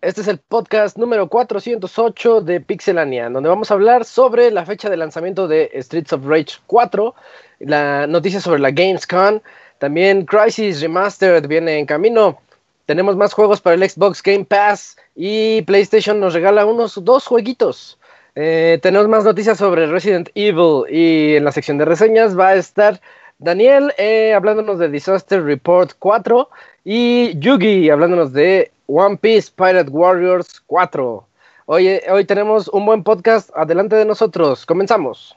Este es el podcast número 408 de Pixelania, donde vamos a hablar sobre la fecha de lanzamiento de Streets of Rage 4, la noticia sobre la Gamescom, también Crisis Remastered viene en camino, tenemos más juegos para el Xbox Game Pass y PlayStation nos regala unos dos jueguitos. Eh, tenemos más noticias sobre Resident Evil y en la sección de reseñas va a estar Daniel eh, hablándonos de Disaster Report 4 y Yugi hablándonos de One Piece Pirate Warriors 4. Hoy, hoy tenemos un buen podcast adelante de nosotros. Comenzamos.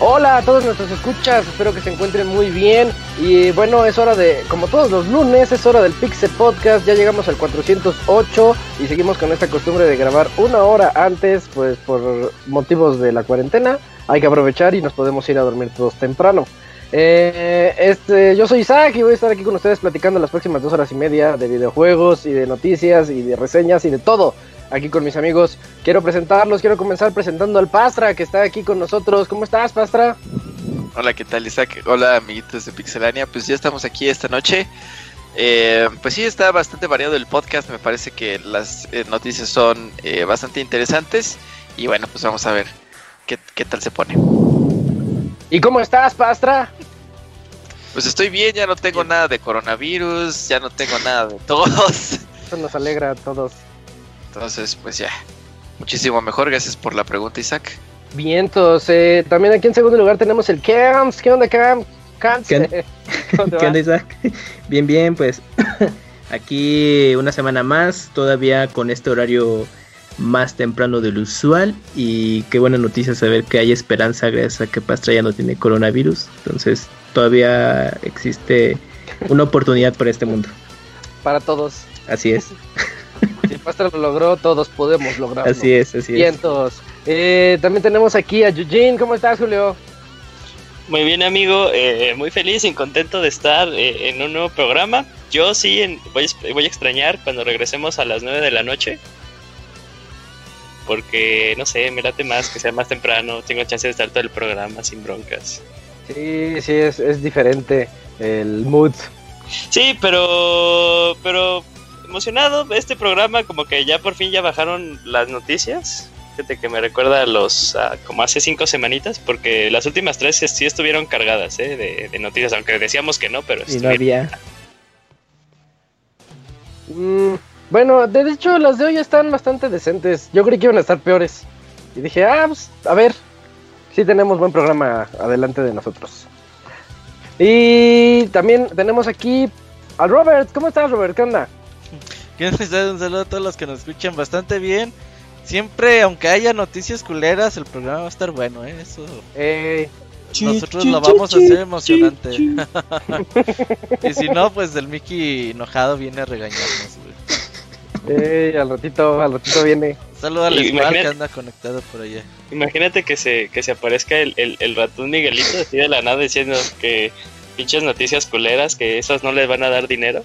Hola a todos nuestros escuchas, espero que se encuentren muy bien. Y bueno, es hora de, como todos los lunes, es hora del Pixel Podcast. Ya llegamos al 408 y seguimos con esta costumbre de grabar una hora antes, pues por motivos de la cuarentena. Hay que aprovechar y nos podemos ir a dormir todos temprano. Eh, este, yo soy Isaac y voy a estar aquí con ustedes platicando las próximas dos horas y media de videojuegos y de noticias y de reseñas y de todo aquí con mis amigos. Quiero presentarlos, quiero comenzar presentando al Pastra que está aquí con nosotros. ¿Cómo estás, Pastra? Hola, ¿qué tal, Isaac? Hola, amiguitos de Pixelania. Pues ya estamos aquí esta noche. Eh, pues sí, está bastante variado el podcast. Me parece que las eh, noticias son eh, bastante interesantes. Y bueno, pues vamos a ver qué, qué tal se pone. ¿Y cómo estás, Pastra? Pues estoy bien, ya no tengo nada de coronavirus, ya no tengo nada de tos. Eso nos alegra a todos. Entonces, pues ya, muchísimo mejor. Gracias por la pregunta, Isaac. Vientos. Eh, también aquí en segundo lugar tenemos el Camps. ¿Qué onda, Camps? ¿Qué, ¿Qué onda, Isaac? Bien, bien, pues aquí una semana más, todavía con este horario más temprano del usual y qué buena noticia saber que hay esperanza gracias a que Pastra ya no tiene coronavirus. Entonces todavía existe una oportunidad para este mundo. Para todos. Así es. Si Pastra lo logró, todos podemos lograrlo. Así es, así es. Vientos. Eh, también tenemos aquí a Eugene. ¿Cómo estás, Julio? Muy bien, amigo. Eh, muy feliz y contento de estar eh, en un nuevo programa. Yo sí en, voy, voy, a extrañar cuando regresemos a las 9 de la noche. Porque, no sé, me late más que sea más temprano. Tengo chance de estar todo el programa sin broncas. Sí, sí, es, es diferente el mood. Sí, pero, pero emocionado. Este programa como que ya por fin ya bajaron las noticias. Fíjate que me recuerda a los uh, como hace cinco semanitas, porque las últimas tres sí estuvieron cargadas ¿eh? de, de, noticias, aunque decíamos que no, pero y no había. Mm, bueno, de hecho las de hoy están bastante decentes. Yo creí que iban a estar peores. Y dije, ah, pues, a ver, sí tenemos buen programa adelante de nosotros. Y también tenemos aquí a Robert. ¿Cómo estás, Robert? ¿Qué onda? ¿Qué tal? Un saludo a todos los que nos escuchan bastante bien. Siempre, aunque haya noticias culeras, el programa va a estar bueno, ¿eh? Eso. Eh, Nosotros lo vamos a hacer emocionante. y si no, pues el Mickey enojado viene a regañarnos, güey. Eh, al ratito, al ratito viene. Saludos al Smart que anda conectado por allá. Imagínate que se, que se aparezca el, el, el ratón Miguelito así de la nada diciendo que pinches noticias culeras, que esas no les van a dar dinero.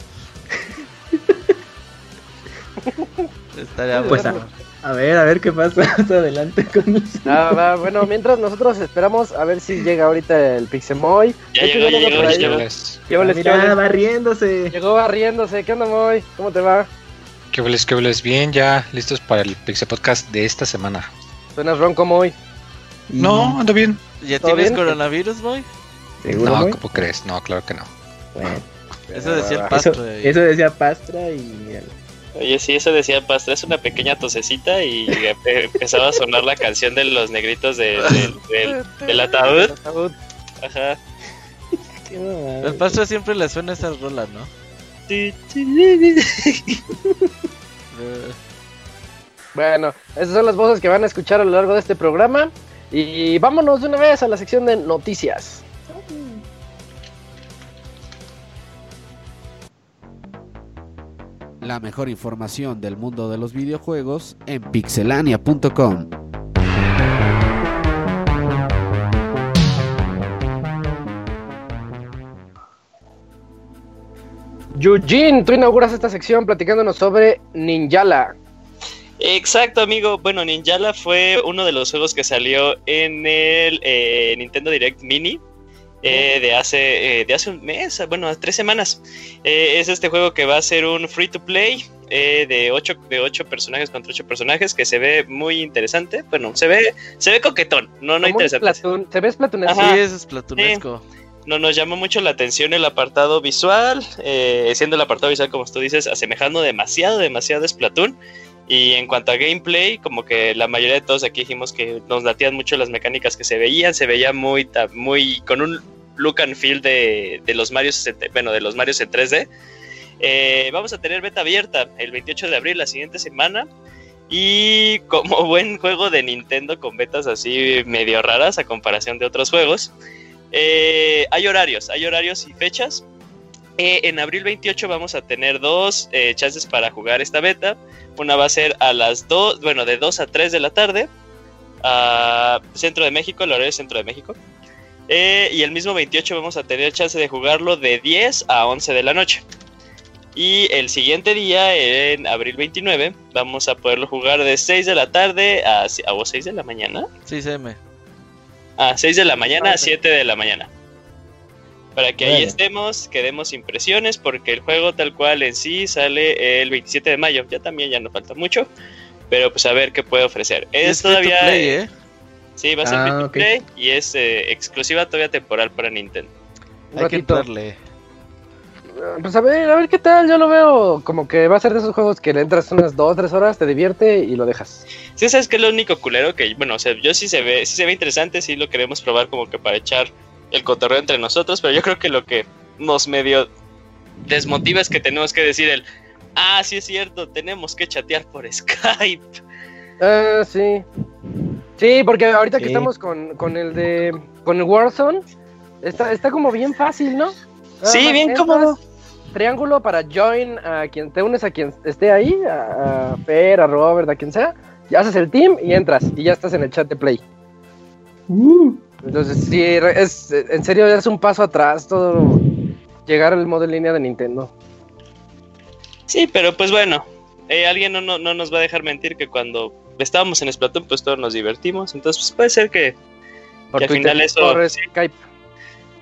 Estaría pues bueno. A, a, ver, a ver qué pasa más adelante con eso. Ah, va, bueno, mientras nosotros esperamos a ver si llega ahorita el Pixemoy. Ya llegó, ya llegó, ya llegó. Llegó, Mira, barriéndose. Llegó barriéndose. ¿Qué onda, Moy? ¿Cómo te va? ¿Qué hueles, qué hueles? Bien, ya listos para el Pixel Podcast de esta semana. ¿Suenas ronco, Moy? No, ando bien. ¿Ya tienes bien? coronavirus, Moy? No, ¿cómo crees? No, claro que no. Bueno. Eso decía Pastra. Eso, y- eso decía Pastra y... Oye, sí, eso decía Pastra, es una pequeña tosecita y empe- empezaba a sonar la canción de los negritos de- del- del- del ataúd. Ajá. El Pastra siempre le suena esas rolas, ¿no? Bueno, esas son las voces que van a escuchar a lo largo de este programa. Y vámonos de una vez a la sección de noticias. La mejor información del mundo de los videojuegos en pixelania.com. Eugene, tú inauguras esta sección platicándonos sobre Ninjala. Exacto, amigo. Bueno, Ninjala fue uno de los juegos que salió en el eh, Nintendo Direct Mini eh, de, hace, eh, de hace un mes, bueno, tres semanas. Eh, es este juego que va a ser un free to play eh, de, ocho, de ocho personajes contra ocho personajes que se ve muy interesante. Bueno, se ve, se ve coquetón, no, no interesante. Splatoon. ¿Se ve Splatoon? Ajá. Sí, es platunesco. No, nos llamó mucho la atención el apartado visual, eh, siendo el apartado visual, como tú dices, asemejando demasiado, demasiado a Splatoon. Y en cuanto a gameplay, como que la mayoría de todos aquí dijimos que nos latían mucho las mecánicas que se veían, se veía muy, muy con un look and feel de, de los Mario, bueno, de los Marios en 3D. Eh, vamos a tener beta abierta el 28 de abril, la siguiente semana. Y como buen juego de Nintendo con betas así medio raras a comparación de otros juegos, eh, hay horarios, hay horarios y fechas. Eh, en abril 28 vamos a tener dos chances para jugar esta beta. Una va a ser a las 2, bueno, de 2 a 3 de la tarde, a Centro de México, el horario Centro de México. Eh, y el mismo 28 vamos a tener chance de jugarlo de 10 a 11 de la noche. Y el siguiente día, en abril 29, vamos a poderlo jugar de 6 de la tarde a, a o 6 de la mañana. Sí, CM. A 6 de la mañana a Ok. 7 de la mañana. Para que ahí estemos, que demos impresiones, porque el juego tal cual en sí sale el 27 de mayo. Ya también ya no falta mucho. Pero pues a ver qué puede ofrecer. Es, Es free to todavía... play. Sí, va a ser Ah, free to play y es eh, exclusiva todavía temporal para Nintendo. Un Hay que entrarle. Pues a ver, a ver qué tal. Yo lo veo como que va a ser de esos juegos que le entras unas 2 3 horas, te divierte y lo dejas. Sí, sabes que es lo único culero que, bueno, o sea, yo sí se ve, sí se ve interesante, sí lo queremos probar como que para echar el cotorreo entre nosotros, pero yo creo que lo que nos medio desmotiva es que tenemos que decir el, ah, sí es cierto, tenemos que chatear por Skype. Ah, sí. Sí, porque ahorita que estamos con, con el de. con el Warzone, está, está como bien fácil, ¿no? Nada Sí, bien entras, cómodo. Triángulo para join a quien te unes a quien esté ahí, a, a Fer, a Robert, a quien sea. Y haces el team y entras y ya estás en el chat de play. Entonces, sí, es, en serio, es un paso atrás todo llegar al modo en línea de Nintendo. Sí, pero pues bueno, eh, alguien no, no, no nos va a dejar mentir que cuando estábamos en Splatoon, pues todos nos divertimos, entonces pues, puede ser que, Por Que al final eso- por Skype.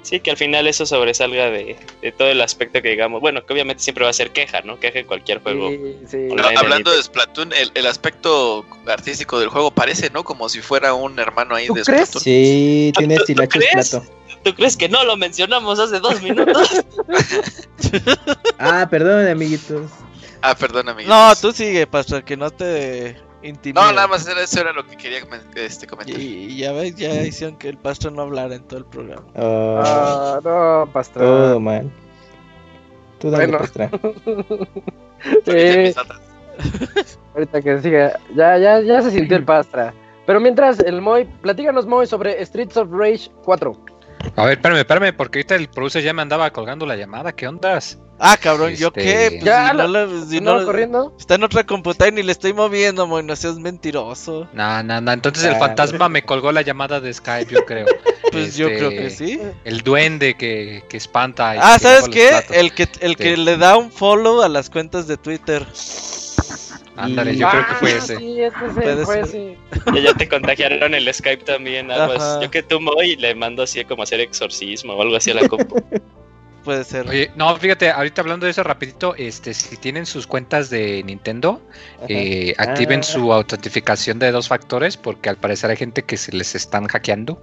sí, que al final eso sobresalga de, de todo el aspecto que digamos, bueno, que obviamente siempre va a ser queja, ¿no? Queja en cualquier juego. Sí, sí. Online. No, en hablando de Splatoon, el, el aspecto artístico del juego parece, ¿no? Como si fuera un hermano ahí ¿Tú de crees? Splatoon. Sí, tiene ¿Tú- tú estilachos crees? plato. ¿Tú crees que no lo mencionamos hace dos minutos? Ah, perdón, amiguitos. Ah, perdón, amiguitos. No, tú sigue, Pastor, que no te No, nada más era- eso era lo que quería este, comentar. Y, y ya ves, ya hicieron que el Pastor no hablara en todo el programa. Oh, Ah, no, pastor. todo mal. Tú dale, Bueno. Pastra. Ahorita Sí, ahorita que siga. Ya, ya, ya se sintió el pastra. Pero mientras, el Moy, platícanos, Moy, sobre Streets of Rage 4. A ver, espérame, espérame, porque ahorita el producer ya me andaba colgando la llamada. ¿Qué ondas? Ah, cabrón, ¿yo Este- qué? Pues Ya si no le- si ¿No no- corriendo? Está en otra computadora y ni le estoy moviendo, moy, no seas mentiroso. No, no, no. Entonces el Ah. fantasma me colgó la llamada de Skype, yo creo. Pues yo Este, creo que sí. El duende que, que espanta. y Ah, que ¿sabes qué? platos. El que, el que le da un follow a las cuentas de Twitter. Ándale, Y- yo creo que Ah, fue ese. Sí, este fue ese. ya, ya te contagiaron el Skype también. Ajá. Yo que tú y le mando así como hacer exorcismo o algo así a la compu. Puede ser. Oye, no, fíjate, ahorita hablando de eso rapidito, este, si tienen sus cuentas de Nintendo, eh, activen Ah. su autentificación de dos factores, porque al parecer hay gente que se les están hackeando.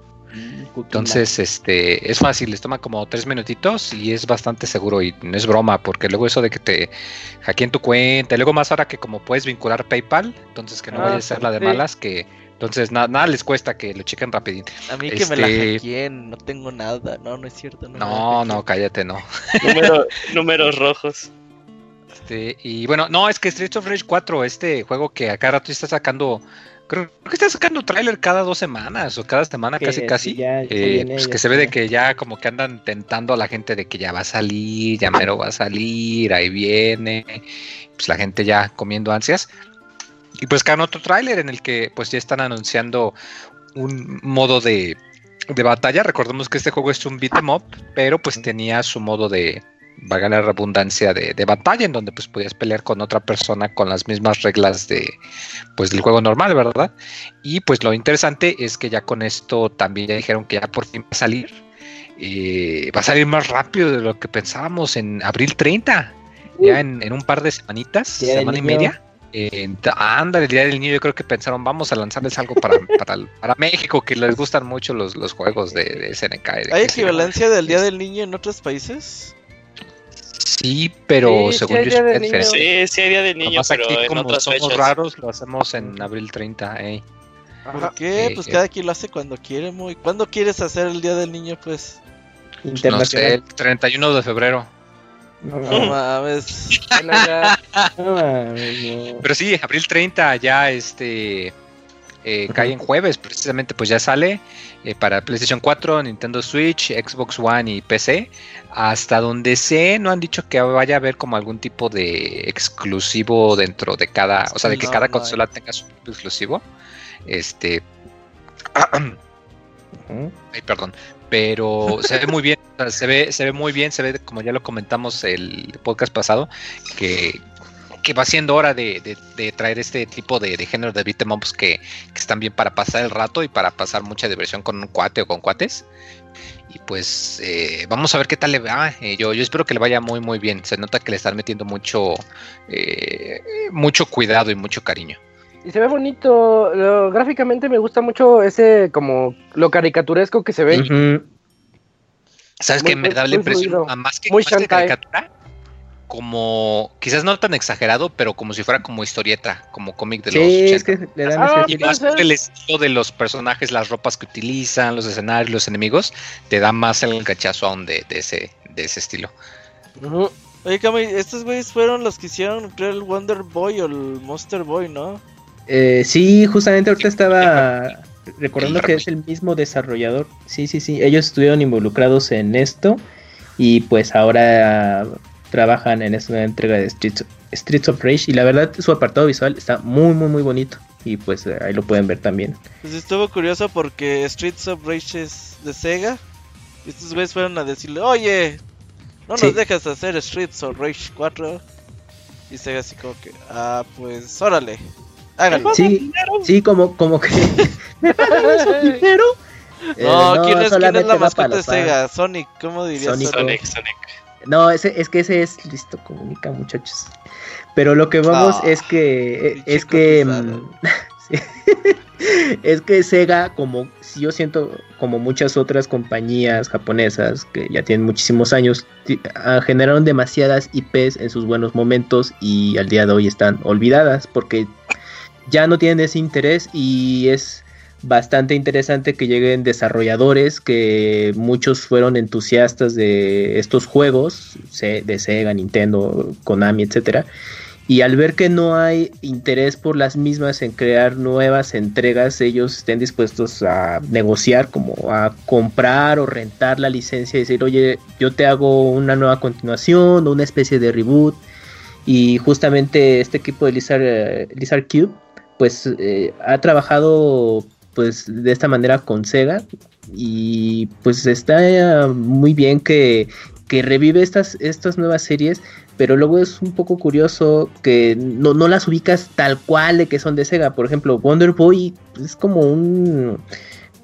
Entonces, este, es fácil, les toma como tres minutitos y es bastante seguro y no es broma, porque luego eso de que te hackeen tu cuenta, y luego más ahora que como puedes vincular PayPal, entonces que no Ah, vaya a ser la de malas, que entonces nada, nada les cuesta que lo chequen rapidito. A mí que me la Este- hackeen, no tengo nada. No, no es cierto. No, hackeen. no, cállate, no. Número- números rojos. Este, y bueno, no, es que Streets of Rage 4, este juego que acá rato está sacando, creo, creo que está sacando tráiler cada dos semanas o cada semana Que casi casi. ya- ya Eh, viene, pues ya que se ve de que ya como que andan tentando a la gente de que ya va a salir, ya mero va a salir, ahí viene, pues la gente ya comiendo ansias. Y pues cada otro tráiler en el que pues ya están anunciando un modo de, de batalla. Recordemos que este juego es un beat 'em up, pero pues tenía su modo de, valga la redundancia, de, de batalla, en donde pues podías pelear con otra persona con las mismas reglas de pues del juego normal, ¿verdad? Y pues lo interesante es que ya con esto también ya dijeron que ya por fin va a salir. eh, va a salir más rápido de lo que pensábamos en abril 30. Ya en, en un par de semanitas, semana y media. Eh, anda, el día del niño, yo creo que pensaron, vamos a lanzarles algo para, para, para México, que les gustan mucho los, los juegos de, de SNK. de ¿Hay equivalencia del Día del Niño en otros países? Sí, pero Sí, según yo Día es diferente. Sí, sí hay día del niño, Nomás pero aquí, en como otras somos fechas. raros, lo hacemos en abril 30. eh. ¿Por qué? Eh, Pues eh. cada quien lo hace cuando quiere, muy. ¿Cuándo quieres hacer el Día del Niño, pues? Pues no sé, el 31 de febrero. No, No mames, no mames. Pero sí, abril 30 ya este eh, cae en jueves, precisamente pues ya sale eh, para PlayStation 4, Nintendo Switch, Xbox One y PC. Hasta donde sé, no han dicho que vaya a haber como algún tipo de exclusivo dentro de cada, o sea, de que No, cada no consola tenga su propio exclusivo. Este. Ay, perdón. Pero se ve muy bien, se ve, se ve muy bien, se ve como ya lo comentamos el podcast pasado, que, que va siendo hora de, de- traer este tipo de, de género de beat'em que están bien para pasar el rato y para pasar mucha diversión con un cuate o con cuates. Y pues eh, vamos a ver qué tal le va. Eh, yo, yo espero que le vaya muy muy bien. Se nota que le están metiendo mucho, eh, mucho cuidado y mucho cariño. Y se ve bonito. lo- gráficamente me gusta mucho ese como lo caricaturesco que se ve. ¿Sabes Muy- qué? Me da la impresión, más que, Muy más que caricatura, como, quizás no tan exagerado, pero como si fuera como historieta, como cómic de los Sí, 80. es que le dan Ah, Y más por el estilo de los personajes, las ropas que utilizan, los escenarios, los enemigos, te da más el cachazo aún de, de ese, de ese estilo. Oye, Cami, estos güeyes fueron los que hicieron, creo, el Wonder Boy o el Monster Boy, ¿no? Eh, sí, justamente ahorita estaba recordando que es el mismo desarrollador. Sí, sí, sí. Ellos estuvieron involucrados en esto y pues ahora trabajan en esta entrega de Streets, Streets of Rage y la verdad su apartado visual está muy, muy, muy bonito y pues ahí lo pueden ver también. Pues estuvo curioso porque Streets of Rage es de Sega. Y estos güeyes fueron a decirle, oye, no nos Sí. dejas hacer Streets of Rage 4. Y Sega así como que, ah, pues órale, háganlo. Sí, sí, como, como que... ¿Me pagan eso dinero? Eh, No, ¿quién, es, quién es solamente la va mascota para de fans. Sega? Sonic, ¿cómo dirías? Sonic. Sonic? Sonic. No, ese, es que ese es listo, comunica muchachos. Pero lo que vamos Ah, es que pinche es que mm, es que Sega como si yo siento como muchas otras compañías japonesas que ya tienen muchísimos años ah, generaron demasiadas IPs en sus buenos momentos y al día de hoy están olvidadas porque ya no tienen ese interés y es bastante interesante que lleguen desarrolladores que muchos fueron entusiastas de estos juegos de Sega, Nintendo, Konami, etcétera. Y al ver que no hay interés por las mismas en crear nuevas entregas, ellos estén dispuestos a negociar, como a comprar o rentar la licencia y decir, oye, yo te hago una nueva continuación o una especie de reboot. Y justamente este equipo de Lizard, eh, Lizard Cube, pues eh, ha trabajado pues de esta manera con Sega y pues está eh, muy bien que, que revive estas, estas nuevas series, pero luego es un poco curioso que no, no las ubicas tal cual de que son de Sega. Por ejemplo, Wonder Boy es como un...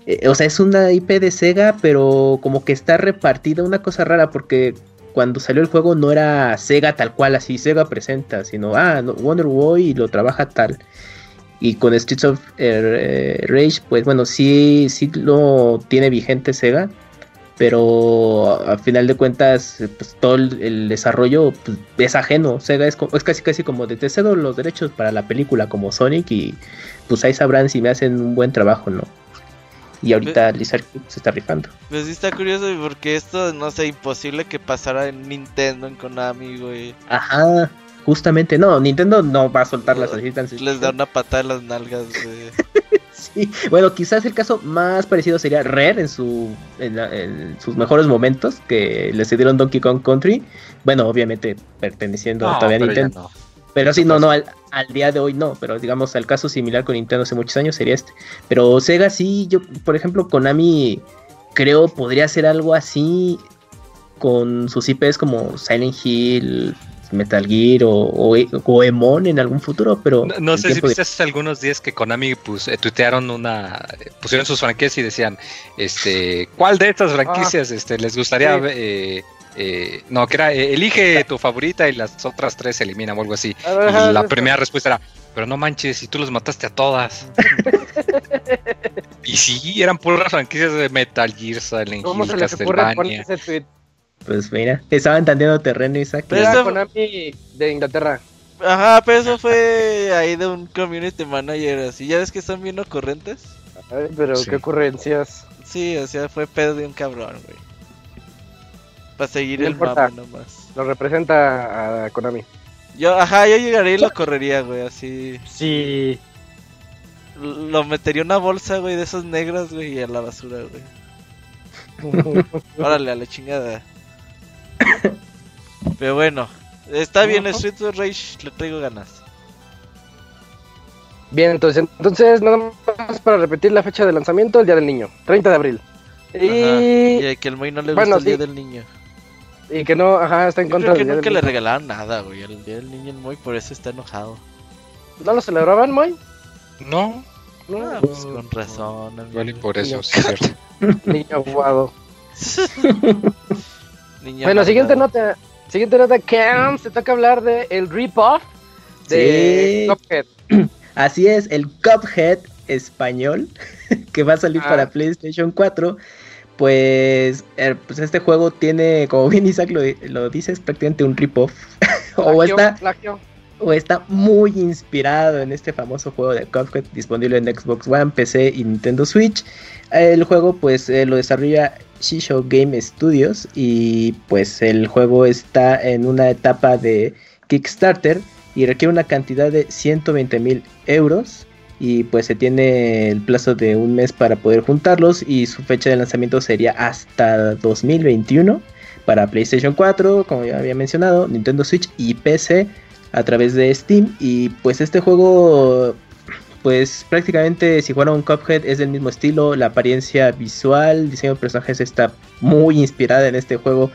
eh, o sea, es una IP de Sega, pero como que está repartida, una cosa rara, porque cuando salió el juego no era Sega tal cual, así Sega presenta, sino, ah, Wonder Boy lo trabaja tal. Y con Streets of eh, Rage, pues bueno, sí, sí lo tiene vigente Sega, pero a final de cuentas, pues todo el, desarrollo pues, es ajeno. Sega es, es, casi casi como de te cedo los derechos para la película como Sonic y pues ahí sabrán si me hacen un buen trabajo, ¿no? Y ahorita Lizard se está rifando. Pues sí está curioso porque esto, no sé, imposible que pasara en Nintendo, en Konami, güey. Ajá, justamente, no, Nintendo no va a soltar las así Les da una patada en las nalgas, sí, bueno, quizás el caso más parecido sería Rare en, su, en, sus mejores momentos, que le cedieron Donkey Kong Country. Bueno, obviamente perteneciendo todavía a Nintendo. Pero sí, no, no, al, día de hoy no, pero digamos, al caso similar con Nintendo hace muchos años sería este. Pero Sega sí, yo, por ejemplo, Konami creo podría hacer algo así con sus IPs como Silent Hill, Metal Gear o, Emon en algún futuro, pero... No, sé si viste hace algunos días que Konami pues, eh, tuitearon una... pusieron sus franquicias y decían, este, ¿cuál de estas franquicias ah. este, les gustaría... Eh, eh, no, que era, eh, elige tu favorita y las otras tres se eliminan o algo así. y la primera respuesta era, pero no manches, si tú los mataste a todas. y sí, eran puras franquicias de Metal Gear, Silent Hill, Castlevania. Pues mira, estaban entendiendo terreno, Isaac. Pero eso... Konami de Inglaterra. Ajá, pero eso fue ahí de un community manager así. ¿Ya ves que están bien ocurrentes? Ay, pero qué ocurrencias. Sí, o sea, fue pedo de un cabrón, güey. Para seguir el mapa nomás. Lo representa a Konami. Yo, ajá, yo llegaría y lo correría, güey, así. Sí. Lo metería en una bolsa, güey, de esas negras, güey, y a la basura, güey. Órale, a la chingada. Pero bueno, está bien, Street of Rage, le traigo ganas. Bien, entonces, entonces nada más para repetir la fecha de lanzamiento, el Día del Niño, 30 de abril. Y... que el Moy no le gusta el Día del Niño. Y que no, ajá, está en contra creo que nunca le regalaron nada, güey. El día del niño el Moy por eso está enojado. ¿No lo celebraban, Moy? No. No, ah, pues con razón. Igual y por eso, Niño aguado. bueno, siguiente nota. Siguiente nota, Cam, se toca hablar de el rip-off de Cuphead. Así es, el Cuphead español que va a salir ah. para PlayStation 4 pues, er, pues este juego tiene, como bien Isaac lo, dice, es prácticamente un rip-off. o, está, o está muy inspirado en este famoso juego de Cuphead disponible en Xbox One, PC y Nintendo Switch. El juego pues eh, lo desarrolla Shisho Game Studios y pues el juego está en una etapa de Kickstarter y requiere una cantidad de 120 mil euros y pues se tiene el plazo de un mes para poder juntarlos y su fecha de lanzamiento sería hasta 2021 para PlayStation 4, como ya había mencionado, Nintendo Switch y PC a través de Steam y pues este juego pues prácticamente si un Cuphead es del mismo estilo, la apariencia visual, diseño de personajes está muy inspirada en este juego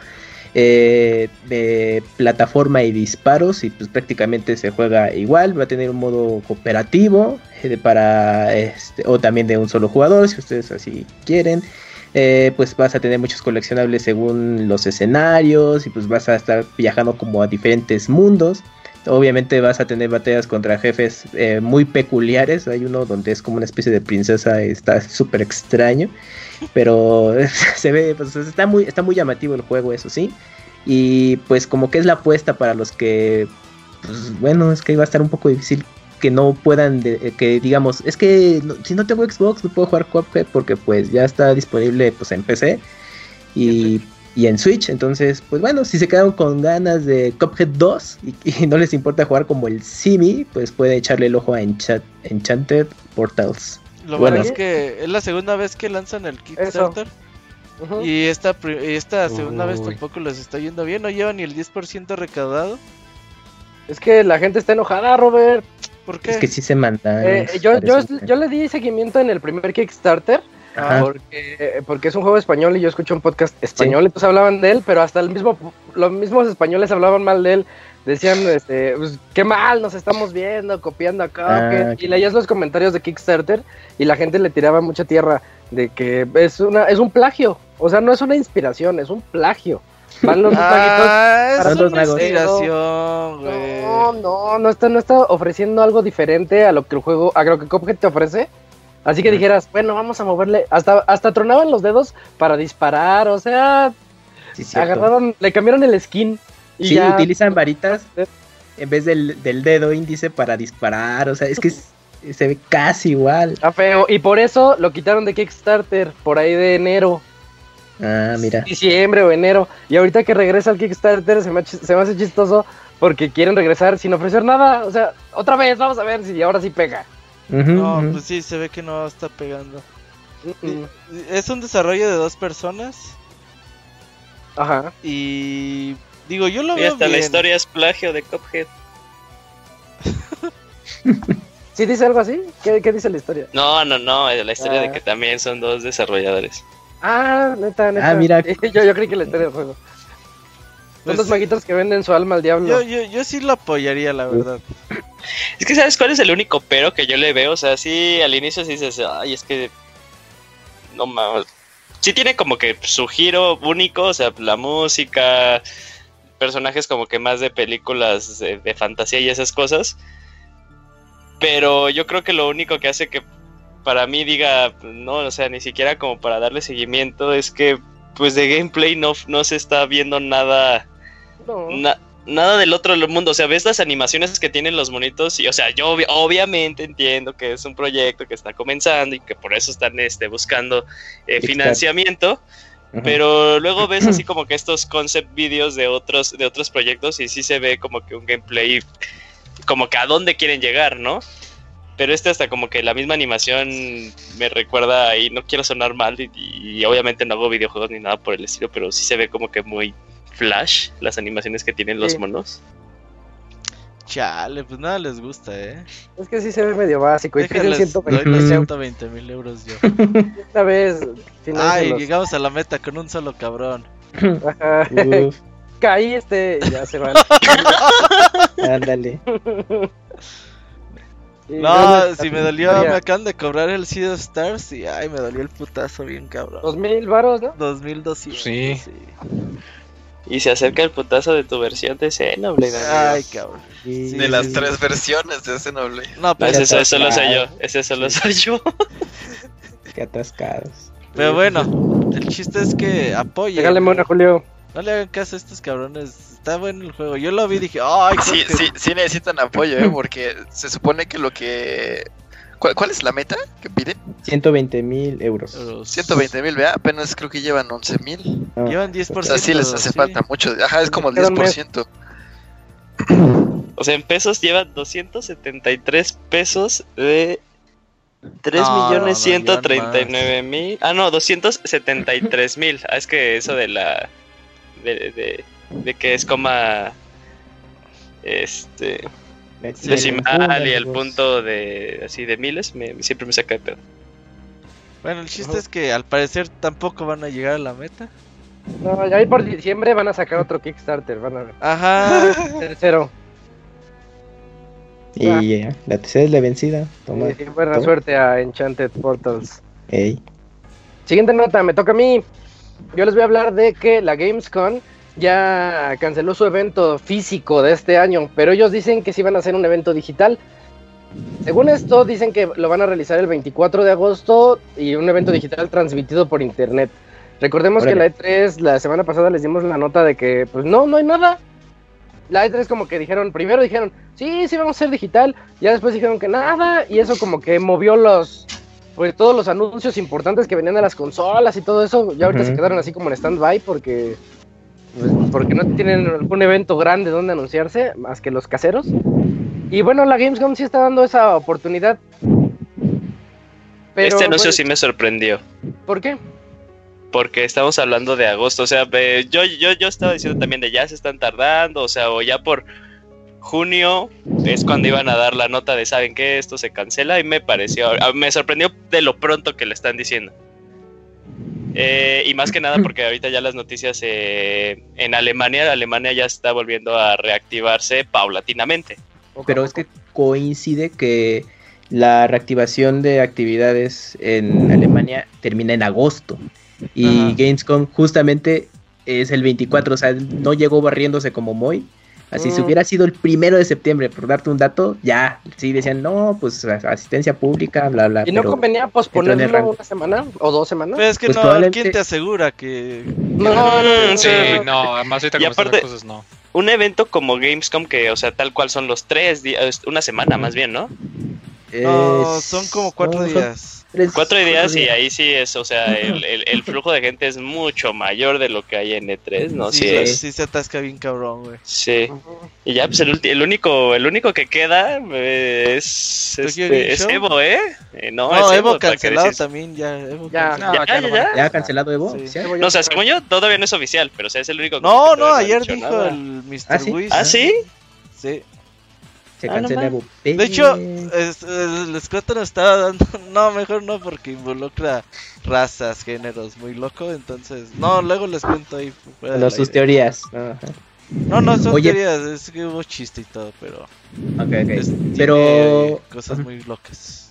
eh, de plataforma y disparos y pues prácticamente se juega igual va a tener un modo cooperativo eh, para este, o también de un solo jugador si ustedes así quieren eh, pues vas a tener muchos coleccionables según los escenarios y pues vas a estar viajando como a diferentes mundos obviamente vas a tener batallas contra jefes muy peculiares. Hay uno donde es como una especie de princesa está súper extraño pero se ve, pues está muy, está muy llamativo el juego, eso sí. Y pues como que es la apuesta para los que, pues bueno, es que va a estar un poco difícil que no puedan, que digamos, es que si no tengo Xbox no puedo jugar Cuphead porque pues ya está disponible pues en PC y, y en Switch, entonces pues bueno, si se quedan con ganas de Cuphead 2 y, no les importa jugar como el Simi, pues puede echarle el ojo a Enchanted Portals. Lo bueno es que es la segunda vez que lanzan el Kickstarter. Y esta, esta segunda vez tampoco les está yendo bien, no llevan ni el 10% recaudado. Es que la gente está enojada, Robert. ¿Por qué? Es que sí se mandan. Eh, yo, yo, yo, le di seguimiento en el primer Kickstarter. Porque, porque es un juego español y yo escucho un podcast español, entonces hablaban de él, pero hasta el mismo, los mismos españoles hablaban mal de él decían, este, pues, qué mal nos estamos viendo, copiando acá. Ah, y leías los comentarios de Kickstarter y la gente le tiraba mucha tierra de que es, una, es un plagio. O sea, no es una inspiración, es un plagio. Van los Ah, es una inspiración, güey. No, no, no está, no está ofreciendo algo diferente a lo que el juego, a lo que Cuphead te ofrece. Así que dijeras, bueno, vamos a moverle. Hasta, hasta tronaban los dedos para disparar. O sea, Sí, agarraron, le cambiaron el skin. Y Sí, ya. utilizan varitas en vez del, del dedo índice para disparar. O sea, es que es- se ve casi igual. Está feo. Y por eso lo quitaron de Kickstarter por ahí de enero, Ah, mira. diciembre o enero. Y ahorita que regresa al Kickstarter se me, se me hace chistoso porque quieren regresar sin ofrecer nada. O sea, otra vez, vamos a ver si ahora sí pega. No, pues sí, se ve que no está pegando. Es un desarrollo de dos personas Ajá. y digo, yo lo Y veo hasta la historia es plagio de Cuphead. ¿Sí dice algo así? ¿Qué, qué dice la historia? No, no, no, es la historia Ah. de que también son dos desarrolladores. Ah, neta, neta. Ah, mira. Yo, yo creí que la historia del juego. Son Pues dos sí. maguitos que venden su alma al diablo. Yo, yo, yo sí lo apoyaría, la verdad. Es que sabes cuál es el único pero que yo le veo, o sea, sí al inicio sí dices, ay, es que no mames. Sí tiene como que su giro único, o sea, la música, personajes como que más de películas de, de fantasía y esas cosas. Pero yo creo que lo único que hace que para mí diga, no, o sea, ni siquiera como para darle seguimiento, es que pues de gameplay no, no se está viendo nada No. Na- nada del otro mundo, o sea, ves las animaciones que tienen los monitos y, o sea, yo obvi- obviamente entiendo que es un proyecto que está comenzando y que por eso están este, buscando eh, financiamiento, pero luego ves así como que estos concept videos de otros, de otros proyectos y sí se ve como que un gameplay, como que a dónde quieren llegar, ¿no? Pero este hasta como que la misma animación me recuerda y no quiero sonar mal y, y obviamente no hago videojuegos ni nada por el estilo, pero sí se ve como que muy flash las animaciones que tienen los Sí. monos. Chale, pues nada les gusta, ¿eh? Es que sí se ve medio básico. Y Déjales, doy 120 los euros 120 mil euros yo. esta vez. Ay, llegamos a la meta con un solo cabrón. Caí este. Ya se van. ándale. Y No, si me dolió, me acaban de cobrar el Sea of Stars y ay, me dolió el putazo bien cabrón. Dos mil varos, ¿no? 2200. Sí. Y se acerca el putazo de tu versión de Xenoblade. amigo. Ay, cabrón. Sí. De las tres versiones de Xenoblade. No, No, pero, ese, Ya ese solo soy yo. Ese solo soy yo. Qué atascados. pero bueno, el chiste es que. Regáleme una, Julio. No le hagan caso a estos cabrones. Está bueno el juego. Yo lo vi y dije, ay, Sí, que- sí, sí necesitan apoyo, ¿eh? Porque se supone que lo que... ¿Cuál, cuál es la meta que piden? 120 mil euros. Pero 120 mil, ¿verdad? Apenas creo que llevan 11 mil. Ah, Llevan 10%. O sea, sí les hace sí. falta mucho. Ajá, es como el Queda un mes. 10%. O sea, en pesos llevan 273 pesos de 3 No, millones no, no, 139 mil. Ah, no, 273 mil. Ah, es que eso de la. De, de, de que es coma. Este. Decimal y el punto de. Así de miles. Me, siempre me saca de pedo. Bueno, el chiste es que al parecer tampoco van a llegar a la meta. No, ya ahí por diciembre van a sacar otro Kickstarter. Van a ver. Ajá. Tercero. Y eh, la tercera es la vencida. Toma. Buena Toma. suerte a Enchanted Portals. Ey. Siguiente nota, me toca a mí. Yo les voy a hablar de que la Gamescom ya canceló su evento físico de este año, pero ellos dicen que sí van a hacer un evento digital. Según esto, dicen que lo van a realizar el 24 de agosto y un evento digital transmitido por internet. Recordemos que la Órale. E3 la semana pasada les dimos la nota de que pues no, no hay nada. La E3 como que dijeron, primero dijeron, sí, sí vamos a ser digital, ya después dijeron que nada, y eso como que movió los, pues todos los anuncios importantes que venían de las consolas y todo eso, ya ahorita se quedaron así como en stand-by porque, porque no tienen un evento grande donde anunciarse, más que los caseros. Y bueno, la Gamescom sí está dando esa oportunidad. Pero, este anuncio pues, sí me sorprendió. ¿Por qué? Porque estamos hablando de agosto. O sea, yo, yo, yo estaba diciendo también de ya se están tardando. O sea, o ya por junio es cuando iban a dar la nota de saben que esto se cancela. Y me pareció, me sorprendió de lo pronto que le están diciendo. Eh, y más que nada porque ahorita ya las noticias eh, en Alemania, Alemania ya está volviendo a reactivarse paulatinamente. Pero es que coincide que la reactivación de actividades en Alemania termina en agosto. Y Ajá. Gamescom justamente es el 24, o sea, no llegó barriéndose como Moy. Así, si mm. hubiera sido el primero de septiembre, por darte un dato, ya, sí decían, no, pues asistencia pública, bla, bla. ¿Y no convenía posponerlo una semana o dos semanas? Pues es que pues no, ¿quién te asegura que.? No, no, no. Sí, no, además ahorita y aparte, cosas no. Un evento como Gamescom, que, o sea, tal cual son los tres días, una semana más bien, ¿no? No, son como cuatro días. Cuatro días y ahí sí es, o sea, el, el, flujo de gente es mucho mayor de lo que hay en E3, ¿no? Sí, sí, sí se atasca bien cabrón, güey. Sí. Y ya, pues el, el, único el único que queda eh, es, este, es Evo, ¿eh? eh no, no, es Evo, cancelado también, ya. Evo ya, cancelado. ya, ya, ya, ya, cancelado Evo. No, o sea, según yo, todavía no es oficial, pero o sea, es el único que No, no, ayer dijo el Mr. ¿Ah, sí? ¿Ah, sí? Sí. Se ah, cancela De hecho, el Scott nos estaba dando. No, mejor no, porque involucra razas, géneros muy loco. Entonces, no, luego les cuento ahí. No, sus teorías. No, no son teorías, es que hubo chiste y todo, pero. Ok, ok. pero. Cosas muy locas.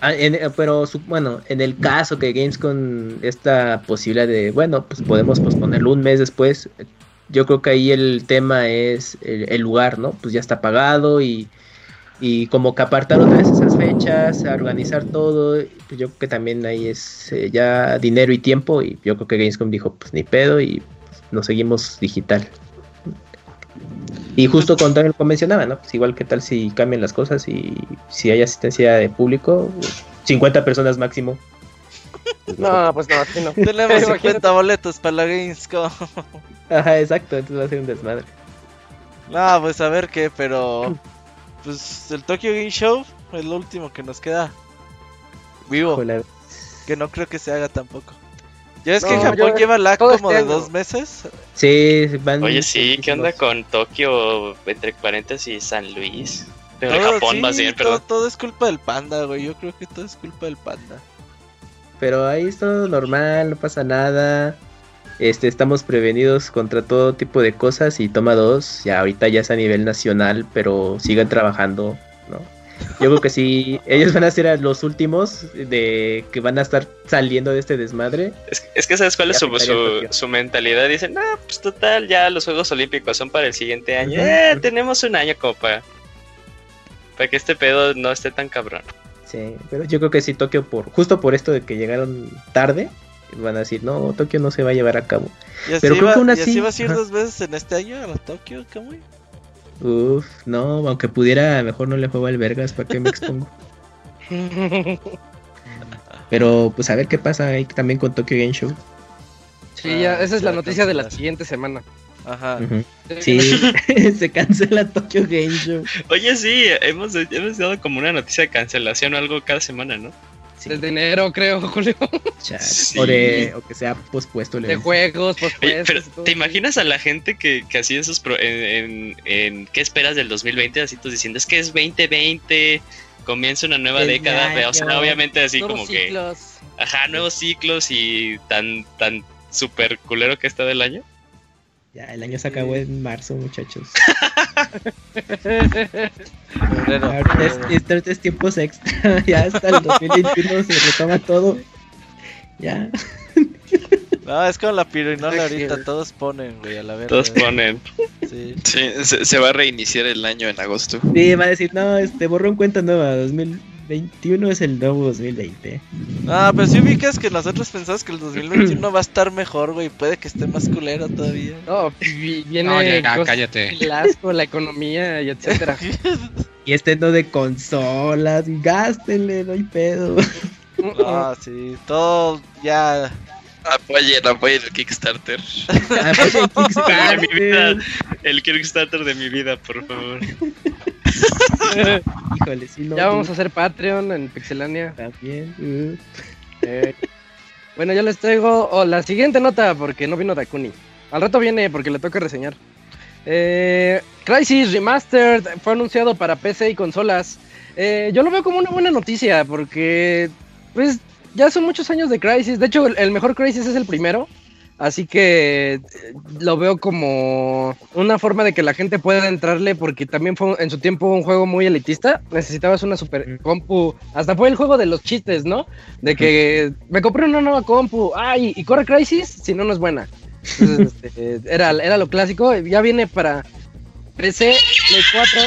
Ah, pero bueno, en el caso que Games con esta posibilidad de, bueno, pues podemos posponerlo un mes después, yo creo que ahí el tema es el, lugar, ¿no? Pues ya está pagado y, y como que apartar otra vez esas fechas, organizar todo, pues yo creo que también ahí es eh, ya dinero y tiempo y yo creo que Gamescom dijo, pues ni pedo y nos seguimos digital. Y justo con lo mencionaba, ¿no? Pues igual que tal si cambian las cosas y si hay asistencia de público, 50 personas máximo. No, pues no, así no. Tenemos 50 boletos para la Gamescom. Ajá, exacto, entonces va a ser un desmadre. No, pues a ver qué, pero. Pues el Tokyo Game Show es lo último que nos queda vivo. Que no creo que se haga tampoco. ¿Ya es que Japón lleva la como de dos meses? Sí, van. Oye, sí, ¿qué onda con Tokio, entre paréntesis, San Luis? Todo, Japón, más bien, perdón. todo es culpa del panda, güey. Yo creo que todo es culpa del panda pero ahí es todo normal, no pasa nada. Este, estamos prevenidos contra todo tipo de cosas y toma dos, ya ahorita ya es a nivel nacional, pero sigan trabajando, ¿no? Yo creo que sí, ellos van a ser los últimos de que van a estar saliendo de este desmadre. Es, que sabes cuál es su, mentalidad, dicen, ah, pues total, ya los Juegos Olímpicos son para el siguiente año, eh, tenemos un año como para, para que este pedo no esté tan cabrón pero yo creo que sí Tokio por justo por esto de que llegaron tarde van a decir, "No, Tokio no se va a llevar a cabo." pero creo que aún así vas a ir dos veces en este año a Tokio, Kamui? Uf, no, aunque pudiera, mejor no le juego al Vergas, ¿para qué me expongo? Pero pues a ver qué pasa ahí también con Tokyo Game Show. Sí, ya, esa es la noticia de la siguiente semana. Ajá. Sí, se cancela Tokyo Game Show. Oye, sí, hemos, hemos dado como una noticia de cancelación o algo cada semana, ¿no? Desde enero, creo, Julio. O, de, o que sea pospuesto. de juegos, pospuestos. pero, ¿te imaginas a la gente que, que hacía esos. en, en, ¿Qué esperas del 2020? Así tú diciendo, es que es 2020, comienza una nueva década. o sea, obviamente así como ciclos. que. Ajá, nuevos ciclos y tan, tan super culero que está del año. Ya, el año se acabó en marzo, muchachos. Estos es, tiempos extra. ya hasta el 2021 se retoma todo. Ya. No, es como la pirinola ahorita, todos ponen, güey, a la verdad. Todos ponen. Sí. se, va a reiniciar el año en agosto. Sí, va a decir, no, este, borrón cuenta nueva, 2000, 2021 es el nuevo 2020. Ah, pero si ubicas que nosotros pensamos que el 2021 va a estar mejor, güey. Puede que esté más culero todavía. No, viene no, cállate. el asco, la economía y etcétera. y este no de consolas, gástenle, no hay pedo. Ah, sí, todo ya Apoyen, apoyen el Kickstarter. apoyen el Kickstarter. mi vida, el Kickstarter de mi vida, por favor. Híjole, sí, no. Ya vamos a hacer Patreon en Pixelania. También. Uh. Eh, bueno, ya les traigo la siguiente nota porque no vino Dakuni. Al rato viene porque le toca reseñar. Eh, Crisis Remastered fue anunciado para PC y consolas. Eh, yo lo veo como una buena noticia porque, pues, ya son muchos años de Crisis. De hecho, el, mejor Crisis es el primero. Así que lo veo como una forma de que la gente pueda entrarle porque también fue en su tiempo un juego muy elitista. Necesitabas una super compu. Hasta fue el juego de los chistes, ¿no? De que me compré una nueva compu. Ay, y corre Crisis si no, no es buena. Entonces, este, era, era lo clásico. Ya viene para PC, Play 4.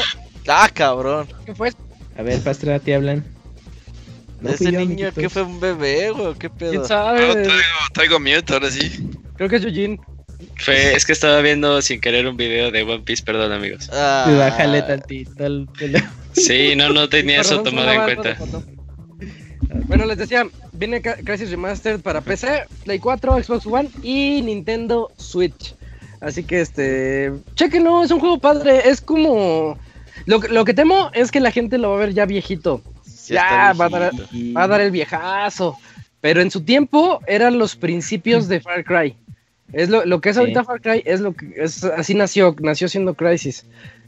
Ah, cabrón. ¿Qué fue? A ver, Pastra, te hablan. No Ese niño, ¿qué fue un bebé, güey? ¿Qué pedo? ¿Quién sabe? traigo, traigo mute ahora sí. Creo que es Eugene. Fue, es que estaba viendo sin querer un video de One Piece, perdón amigos. Ah. Bájale tantito el Sí, no, no tenía eso tomado en cuenta. Bueno, les decía, viene Crisis Remastered para PC, Play 4, Xbox One y Nintendo Switch. Así que este, chequenlo, es un juego padre, es como lo, lo que temo es que la gente lo va a ver ya viejito. Ya va a, dar, va a dar el viejazo. Pero en su tiempo eran los principios de Far Cry. Es lo, lo que es ahorita Far Cry, es lo que es, así nació, nació siendo Crisis.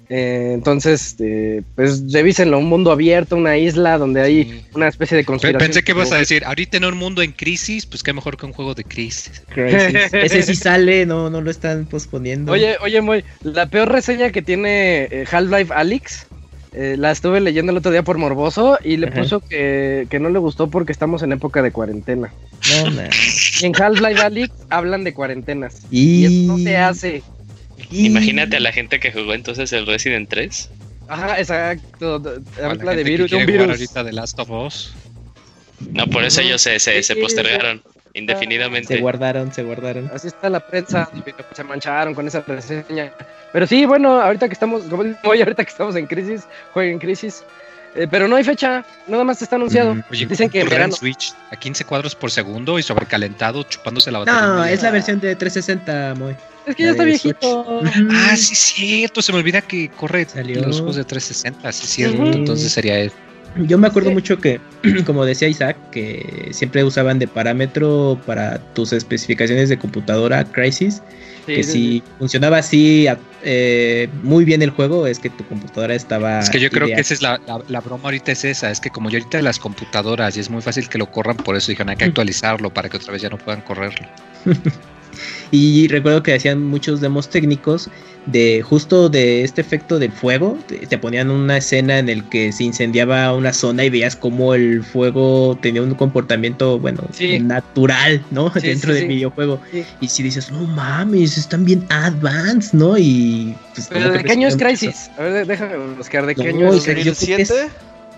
Eh, entonces, eh, pues revísenlo, un mundo abierto, una isla donde hay una especie de conspiración. Pensé que ibas a decir, ahorita en un mundo en crisis, pues qué mejor que un juego de crisis. Ese sí sale, no, no lo están posponiendo. Oye, oye, muy, la peor reseña que tiene eh, Half-Life Alyx, la estuve leyendo el otro día por Morboso y le puso que, que, no le gustó porque estamos en época de cuarentena. No. En Half-Life Alyx hablan de cuarentenas. Y... y eso no se hace. Imagínate a la gente que jugó entonces el Resident 3. Ajá, exacto. Habla de virus, un virus. ahorita de Last of Us. No, por eso ellos se, se, se postergaron indefinidamente. Se guardaron, se guardaron. Así está la prensa, se mancharon con esa reseña. Pero sí, bueno, ahorita que estamos, como hoy ahorita que estamos en crisis, jueguen crisis. Eh, pero no hay fecha, nada más está anunciado. Mm, Dicen que en verano. Switch a 15 cuadros por segundo y sobrecalentado, chupándose la batería. No, es la versión de 360, muy. Es que ya está viejito. Ah, sí, es cierto. Se me olvida que corre Salió. los juegos de 360. Sí, es cierto. Entonces sería él. Yo me acuerdo mucho que, como decía Isaac, que siempre usaban de parámetro para tus especificaciones de computadora Crisis. que si funcionaba así eh, muy bien el juego, es que tu computadora estaba. Es que yo creo que esa es la, la, broma ahorita, es esa. Es que como yo ahorita las computadoras y es muy fácil que lo corran, por eso dijeron hay que actualizarlo para que otra vez ya no puedan correrlo. Y recuerdo que hacían muchos demos técnicos de justo de este efecto del fuego. Te, ponían una escena en el que se incendiaba una zona y veías como el fuego tenía un comportamiento, bueno, natural, ¿no? Dentro del videojuego. Y si dices, no mames, están bien advanced, ¿no? Y pues, Pero de qué año es Crisis? A ver, déjame buscar de qué año es Crisis.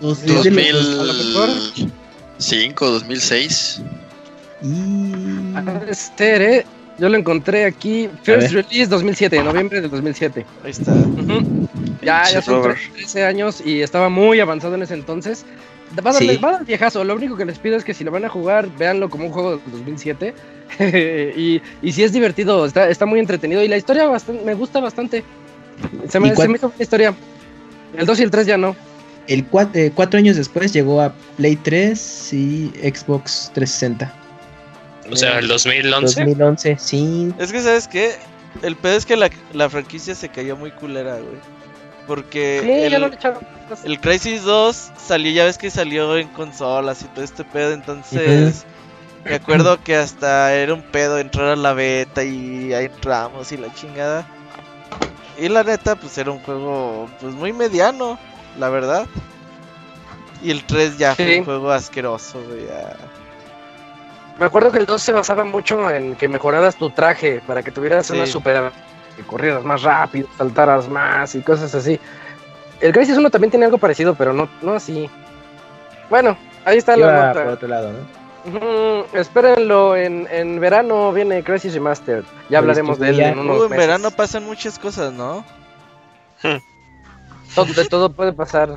¿2007? 2005, 2006. Y... Este, yo lo encontré aquí. First Release 2007, noviembre del 2007. Ahí está. Ya, ya son 13 años y estaba muy avanzado en ese entonces. Va a, darle, va a dar viejazo. Lo único que les pido es que si lo van a jugar, véanlo como un juego del 2007. y, y si es divertido, está, está muy entretenido. Y la historia me gusta bastante. Se me, se me hizo una historia. El 2 y el 3 ya no. El eh, cuatro años después llegó a Play 3 y Xbox 360. O sea, el 2011. 2011, sí. Es que, ¿sabes qué? El pedo es que la, la franquicia se cayó muy culera, güey. Porque sí, el, ya lo echaron. el Crisis 2 salió, ya ves que salió en consolas y todo este pedo, entonces... Me acuerdo que hasta era un pedo entrar a la beta y ahí entramos y la chingada. Y la neta, pues era un juego pues muy mediano, la verdad. Y el 3 ya fue un juego asqueroso, güey. Me acuerdo que el 2 se basaba mucho en que mejoraras tu traje para que tuvieras una super. que corrieras más rápido, saltaras más y cosas así. El Crisis 1 también tiene algo parecido, pero no, no así. Bueno, ahí está la nota. Por otro lado, ¿no? espérenlo, en, en verano viene Crisis Remastered. Ya hablaremos de él en unos En verano pasan muchas cosas, ¿no? todo, de todo puede pasar.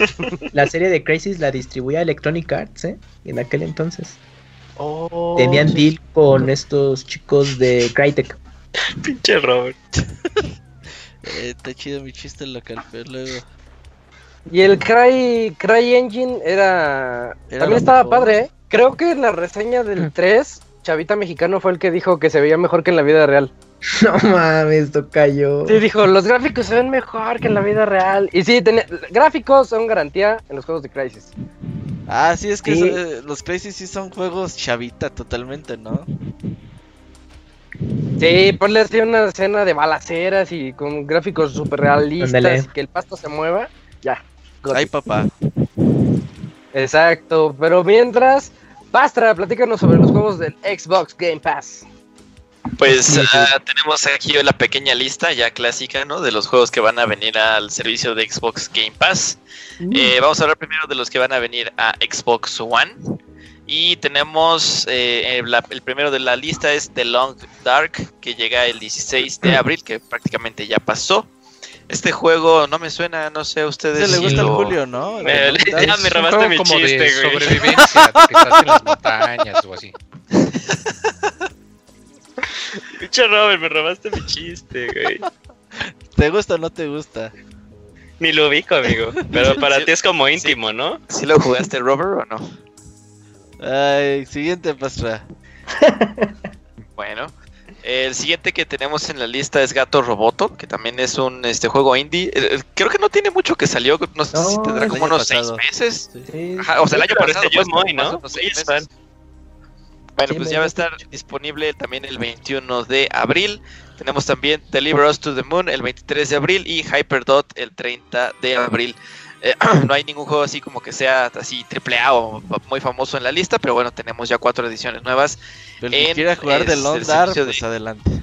La serie de Crisis la distribuía Electronic Arts, ¿eh? En aquel entonces. Oh, Tenían deal con estos chicos de Crytek. Pinche Robert. eh, está chido mi chiste local, pero luego. Y el Cry, Cry Engine era. También estaba padre, ¿eh? Creo que en la reseña del 3, Chavita Mexicano fue el que dijo que se veía mejor que en la vida real. No mames, esto cayó. Sí, dijo, los gráficos se ven mejor que en la vida real. Y sí, gráficos son garantía en los juegos de Crisis. Ah, sí, es que eh, los Crazy sí son juegos chavita totalmente, ¿no? Sí, ponle así una escena de balaceras y con gráficos super realistas y que el pasto se mueva, ya. Ay, papá. Exacto, pero mientras, Pastra, platícanos sobre los juegos del Xbox Game Pass. Pues uh, tenemos aquí la pequeña lista ya clásica, ¿no? De los juegos que van a venir al servicio de Xbox Game Pass. Mm. Eh, vamos a hablar primero de los que van a venir a Xbox One. Y tenemos eh, el primero de la lista es The Long Dark, que llega el 16 de abril, que prácticamente ya pasó. Este juego no me suena, no sé a ustedes. Se le gusta el Julio, ¿no? Me, ya me robaste mi como chiste, de güey. sobrevivencia, que estás en las montañas o así. Pinche Robert, me robaste mi chiste, güey. ¿Te gusta o no te gusta? Ni lo ubico, amigo. Pero para ti es como íntimo, ¿no? ¿Sí lo jugaste, Robert, o no? Ay, siguiente pastra. Bueno, el siguiente que tenemos en la lista es Gato Roboto, que también es un este juego indie. Eh, Creo que no tiene mucho que salió, no sé si tendrá como unos seis pasado. meses. Sí. Ajá, o sea, el año pasado. este yo pues, muy, ¿no? unos seis meses. Bueno, pues ya va a estar disponible también el 21 de abril. Tenemos también Deliver Us to the Moon el 23 de abril y Hyperdot el 30 de abril. Eh, no hay ningún juego así como que sea así triple A o muy famoso en la lista, pero bueno, tenemos ya cuatro ediciones nuevas. Pero el que En, quiera jugar de es, Long el Dark, pues de- adelante.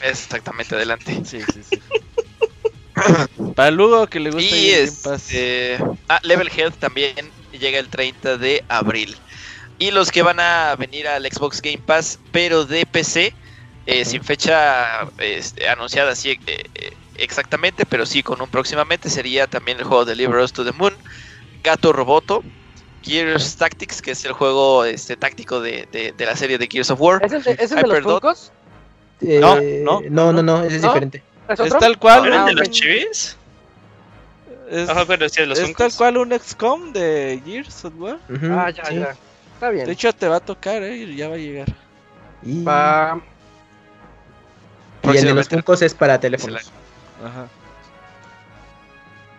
Exactamente adelante. Sí, sí, sí. Para Lugo que le gusta Y en es, Game Pass. eh, ah, Level Health también llega el 30 de abril. Y los que van a venir al Xbox Game Pass, pero de PC, eh, sin fecha este, anunciada así eh, eh, exactamente, pero sí con un próximamente, sería también el juego de Deliver Us to the Moon, Gato Roboto, Gears Tactics, que es el juego este, táctico de, de- de la serie de Gears of War. ¿Es el de, ¿es el de los. Funkos? Eh, No, no, no, no, no, ese es ¿No? diferente. ¿Es tal cual. Ah, ¿El de ok. los chivis? Es, Ajá, bueno, sí, de los es tal cual un XCOM de Gears of War. Ah, ya, sí. ya. Está bien. De hecho, te va a tocar, ¿eh? Y ya va a llegar. Y, Va- y el de los. Funkos es para teléfonos. Ajá.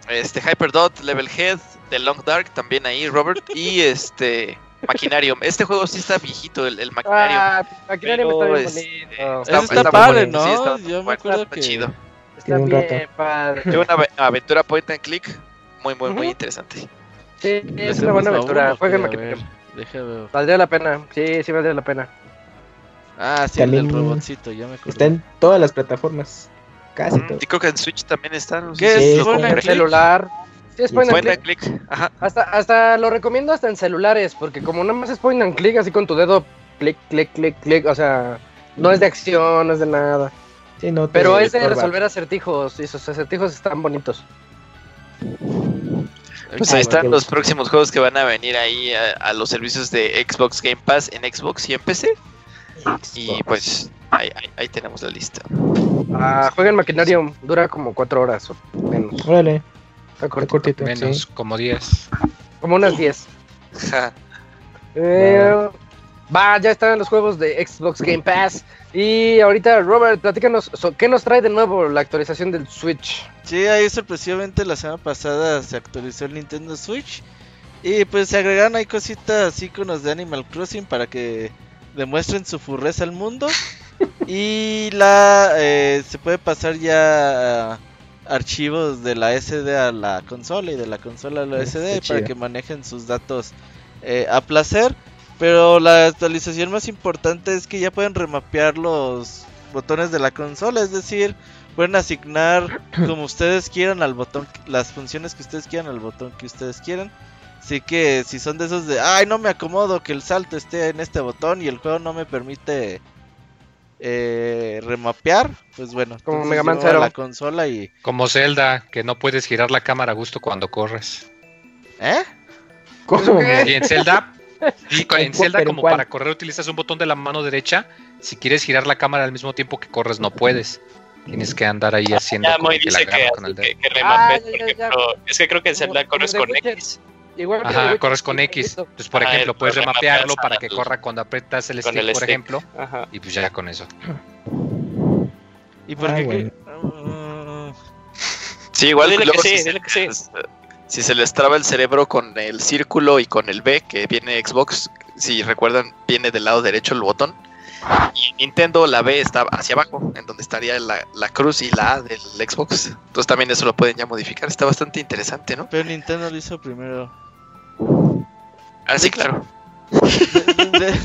este Hyperdot, Level Head, The Long Dark, también ahí, Robert, y este Maquinarium. Este juego sí está viejito, el, el Maquinarium. Ah, Maquinaria me está bien este, bonito. Ese está, está padre, bonito. ¿no? Sí, está Yo me acuerdo está que. chido. Está un bien rato. padre. Es una ave- aventura point and click muy, muy, muy interesante. Sí, ¿Le es una buena aventura. uno? Jueguen Ver. Valdría la pena. Sí, sí valdría la pena. Ah, sí, el del robotcito, ya me acuerdo. Está en todas las plataformas. Casi Mm, todas. Y creo que en Switch también está. No ¿Qué es? click? celular. Sí, es point and Point and click. click. Ajá. Hasta, hasta lo recomiendo hasta en celulares, porque como nada más es point and click, así con tu dedo, clic, clic, clic, clic, o sea, no es de acción, no es de nada. Sí, no te Pero es de resolver acertijos, y esos acertijos están bonitos. Pues Ah, ahí están los próximos juegos que van a venir ahí a, a los servicios de Xbox Game Pass en Xbox y en PC. Y pues ahí, ahí, ahí tenemos la lista. Ah, jueguen Maquinarium, dura como cuatro horas o menos. Órale, Está está cortito, cortito. Menos, sí. como 10. como unas 10. Ja. Eh, va, ya están los juegos de Xbox Game Pass. Y ahorita, Robert, platícanos, so- ¿qué nos trae de nuevo la actualización del Switch? Sí, ahí sorpresivamente la semana pasada se actualizó el Nintendo Switch. Y pues se agregaron ahí cositas, iconos de Animal Crossing para que demuestren su furreza al mundo. y la eh, se puede pasar ya archivos de la SD a la consola y de la consola a la SD para que manejen sus datos eh, a placer. Pero la actualización más importante es que ya pueden remapear los botones de la consola, es decir, pueden asignar como ustedes quieran al botón, las funciones que ustedes quieran al botón que ustedes quieran. Así que si son de esos de, ay, no me acomodo que el salto esté en este botón y el juego no me permite eh, remapear, pues bueno, Como Mega Man Zero. la consola y, Como Zelda, que no puedes girar la cámara a gusto cuando corres. ¿eh? ¿Eso qué? Y en Zelda, en ¿En cuál- Zelda como cuál? para correr utilizas un botón de la mano derecha. Si quieres girar la cámara al mismo tiempo que corres, no puedes. Tienes que andar ahí haciendo Ya como Moy que la con el dedo. que Ah, ya, por ya, ya. ejemplo. Es que creo que en Como- Zelda corres con Witcher. X. Igual que Ajá, corres con X. Entonces, por Ah, ejemplo, puedes remapearlo para que corra cuando aprietas el stick, el por stick. ejemplo. Ajá. Y pues ya con eso. ¿Y por Ah, qué? bueno. Sí, igual Dile que sí, dile que sí. si se les traba el cerebro con el círculo y con el B que viene Xbox, si recuerdan, viene del lado derecho el botón. Y en Nintendo la B está hacia abajo, en donde estaría la, la cruz y la A del Xbox. Entonces también eso lo pueden ya modificar. Está bastante interesante, ¿no? pero Nintendo lo hizo primero. Ah, sí, claro. De- de-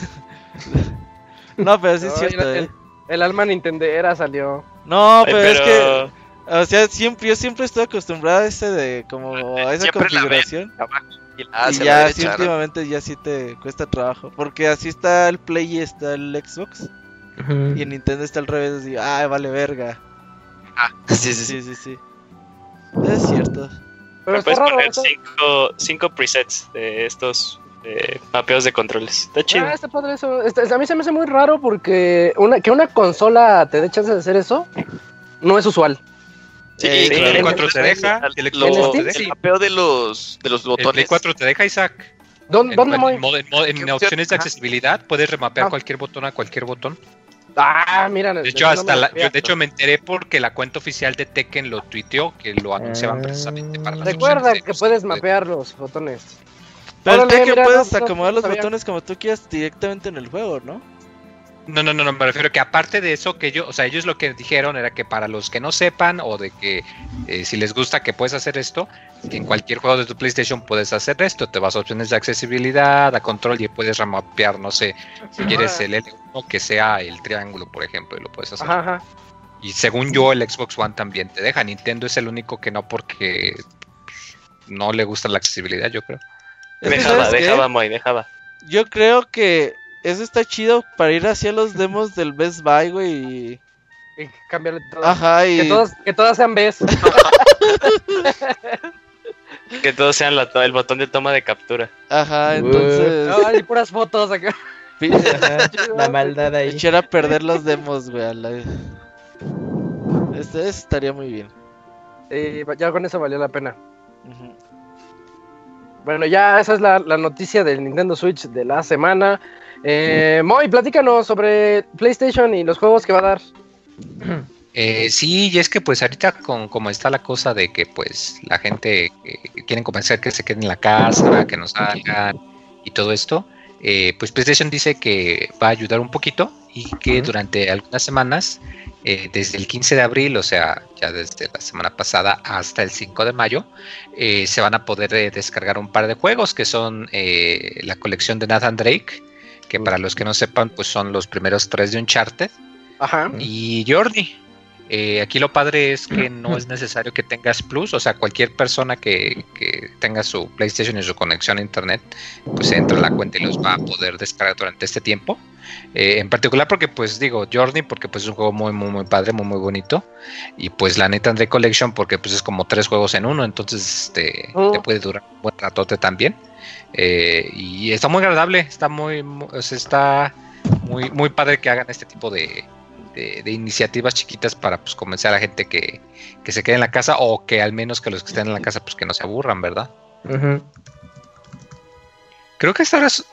no, pero sí es No, cierto, ¿eh? El alma Nintendera salió. No, Ay, pero, es que. O sea, siempre, yo siempre estoy acostumbrado a ese de como a esa Siempre la ven configuración. y la ya últimamente ya sí te cuesta trabajo. Porque así está el Play y está el Xbox. Y en Nintendo está al revés. Y, ah, vale verga. Ah, sí, sí, sí. Sí, sí, sí. Es cierto. Pero Puedes raro. poner cinco, cinco presets de estos eh, mapeos de controles. Está chido. Ah, está padre eso. Este, a mí se me hace muy raro porque una, que una consola te dé chance de hacer eso no es usual. Sí, Eh, claro. el Play en 4 te deja, el Lo- te Steam, deja. el mapeo de los, de los El Play botones. 4 te deja, Isaac. ¿Dónde, En, dónde en modo- en modo- en ¿Qué opciones de accesibilidad puedes remapear Ah. cualquier botón a cualquier botón. Ah, mira. De hecho, hasta la- yo, de hecho me enteré porque la cuenta oficial de Tekken lo tuiteó que lo anunciaban precisamente para las Recuerda que puedes mapear los botones. Pero el Tekken mira, puedes no, no, acomodar no los sabía. botones como tú quieras directamente en el juego, ¿no? No, no, no, no, me refiero que aparte de eso, que ellos, o sea, ellos lo que dijeron era que para los que no sepan o de que eh, si les gusta que puedes hacer esto, que en cualquier juego de tu PlayStation puedes hacer esto, te vas a opciones de accesibilidad, a control y puedes remapear, no sé, si quieres el L1 que sea el triángulo, por ejemplo, y lo puedes hacer. Ajá, ajá. Y según yo, el Xbox One también te deja. Nintendo es el único que no porque no le gusta la accesibilidad, yo creo. Dejaba, dejaba, Moy, dejaba. Yo creo que eso está chido para ir hacia los demos del Best Buy, güey. y- Y cambiarle todo. Ajá, y. Que, todas, que todas sean Bs. Que todos sean la el botón de toma de captura. Ajá, entonces. Ay, puras fotos acá. ajá, La maldad ahí. Echar a perder los demos, güey. la- Este eso estaría muy bien. Y ya con eso valió la pena. Bueno, ya esa es la, la noticia del Nintendo Switch de la semana. Eh, Moy, platícanos sobre PlayStation y los juegos que va a dar. Eh, sí, y es que pues ahorita con como está la cosa de que pues la gente eh, quieren convencer que se queden en la casa, que no salgan y todo esto, eh, pues PlayStation dice que va a ayudar un poquito y que durante algunas semanas, eh, desde el 15 de abril, o sea, ya desde la semana pasada hasta el 5 de mayo, se van a poder descargar un par de juegos que son la colección de Nathan Drake, que para los que no sepan, pues son los primeros tres de Uncharted Ajá. y Jordi. eh, aquí lo padre es que no es necesario que tengas Plus, o sea, cualquier persona que, que tenga su PlayStation y su conexión a Internet, pues entra a la cuenta y los va a poder descargar durante este tiempo. Eh, en particular porque, pues digo, Journey, porque pues es un juego muy, muy, muy padre, muy, muy bonito. Y pues la neta Andre Collection, porque pues es como tres juegos en uno, entonces este, Oh. te puede durar un buen ratote también. Eh, y está muy agradable, está muy, mu- o sea, está muy, muy padre que hagan este tipo de, de, de iniciativas chiquitas para pues convencer a la gente que, que se quede en la casa o que al menos que los que estén en la casa pues que no se aburran, ¿verdad? Creo que esta vez,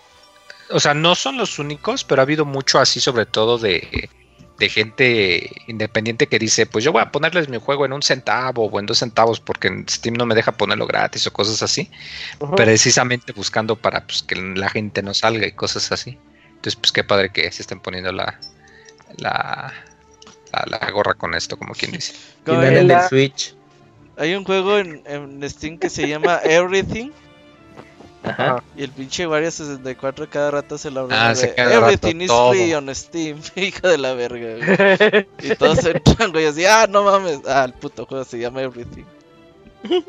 o sea, no son los únicos, pero ha habido mucho así, sobre todo de, de gente independiente que dice, pues yo voy a ponerles mi juego en un centavo o en dos centavos porque en Steam no me deja ponerlo gratis o cosas así, precisamente buscando para pues, que la gente no salga y cosas así. Entonces, pues qué padre que se estén poniendo la, la, la, la gorra con esto, como quien dice. Como Tienen el Switch. Hay un juego en, en Steam que se llama Everything. Ajá. Y el pinche Wario 64 cada rato se lo Ah, se rato Everything is todo. free on Steam. Hijo de la verga. güey. Y todos entran, güey, así, ah, no mames. Ah, el puto juego se llama Everything.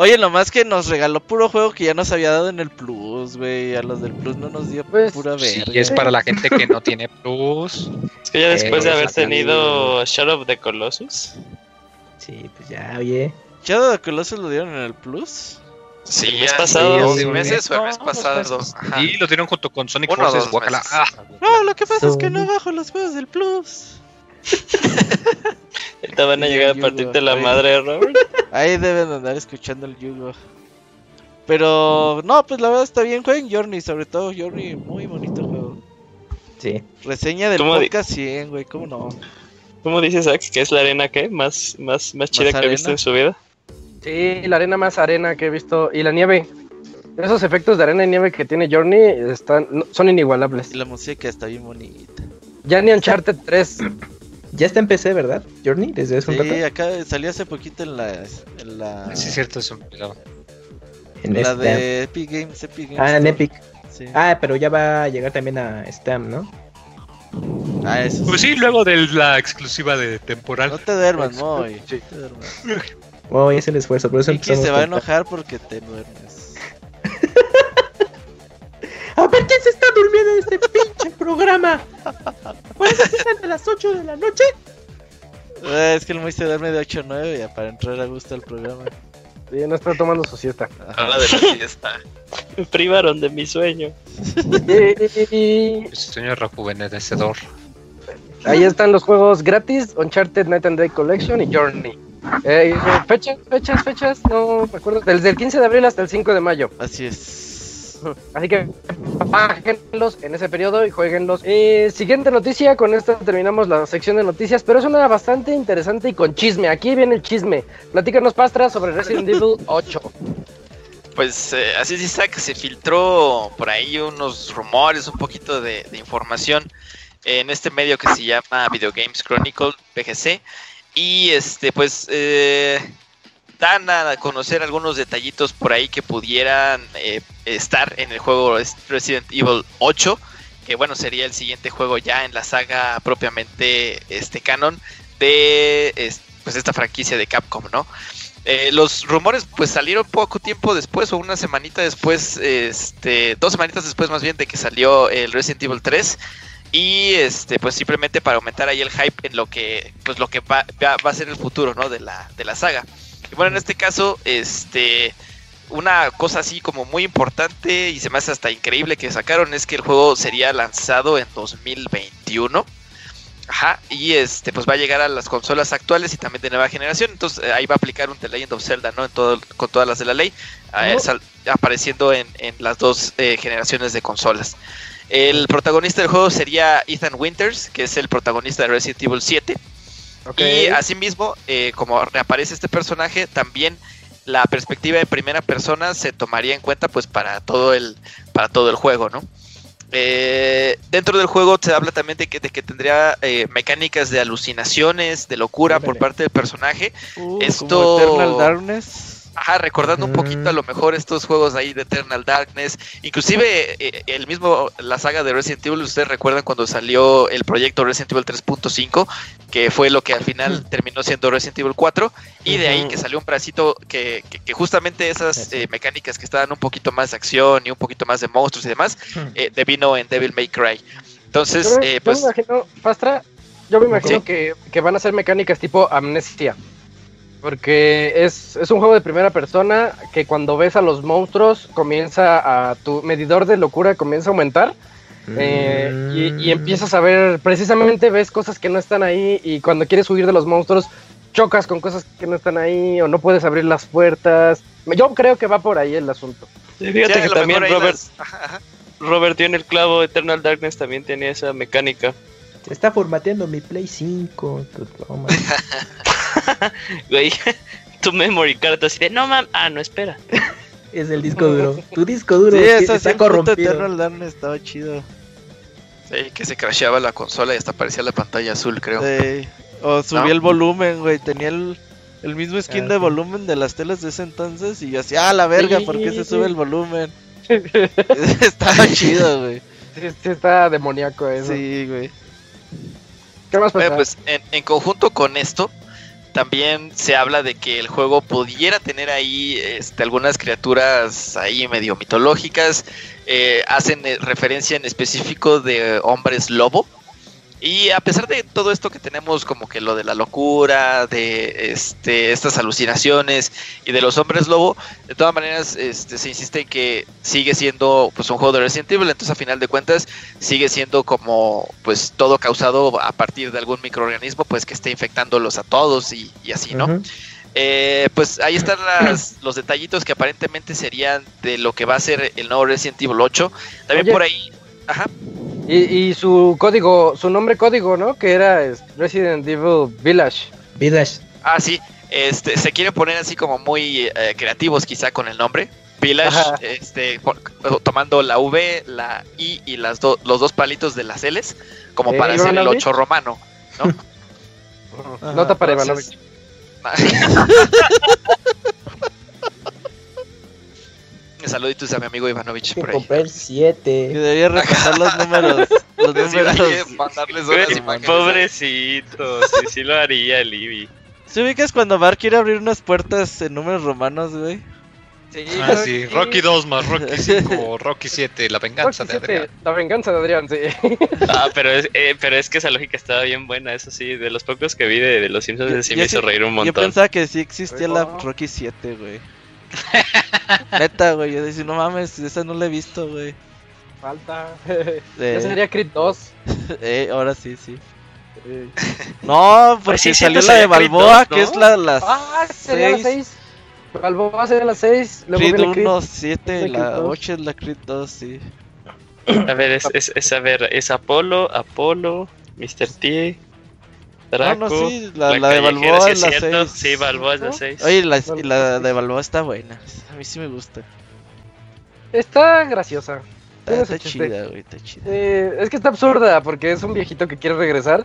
Oye, nomás que nos regaló puro juego que ya nos había dado en el Plus, güey. A los del Plus no nos dio Pues, pura Sí, verga. es para la gente que no tiene plus. Es que ya después de Eh, haber tenido Shadow of the Colossus. Sí, pues ya, oye. ¿Shadow of the Colossus lo dieron en el Plus? Sí, El mes pasado, sí, meses o el no, mes no, pasado. Y lo dieron junto con Sonic Uno Forces, meses. Ah, No, lo que pasa es que no bajo los juegos del Plus. Ahorita van a llegar a partirte la madre, Robert. Ahí deben andar escuchando el yugo. Pero no, pues la verdad está bien, jueguen Journey, sobre todo Journey, muy bonito juego. Sí. Reseña del ¿Cómo di- podcast 100, güey, ¿cómo no? ¿Cómo dices, Ax? ¿Que es la arena qué? ¿Más, más, más chida que ha arena? visto en su vida? Sí, la arena más arena que he visto. Y la nieve. Esos efectos de arena y nieve que tiene Journey están, no- son inigualables. Y la música está bien bonita. Ya ni Uncharted 3. Ya está en PC, ¿verdad? Journey, desde hace un Sí, rato. acá salió hace poquito en la. En la, sí, es cierto, eso olvidaba. En la Steam. de Epic Games. Epic Games Ah, en Store. Epic. Sí. Ah, pero ya va a llegar también a Steam, ¿no? Ah, eso Pues sí, luego de la exclusiva de temporal. No te duermas, Moy. Sí. No te duermas. Moy es el esfuerzo, por eso empezamos se va a enojar porque te duermes. A ver quién se está durmiendo en este pinche programa. ¿Por eso empiezan a las 8 de la noche? Eh, Es que el Moy se duerme de 8 a 9 ya para entrar a gusto al programa. Sí, no está tomando su siesta. Habla de la fiesta. Me privaron de mi sueño. Y Sueño rejuvenecedor. ahí están los juegos gratis: Uncharted Night and Day Collection y Journey. Eh, y fechas, fechas, fechas, no me acuerdo. Desde el 15 de abril hasta el 5 de mayo. Así es. Así que bájenlos en ese periodo y jueguenlos. Eh, siguiente noticia, con esta terminamos la sección de noticias, pero es una bastante interesante y con chisme. Aquí viene el chisme. Platícanos, Pastra, sobre Resident Evil 8. Pues eh, así es, Isaac, se filtró por ahí unos rumores, un poquito de, de información en este medio que se llama Video Games Chronicle, PGC. Y este, pues, eh, dan a conocer algunos detallitos por ahí que pudieran eh, estar en el juego Resident Evil 8. Que bueno, sería el siguiente juego ya en la saga propiamente este canon de es- pues esta franquicia de Capcom, ¿no? Eh, los rumores pues salieron poco tiempo después o una semanita después, este, dos semanitas después más bien de que salió el Resident Evil 3 y este pues simplemente para aumentar ahí el hype en lo que pues lo que va, va- va a ser el futuro, ¿no? de la de la saga. Y bueno, en este caso, este una cosa así como muy importante y se me hace hasta increíble que sacaron es que el juego sería lanzado en 2021. Ajá, y este pues va a llegar a las consolas actuales y también de nueva generación. Entonces ahí va a aplicar un The Legend of Zelda, ¿no? En todo, con todas las de la ley, eh, sal- apareciendo en, en las dos eh, generaciones de consolas. El protagonista del juego sería Ethan Winters, que es el protagonista de Resident Evil 7. Ok. Y asimismo, eh, como reaparece este personaje, también la perspectiva en primera persona se tomaría en cuenta pues para todo el, para todo el juego, ¿no? Eh, dentro del juego se habla también de que, de que tendría eh, mecánicas de alucinaciones, de locura por parte del personaje. Uh, Esto- como Eternal Darkness. Ajá, recordando un poquito a lo mejor estos juegos ahí de Eternal Darkness, inclusive eh, el mismo, la saga de Resident Evil, ustedes recuerdan cuando salió el proyecto Resident Evil 3.5, que fue lo que al final terminó siendo Resident Evil 4, y de ahí que salió un pedacito que, que, que justamente esas eh, mecánicas que estaban un poquito más de acción y un poquito más de monstruos y demás, eh, devino en Devil May Cry. Entonces, Yo, me- eh, yo pues... me imagino, Pastra, yo me imagino Sí. que, que van a ser mecánicas tipo amnesia. Porque es, es un juego de primera persona que cuando ves a los monstruos comienza a tu medidor de locura comienza a aumentar eh, y, y empiezas a ver, precisamente ves cosas que no están ahí y cuando quieres huir de los monstruos chocas con cosas que no están ahí o no puedes abrir las puertas. Yo creo que va por ahí el asunto. Fíjate sí, que también Robert, las-. Robert dio en el clavo Eternal Darkness también tenía esa mecánica. Se está formateando mi Play 5. tu toma. Güey, tu memory card así de no mam, ah no espera. es el disco duro. Tu disco duro Sí, sí, esa está corrompido. Eternal Darkness estaba chido. Sí, que se crasheaba la consola y hasta aparecía la pantalla azul, creo. Sí. O subí ¿No? el volumen, güey. Tenía el, el mismo skin Ah, de sí. volumen de las teles de ese entonces. Y yo así, ah, la verga, Sí. ¿por qué se sube el volumen? Estaba chido, güey. Sí, está demoníaco eso. Sí, güey. ¿Qué más Bueno, pasa? pues en, en conjunto con esto, también se habla de que el juego pudiera tener ahí este, algunas criaturas ahí medio mitológicas. eh, hacen eh, referencia en específico de hombres lobo. Y a pesar de todo esto que tenemos como que lo de la locura, de este, estas alucinaciones y de los hombres lobo, de todas maneras este, se insiste en que sigue siendo pues un juego de Resident Evil, entonces a final de cuentas sigue siendo como pues todo causado a partir de algún microorganismo pues que esté infectándolos a todos y, y así, ¿no? Eh, pues ahí están las, los detallitos que aparentemente serían de lo que va a ser el nuevo Resident Evil 8. También Oye. por ahí, ajá, Y, y su código, su nombre código, ¿no? Que era es, Resident Evil Village. Vidas. ah sí, este, se quieren poner así como muy eh, creativos quizá con el nombre. Village, Ajá. este, por- tomando la V, la I y las do- los dos palitos de las L's, como Eh, para hacer el Ivanovich. 8 romano. Ajá, Nota para Ivanovich. Saluditos a mi amigo Ivanovich por ahí. compré 7. debería repasar los números. Los Sí, números. mandarles Güey, unas imágenes. pobrecito, sí, sí lo haría el Libby. ¿Se ubicas cuando Bar quiere abrir unas puertas en números romanos, güey? Sí, Ah, claro sí, Rocky 2 más Rocky 5, Rocky 7, la venganza Rocky de siete, Adrián. La venganza de Adrián, sí. Ah, pero es, eh, pero es que esa lógica estaba bien buena, eso sí. De los pocos que vi de, de los Simpsons, sí Yo me hizo sí- reír un Yo montón. pensaba que sí existía la. Rocky 7, güey. Neta, güey. Yo decía, no mames, esa no la he visto, güey. Falta. Eh, Ya sería Creed 2. eh, ahora sí, sí. No, porque sí, salió la de Balboa, 2, que ¿no? es la, la Ah, sería la seis. 6. Balboa sería la 6. Luego Creed viene Creed. 1, 7, Creed la 2. 8 es la Creed 2, sí. A ver, es, es, es, a ver, es Apolo, Apolo, Mr. T, Draco. No, no, sí, la- la de Balboa es la cierto, seis. Sí, Balboa es la ¿No? 6. Oye, la, la de Balboa está buena. A mí sí me gusta. Está graciosa. Está, su está chida, güey, está chida. Eh, es que está absurda porque es un viejito que quiere regresar.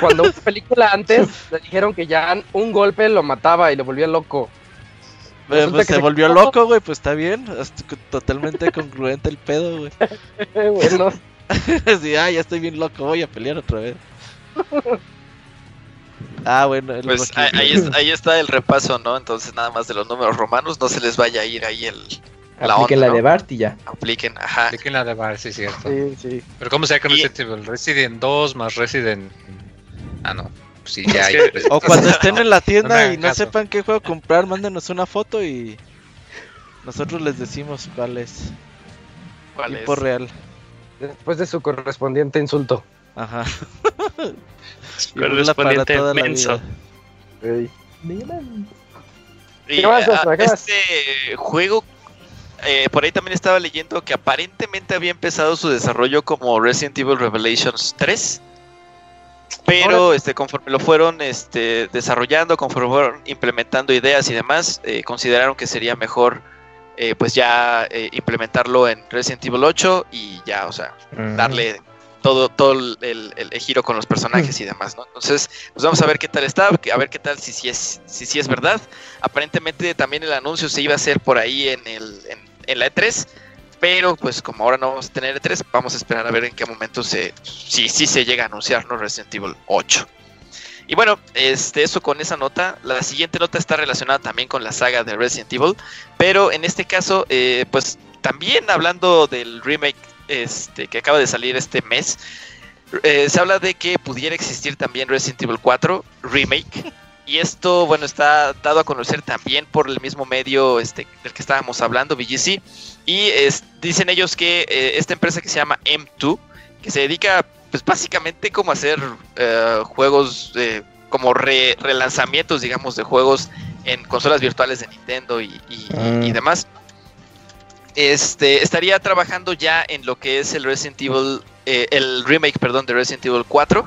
Cuando una película antes le dijeron que ya un golpe lo mataba y lo volvía loco. Pues que se se volvió loco, güey, pues está bien. totalmente congruente el pedo, güey. bueno, sí, ah, ya estoy bien loco, voy a pelear otra vez. Ah, bueno, el Pues ahí, ahí es- ahí está el repaso, ¿no? Entonces nada más de los números romanos, no se les vaya a ir ahí el... La Apliquen onda, la de ¿no? Bart y ya. Apliquen, ajá. De que la de Bar, sí, cierto. sí, sí. Pero ¿cómo se llama Y- Resident Evil? Resident 2 más Resident... Ah, no. Sí, ya hay. O cuando estén en la No tienda y no caso. sepan qué juego comprar, mándenos una foto y nosotros les decimos cuál es. ¿Cuál es? Real. Después de su correspondiente insulto. Ajá. Correspondiente menso. vida. Ey. Y, ¿Qué más, ah, más? este juego, eh, por ahí también estaba leyendo que aparentemente había empezado su desarrollo como Resident Evil Revelations 3. Pero este, conforme lo fueron este, desarrollando, conforme fueron implementando ideas y demás, eh, consideraron que sería mejor eh, pues ya eh, implementarlo en Resident Evil 8 y ya, o sea, darle todo, todo el, el- giro con los personajes y demás, ¿no? Entonces, pues vamos a ver qué tal está, a ver qué tal si, si es, si, si es verdad. Aparentemente también el anuncio se iba a hacer por ahí en, el, en la E3, pero pues como ahora no vamos a tener E3, vamos a esperar a ver en qué momento se, si, si se llega a anunciar, ¿no? Resident Evil 8. Y bueno, este, eso con esa nota. La siguiente nota está relacionada también con la saga de Resident Evil, pero en este caso, eh, pues también hablando del remake este, que acaba de salir este mes, eh, se habla de que pudiera existir también Resident Evil 4 Remake. Y esto, bueno, está dado a conocer también por el mismo medio este, del que estábamos hablando, VGC. Y es- dicen ellos que eh, esta empresa que se llama M2, que se dedica pues básicamente como a hacer eh, juegos, eh, como re- relanzamientos, digamos, de juegos en consolas virtuales de Nintendo y, y- y- y Mm. demás. Este, estaría trabajando ya en lo que es el Resident Evil, eh, el remake, perdón, de Resident Evil 4.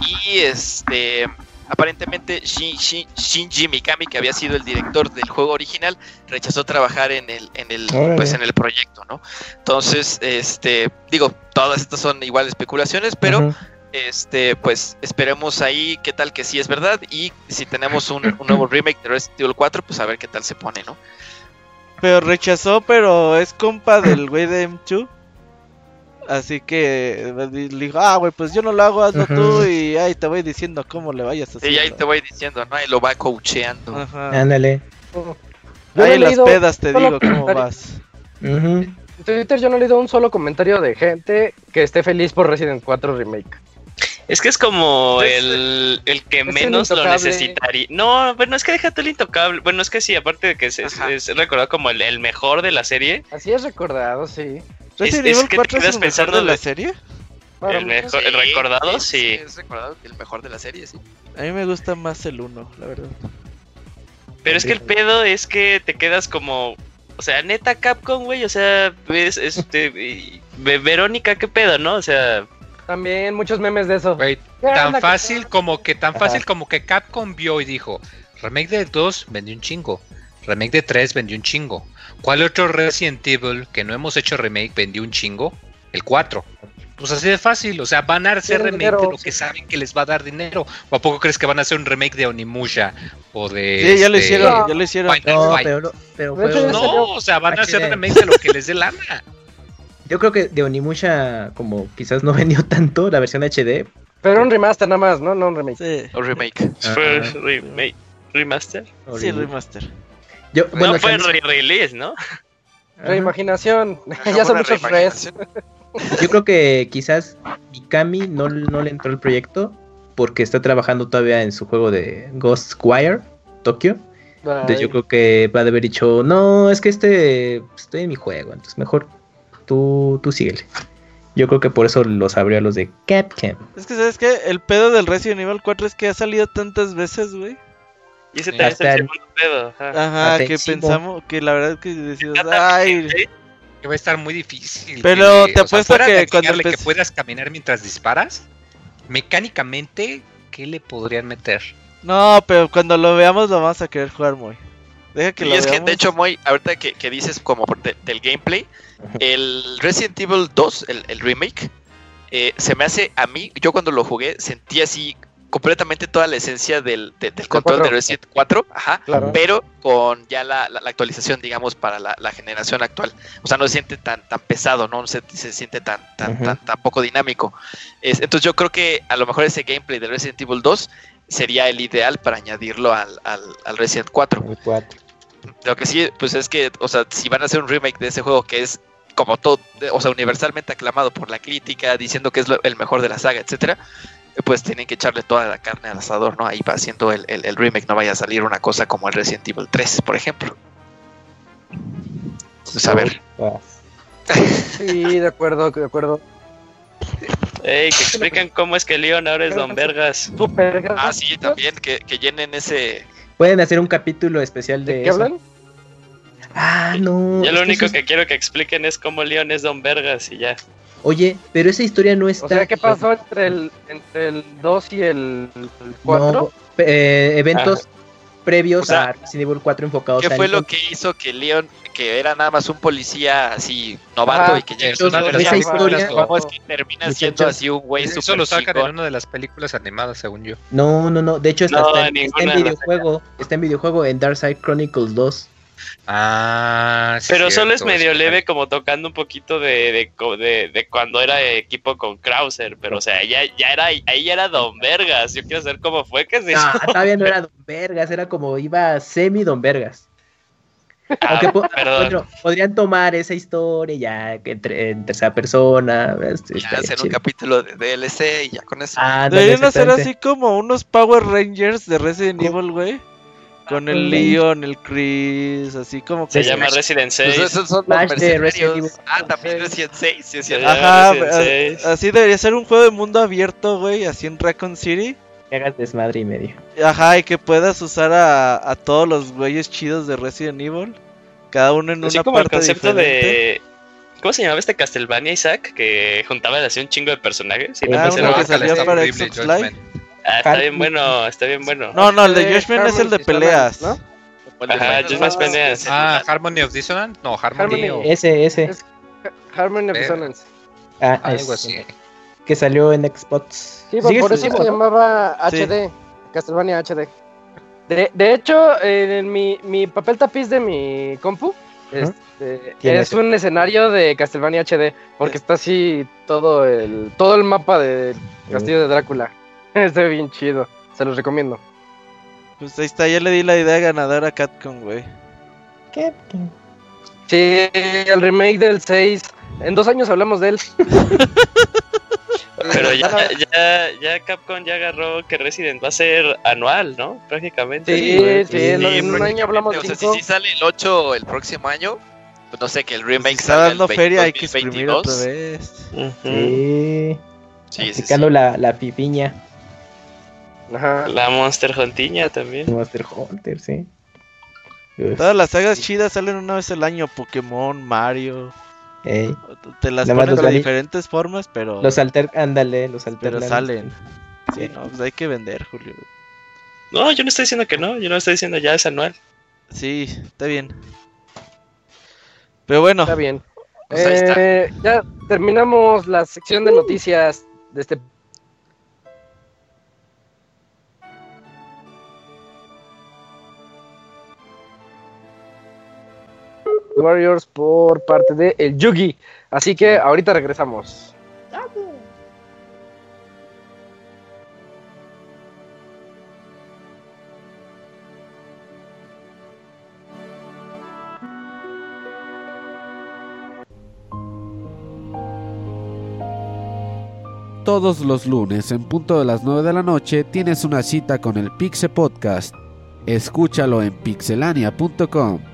Y este, aparentemente Shin- Shin- Shinji Mikami, que había sido el director del juego original, rechazó trabajar en el, en el, Órale. pues en el proyecto, ¿no? Entonces, este, digo, todas estas son igual especulaciones, pero este, pues esperemos ahí qué tal que sí es verdad y si tenemos un, un nuevo remake de Resident Evil 4, pues a ver qué tal se pone, ¿no? Pero rechazó, pero es compa del güey de M2. Así que eh, le dijo, ah, güey, pues yo no lo hago, hazlo Ujú. tú y ahí te voy diciendo cómo le vayas a hacer. Y ahí te voy diciendo, ¿no? Ahí lo va coacheando. Ajá. Ándale. Ahí las leído pedas te digo cómo vas. Ujú. En Twitter yo no he leído un solo comentario de gente que esté feliz por Resident 4 Remake. Es que es como Es- el, el que el menos lo necesitaría. No, bueno, es que déjate el intocable. Bueno, es que sí, aparte de que es, es- es recordado como el, el mejor de la serie. Así es recordado, sí. ¿Resident es que te 4 es quedas el mejor pensando de la serie? El mejor, el recordado, es- sí. Es recordado que el mejor de la serie, sí. A mí me gusta más el 1, la verdad. Pero es que el pedo es que te quedas como. O sea, neta Capcom, güey. O sea, ves, este. Verónica, qué pedo, ¿no? O sea, También muchos memes de eso. Güey, ¿Qué tan fácil como que tan Ajá. fácil como que Capcom vio y dijo, remake de 2 vendió un chingo, remake de 3 vendió un chingo. ¿Cuál otro Resident Evil que no hemos hecho remake vendió un chingo? El 4. Pues así de fácil, o sea, van a hacer remake dinero, de lo sí. que saben que les va a dar dinero. ¿O a poco crees que van a hacer un remake de Onimusha o de Sí, ya lo este, hicieron, No. ya lo hicieron. No, pero, pero salió- No, o sea, van a hacer remake de lo que les dé lana. Yo creo que de Onimusha, como quizás no vendió tanto la versión HD. Pero un remaster nada más, ¿no? No un remake. Sí. O remake. Fue remake. ¿Remaster? Sí, remaster. Yo, bueno, no fue re-release, ¿no? Reimaginación. Ya son muchos reimaginación. yo creo que quizás Mikami no, no le entró el proyecto porque está trabajando todavía en su juego de Ghostwire Tokyo. Entonces yo creo que va a haber dicho, no, es que este estoy en mi juego, entonces mejor tú, tú síguele. Yo creo que por eso los abrió a los de Capcom. Es que, ¿sabes qué? El pedo del Resident Evil 4 es que ha salido tantas veces, güey. Y ese también es el segundo pedo. ajá. Que pensamos, que la verdad que decimos, ay, Que va a estar muy difícil. Pero que- te o sea, apuesto que cuando que puedas caminar mientras disparas, mecánicamente, ¿qué le podrían meter? no, pero cuando lo veamos lo vamos a querer jugar muy. Deja que Y lo es que, de hecho, muy, ahorita que, que dices como de- del gameplay, el Resident Evil 2, el, el remake, eh, se me hace a mí, yo cuando lo jugué, sentí así completamente toda la esencia del, de- del control de 4. Resident 4, ajá, Claro. pero con ya la, la- la actualización, digamos, para la, la generación actual. O sea, no se siente tan, tan pesado, no se, se siente tan, tan, tan, tan poco dinámico. Es- entonces yo creo que a lo mejor ese gameplay de Resident Evil 2 sería el ideal para añadirlo al, al, al Resident 4. El 4. Lo que sí, pues es que, o sea, si van a hacer un remake de ese juego que es como todo, o sea, universalmente aclamado por la crítica, diciendo que es lo- el mejor de la saga, etcétera, pues tienen que echarle toda la carne al asador, ¿no? Ahí va haciendo el, el- el remake, no vaya a salir una cosa como el Resident Evil 3, por ejemplo. Pues a ver. Sí, de acuerdo, de acuerdo. Ey, que explican cómo es que Leon ahora es Don Vergas. Super Ah, sí, también, que, que llenen ese... Pueden hacer un capítulo especial de, ¿De qué eso. hablan? Ah, no. Yo lo único eso que quiero que expliquen es cómo Leon es Don Vergas y ya. Oye, pero esa historia no está. O sea, ¿qué pasó entre el, entre el 2 y el 4? No, eh, eventos previos O sea, a Resident Evil 4 enfocados ¿Qué a fue lo que hizo que Leon, que era nada más un policía así novato Ah, y que llega es una de las esa películas historia- ¿Cómo es que termina siendo así un güey Eso súper lo sacan en una de las películas animadas, según yo. No, no, no. De hecho, está, No, está en, está en videojuego. Está en videojuego en Darkside Chronicles 2. Ah, sí, Pero solo es cierto, medio sí. leve como tocando un poquito de, de, de- de cuando era equipo con Krauser, pero o sea, ya, ya era, ahí ya era Don Vergas. Yo quiero saber cómo fue que se hizo. Ah, todavía no era Don Vergas, era como iba semi Don Vergas. Ah, Aunque bueno, podrían tomar esa historia ya entre- en tercera persona. este, Ya estaría hacen un chido. capítulo de DLC y ya con eso. Ah, Deberían hacer así como unos Power Rangers de Resident Evil, güey. Con el Leon, el Chris, así como que... Se llama Resident 6. Pues esos son los de. Resident Evil. Ah, también Resident 6, sí, llama Ajá, Resident a- 6. así debería ser un juego de mundo abierto, güey, así en Raccoon City. Que hagas desmadre y medio. Ajá, y que puedas usar a, a todos los güeyes chidos de Resident Evil. Cada uno en Así una como el concepto diferente. de. ¿Cómo se llamaba este Castlevania Isaac? Que juntaba así un chingo de personajes. Y Ah, Ah, uno que está para Xbox Judgment. Live. Ah, está bien bueno, está bien bueno. No, no, el de Eh, Judgment es el de Harmony peleas. ¿no? Ajá, más peleas. Ah, Harmony of Dissonance. No, Harmony, Harmony. o Ese, ese. Es- Harmony of Dissonance. Ah, algo ese. así. Que salió en Xbox. Sí, por eso se llamaba Sí. HD, Castlevania HD. De, de hecho, en mi, mi papel tapiz de mi compu este, es un escenario de Castlevania HD, porque está así todo el todo el mapa del castillo de Drácula. Está bien chido, se los recomiendo. Pues ahí está, ya le di la idea ganadora a Capcom, güey. ¿Qué? Sí, el remake del 6. En dos años hablamos de él. Pero ya, ya, ya Capcom ya agarró que Resident va a ser anual, ¿no? Prácticamente. Sí, sí, sí, en, en un año hablamos O de sea, si, cinco. si sale el 8 el próximo año, pues no sé, que el remake Si está salga dando el feria, hay que exprimir 2022. otra vez. Sí. Sí, sí, sí. La, la pipiña. Ajá. La Monster Huntiña también. Monster Hunter, sí. Todas las sagas chidas salen una vez al año. Pokémon, Mario. Ey. Te las Nada ponen de diferentes formas, pero, Los alter, ándale, los pero alternan. salen. Sí, Sí. no, pues hay que vender, Julio. No, yo no estoy diciendo que no, yo no estoy diciendo ya es anual. Sí, está bien. Pero bueno, Está bien. Pues ahí está. Eh, ya terminamos la sección de noticias de este. Warriors por parte de el Yugi. Así que ahorita regresamos. Todos los lunes en punto de las 9 de la noche tienes una cita con el Pixe Podcast. Escúchalo en pixelania.com.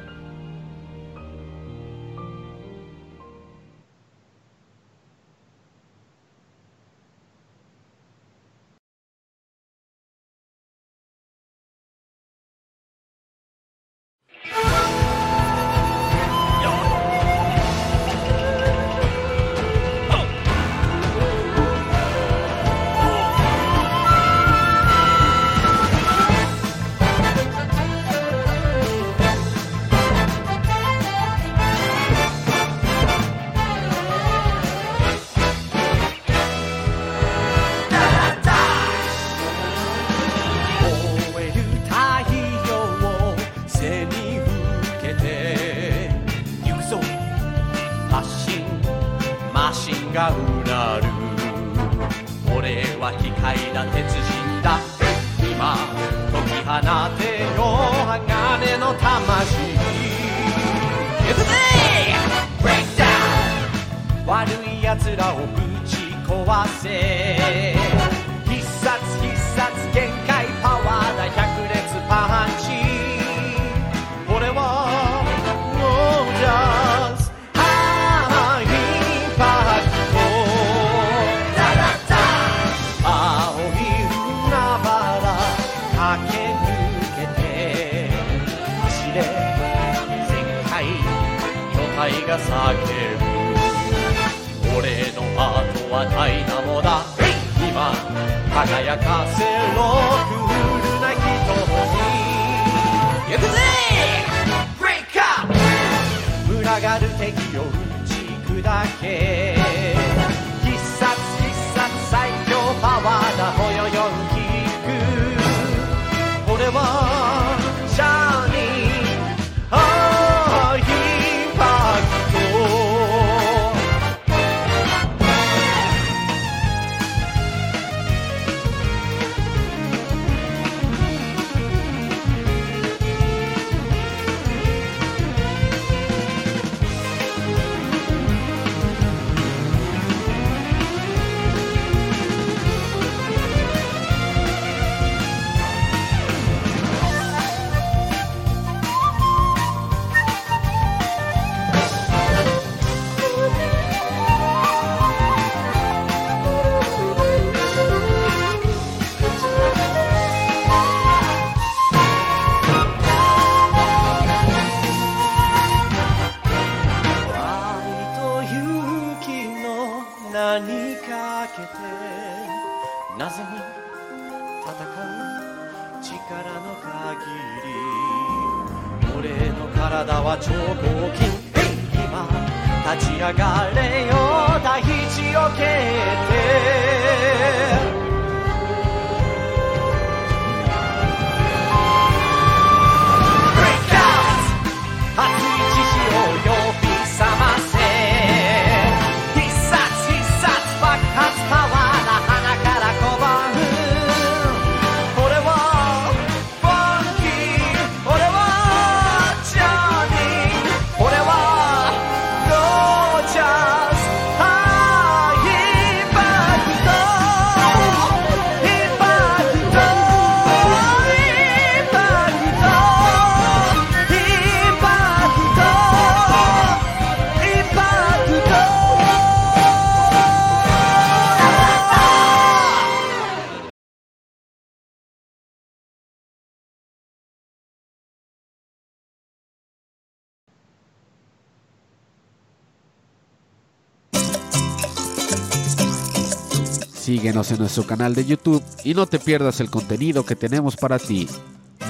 Síguenos en nuestro canal de YouTube y no te pierdas el contenido que tenemos para ti.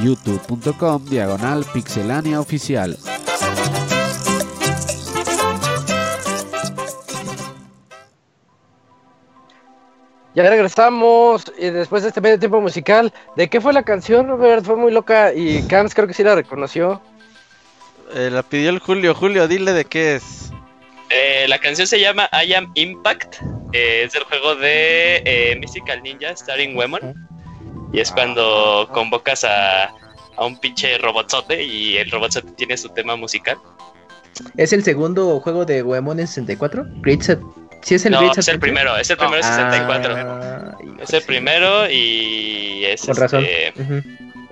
youtube.com diagonal pixelania oficial. Ya regresamos y después de este medio tiempo musical. ¿De qué fue la canción, Robert? Fue muy loca y Camps creo que sí la reconoció. Eh, la pidió el Julio. Julio, dile de qué es. Eh, la canción se llama I Am Impact. eh, es del juego de eh, Mystical Ninja Starring Women. Y es cuando convocas a, a un pinche robotzote y el robotzote tiene su tema musical. ¿Es el segundo juego de Goemon en 64? Great Set- ¿Sí es el no, Great es el primero, es el primero de 64. Ah, es el primero y es Con razón. este, Ujú.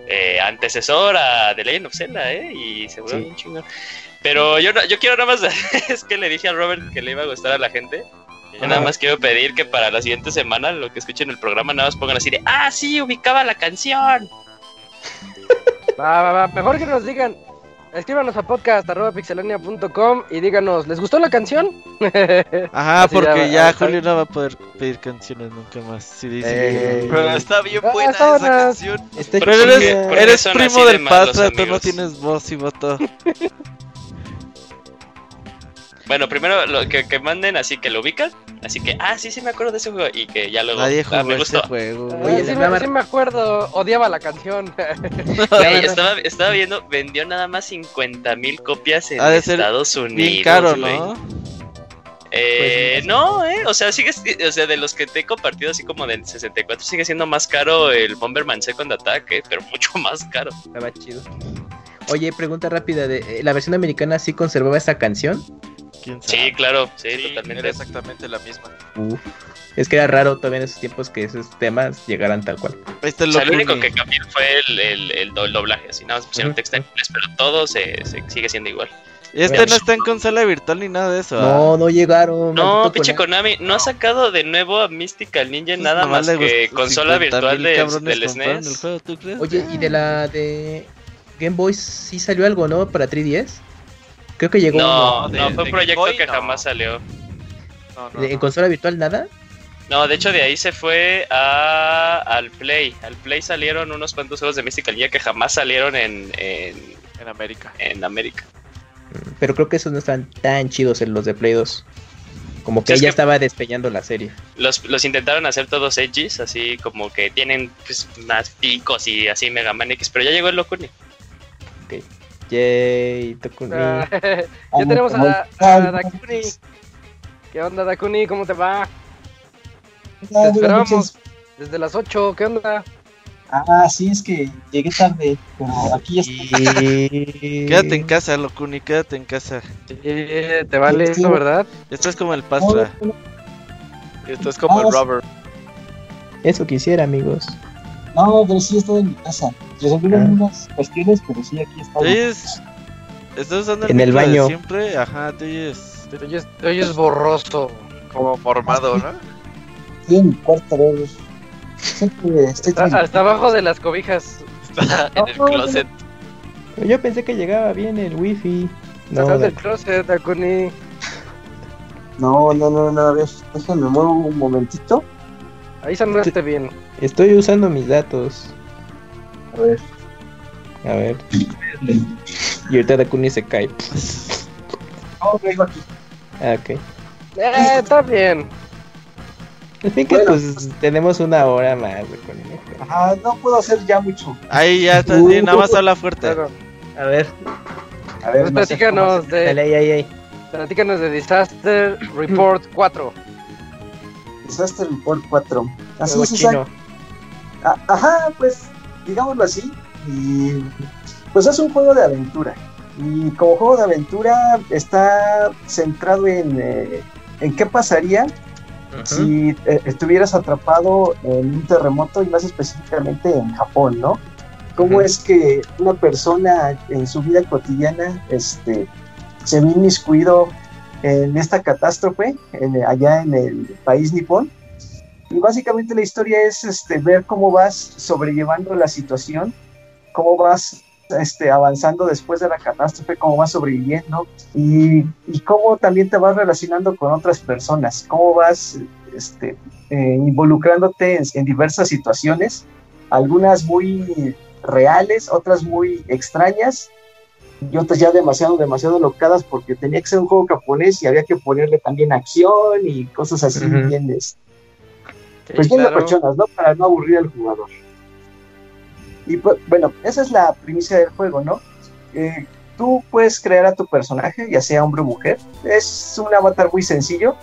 eh, antecesor a The Legend of Zelda, ¿eh? Y se volvió Sí. bien chingón. Pero yo, no- yo quiero nada más, es que le dije a Robert que le iba a gustar a la gente. Yo nada más quiero pedir que para la siguiente semana, lo que escuchen el programa, nada más pongan así de, ah, sí, ubicaba la canción. Va, va, va. Mejor que nos digan. Escríbanos a podcast.pixelania.com y díganos, ¿les gustó la canción? Ajá, Así porque ya, ya, ah, Julio no va a poder pedir canciones nunca más. Si dice Eh, Pero está bien Ah, buena está esa buena. canción. Está Pero Pero ¿por eres, eres primo de del malos, Patra, tú no tienes voz y voto. Bueno, primero lo que, que manden así que lo ubican. Así que, ah, sí, sí me acuerdo de ese juego. Y que ya luego, Nadie ah, me este gustó. juego. Ah. Oye, sí, me, sí acuerdo, odiaba la canción. Güey, estaba, estaba viendo, vendió nada más 50 mil copias en Ha de ser Estados Unidos. Bien caro. ¿no? Eh, Pues, no, eh, o sea, sigue, o sea, de los que te he compartido así como del 64 sigue siendo más caro el Bomberman Second Attack, eh, pero mucho más caro. Estaba chido. Oye, pregunta rápida. De, eh, ¿La versión americana sí conservaba esta canción? ¿Quién sabe? Sí, claro, sí, Sí, totalmente. era exactamente la misma. Uf. Es que era raro todavía en esos tiempos que esos temas llegaran tal cual. Ahí está O el sea, lo Locuni. único que cambió fue el, el, el do- el doblaje, así nada más pusieron texto en inglés, pero todo se, se sigue siendo igual. Y este no está en consola virtual ni nada de eso. No, ¿ah? no llegaron. No, pinche Konami. No ha sacado de nuevo a Mystical Ninja Pues nada más que consola 50,000 virtual de- del SNES. juego, ¿tú crees? Oye, y de la de Game Boy sí salió algo, ¿no? Para 3DS. Creo que llegó No, No, de- no, fue un proyecto Boy, que no. jamás salió. No, no, uno. ¿En no. consola virtual nada? No, de hecho de ahí se fue a, al Play. Al Play salieron unos cuantos juegos de Mystical Ninja que jamás salieron en, en, En América. en América. Mm, Pero creo que esos no están tan chidos en los de Play 2. Como que Sí, es ya que- estaba despeñando la serie. Los, los intentaron hacer todos edgys, así como que tienen pues, más picos y así Mega Man X, pero ya llegó el Locuni. Yay, Tokuni. Ah, ya tenemos a, a Dakuni. ¿Qué onda, Dakuni? ¿Cómo te va? Te esperábamos desde las 8. ¿Qué onda? Ah, sí, es que llegué tarde, pero aquí ya estoy. Quédate en casa, Locuni, quédate en casa. Sí, te vale Sí. eso, ¿verdad? Estás como el Pastra. Esto es como el Vamos. Robert. Eso quisiera, amigos. No, pero sí estoy en mi casa. Resolví Ah. unas cuestiones, pero sí, aquí ¿Te estoy. oyes? ¿Estás usando el En el baño. siempre? Ajá, te oyes. Te oyes, te oyes borroso. Como mormado, ¿no? Estoy en mi cuarto. Siempre estoy Está, hasta abajo de las cobijas. Está en el closet. Yo pensé que llegaba bien el wifi. No, Sal del closet, Dakuni. No, no, no, no, a ver, déjame muevo un momentito. Ahí sonaste bien. Estoy usando mis datos. A ver. A ver. Y ahorita Dakuni se cae. No, vengo aquí. Ah, ok. Eh, está bien. En fin que Bueno. pues tenemos una hora más de. Ajá, no puedo hacer ya mucho. Ahí ya estás bien, nada más habla fuerte. Claro. A ver, A ver, Pues no platícanos hacer. dale de, ahí, ahí, ahí. platícanos de Disaster Report 4. Disaster Report 4. Así es, Ajá, pues, digámoslo así. Y pues es un juego de aventura. Y como juego de aventura está centrado en, eh, en qué pasaría si eh, estuvieras atrapado en un terremoto y más específicamente en Japón, ¿no? ¿Cómo es que una persona en su vida cotidiana este, se ve inmiscuido en esta catástrofe en- allá en el país nipón? Y básicamente la historia es este, ver cómo vas sobrellevando la situación, cómo vas este, avanzando después de la catástrofe, cómo vas sobreviviendo y, y cómo también te vas relacionando con otras personas, cómo vas este, eh, involucrándote en, en diversas situaciones, algunas muy reales, otras muy extrañas y otras ya demasiado, demasiado locadas porque tenía que ser un juego japonés y había que ponerle también acción y cosas así Ujú. bien, pues claro. locochonas, ¿no? Para no aburrir al jugador. Y pues, bueno, esa es la primicia del juego, ¿no? Eh, tú puedes crear a tu personaje, ya sea hombre o mujer. Es un avatar muy sencillo.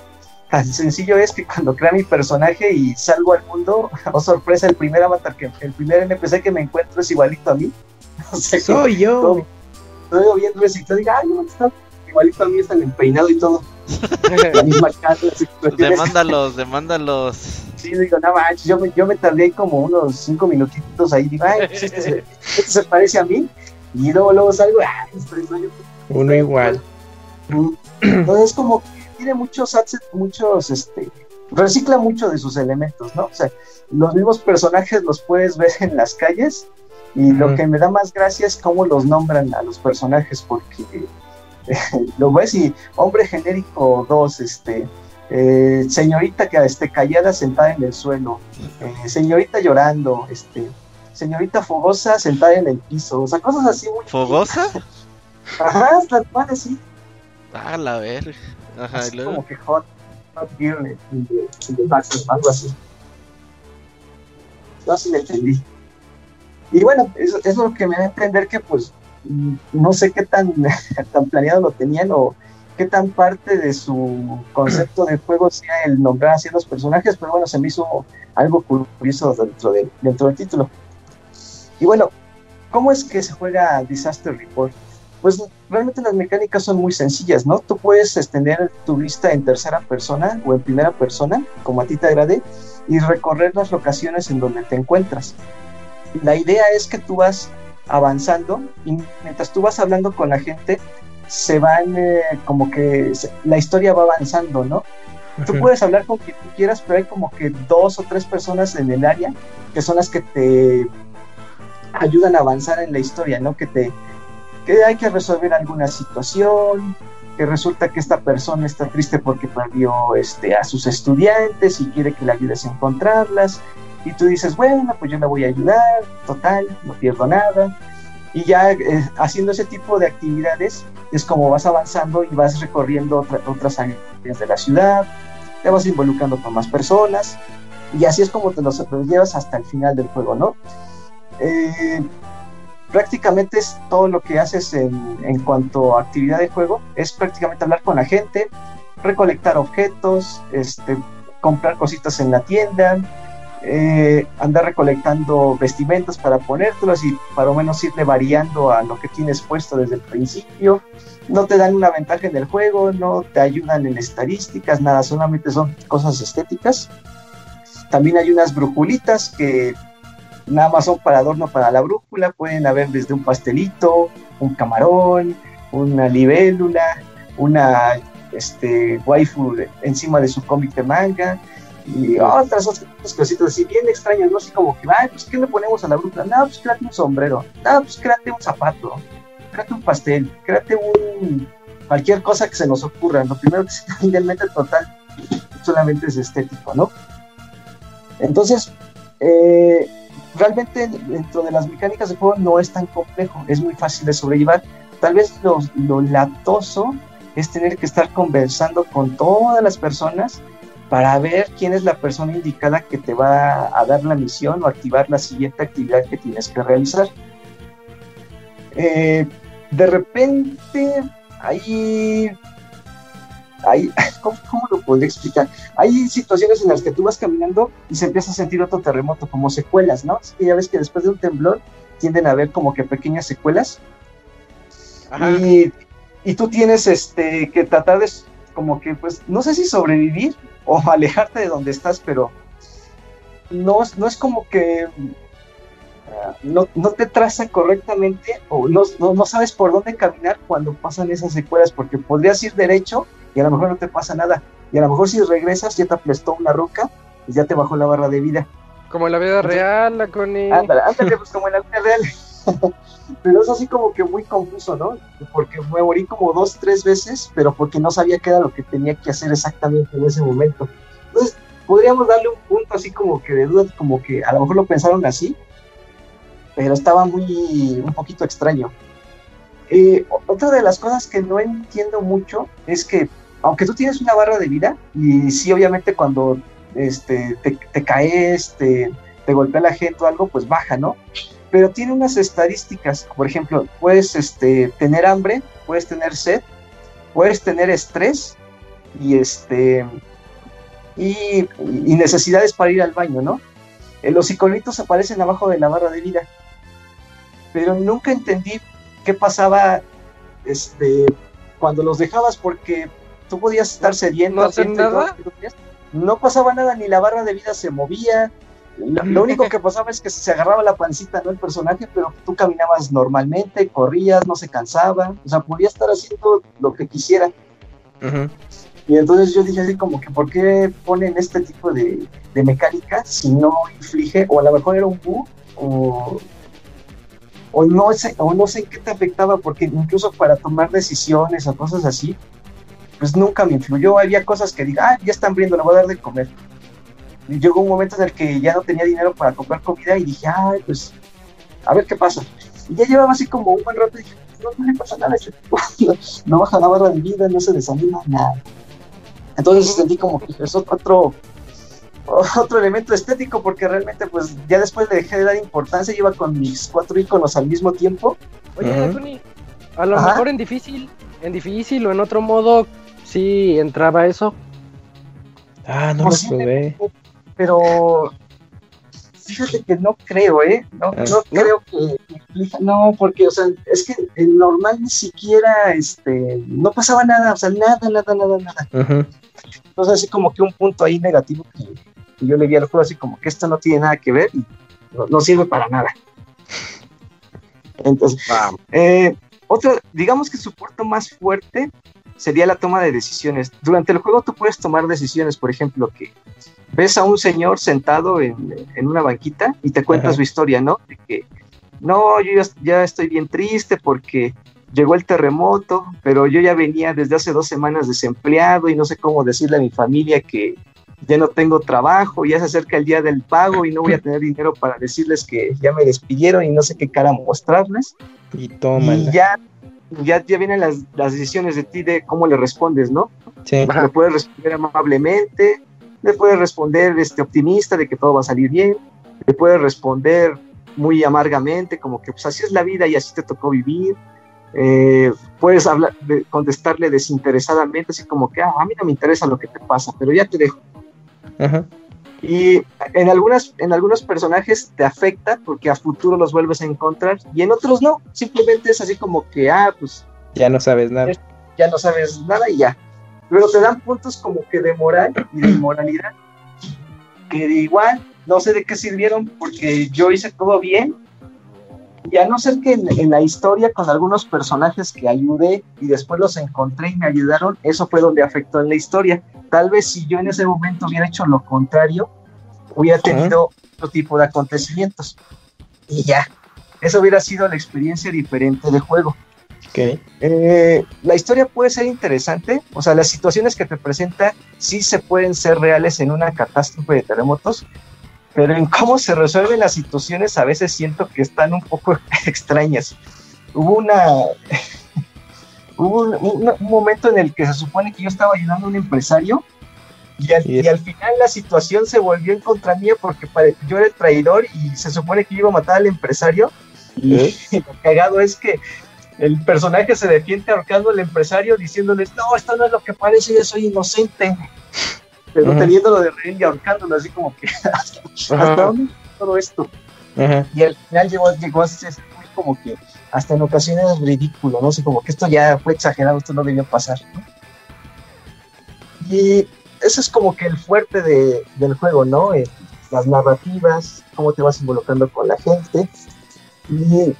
Tan sencillo es que cuando crea mi personaje y salgo al mundo, oh sorpresa, el primer avatar, que el primer NPC que me encuentro es igualito a mí. Soy yo. Estoy viendo eso y te digo, ay, no, está igualito a mí, el peinado y todo. la misma cara, Demándalos, demándalos. Sí, digo, no manches, yo me, yo me tardé como unos cinco minutitos ahí, digo, ay, pues este, se, este se parece a mí, y luego, luego salgo, ay, estoy, Uno igual. Entonces, como que tiene muchos assets, muchos, este, recicla mucho de sus elementos, ¿no? O sea, los mismos personajes los puedes ver en las calles, y lo que me da más gracia es cómo los nombran a los personajes, porque lo ves y hombre genérico 2, este, eh, señorita que este, callada sentada en el suelo, eh, señorita llorando, este, señorita fogosa sentada en el piso, o sea, cosas así muy... ¿Fogosa? Ajá, tal cual así. Ah, la ver. Ajá, así como que hot, hot girl algo así. No, sí me entendí. Y bueno, eso, es lo que me da a entender que pues no sé qué tan, tan planeado lo tenían o qué tan parte de su concepto de juego sea el nombrar a los personajes, pero bueno, se me hizo algo curioso dentro, de, dentro del título. Y bueno, ¿cómo es que se juega Disaster Report? Pues realmente las mecánicas son muy sencillas, ¿no? Tú puedes extender tu vista en tercera persona o en primera persona, como a ti te agrade, y recorrer las locaciones en donde te encuentras. La idea es que tú vas avanzando y mientras tú vas hablando con la gente, se van eh, como que la historia va avanzando, ¿no? Tú puedes hablar con quien tú quieras, pero hay como que dos o tres personas en el área que son las que te ayudan a avanzar en la historia, ¿no? Que te que hay que resolver alguna situación, que resulta que esta persona está triste porque perdió este, a sus estudiantes y quiere que le ayudes a encontrarlas y tú dices, bueno, pues yo le voy a ayudar, total, no pierdo nada. Y ya eh, haciendo ese tipo de actividades es como vas avanzando y vas recorriendo otras áreas de la ciudad, te vas involucrando con más personas y así es como te los llevas hasta el final del juego, ¿no? Eh, prácticamente es todo lo que haces en, en cuanto a actividad de juego, es prácticamente hablar con la gente, recolectar objetos, este, comprar cositas en la tienda, eh, andar recolectando vestimentas para ponértelas y para o menos irle variando a lo que tienes puesto desde el principio. No te dan una ventaja en el juego, no te ayudan en estadísticas, nada, solamente son cosas estéticas. También hay unas brujulitas que nada más son para adorno para la brújula, pueden haber desde un pastelito, un camarón, una libélula, una este, waifu encima de su cómic de manga, y otras, otras cositas así bien extrañas, ¿no? Así como que, ay, pues, ¿qué le ponemos a la bruja? No, pues créate un sombrero, no, pues créate un zapato, créate un pastel, créate un. cualquier cosa que se nos ocurra. Lo primero que se tiene total solamente es estético, ¿no? Entonces, eh, realmente dentro de las mecánicas de juego no es tan complejo, es muy fácil de sobrellevar. Tal vez lo, lo latoso es tener que estar conversando con todas las personas para ver quién es la persona indicada que te va a dar la misión o activar la siguiente actividad que tienes que realizar. Eh, de repente, hay, hay ¿cómo, lo podría explicar? Hay situaciones en las que tú vas caminando y se empieza a sentir otro terremoto, como secuelas, ¿no? Es que ya ves que después de un temblor tienden a haber como que pequeñas secuelas. Y, y, tú tienes este que tratar de como que pues no sé si sobrevivir o alejarte de donde estás, pero no, no es como que ah, no, te traza correctamente o no, no, sabes por dónde caminar cuando pasan esas secuelas, porque podrías ir derecho y a lo mejor no te pasa nada. Y a lo mejor si regresas ya te aplastó una roca y ya te bajó la barra de vida. Como en la vida real, la Connie. Ándale, ándale, pues como en la vida real. pero es así como que muy confuso, ¿no? Porque me morí como dos, tres veces, pero porque no sabía qué era lo que tenía que hacer exactamente en ese momento. Entonces, podríamos darle un punto así como que de duda, como que a lo mejor lo pensaron así, pero estaba muy, un poquito extraño. Eh, otra de las cosas que no entiendo mucho es que, aunque tú tienes una barra de vida, y sí, obviamente cuando este, te, caes, te, te golpea la gente o algo, pues baja, ¿no? Pero tiene unas estadísticas, por ejemplo, puedes este, tener hambre, puedes tener sed, puedes tener estrés y este y, necesidades para ir al baño, ¿no? Eh, los iconitos aparecen abajo de la barra de vida, pero nunca entendí qué pasaba este, cuando los dejabas porque tú podías estar sediento. ¿No no pasaba nada, ni la barra de vida se movía. Lo, único que pasaba es que se agarraba la pancita, ¿no? El personaje, pero tú caminabas normalmente, corrías, no se cansaba, o sea, podía estar haciendo lo que quisiera. Y entonces yo dije así como que, ¿por qué ponen este tipo de, mecánica si no inflige, o a lo mejor era un bug, o, o, no sé, o no sé qué te afectaba, porque incluso para tomar decisiones o cosas así, pues nunca me influyó. Había cosas que diga, ah, ya están abriendo, le voy a dar de comer. Llegó un momento en el que ya no tenía dinero para comprar comida y dije, ay, pues, a ver qué pasa. Y ya llevaba así como un buen rato y dije, no, no le pasa nada, no baja la barra de vida, no se desanima, nada. Entonces sentí como que es otro, otro elemento estético porque realmente pues ya después le dejé de dar importancia, iba con mis cuatro iconos al mismo tiempo. Oye, a lo mejor en difícil, en difícil o en otro modo sí entraba eso. Ah, no lo probé. Pero fíjate que no creo, ¿eh? No, ah. no creo que no, porque, o sea, es que el normal ni siquiera, este, no pasaba nada, o sea, nada, nada, nada, nada. Entonces, así como que un punto ahí negativo que, yo le vi al juego, así como que esto no tiene nada que ver y no, sirve para nada. Entonces, eh, otro, digamos que su puerto más fuerte sería la toma de decisiones. Durante el juego tú puedes tomar decisiones, por ejemplo, que ves a un señor sentado en, una banquita y te cuenta su historia, ¿no? De que, no, yo ya, estoy bien triste porque llegó el terremoto, pero yo ya venía desde hace dos semanas desempleado y no sé cómo decirle a mi familia que ya no tengo trabajo, ya se acerca el día del pago y no voy a tener dinero para decirles que ya me despidieron y no sé qué cara mostrarles. Y toma. Y ya ya, ya vienen las, las, decisiones de ti de cómo le respondes, ¿no? Sí. Le puedes responder amablemente, le puedes responder este, optimista de que todo va a salir bien, le puedes responder muy amargamente, como que pues así es la vida y así te tocó vivir. Eh, puedes hablar, de, contestarle desinteresadamente, así como que ah, a mí no me interesa lo que te pasa, pero ya te dejo. Ajá. Y en, algunas, en algunos personajes te afecta porque a futuro los vuelves a encontrar y en otros no. Simplemente es así como que, ah, pues. Ya no sabes nada. Ya no sabes nada y ya. Pero te dan puntos como que de moral y de moralidad que de igual no sé de qué sirvieron porque yo hice todo bien. Y a no ser que en, en, la historia con algunos personajes que ayudé y después los encontré y me ayudaron, eso fue donde afectó en la historia. Tal vez si yo en ese momento hubiera hecho lo contrario, hubiera tenido otro tipo de acontecimientos. Y ya, eso hubiera sido la experiencia diferente de juego. Okay. Eh, la historia puede ser interesante, o sea, las situaciones que te presenta sí se pueden ser reales en una catástrofe de terremotos, pero en cómo se resuelven las situaciones a veces siento que están un poco extrañas. Hubo una hubo un, momento en el que se supone que yo estaba ayudando a un empresario y al, final la situación se volvió en contra mía porque yo era el traidor y se supone que iba a matar al empresario. Y lo cagado es que el personaje se defiende ahorcando al empresario diciéndoles, no, esto no es lo que parece, yo soy inocente. Pero teniéndolo de rehén y ahorcándolo así como que, ¿hasta, dónde todo esto? Y al final llegó, llegó a ser como que hasta en ocasiones es ridículo, ¿no? sé, como que esto ya fue exagerado, esto no debió pasar. Y eso es como que el fuerte de, del juego, ¿no? Eh, las narrativas, cómo te vas involucrando con la gente. Y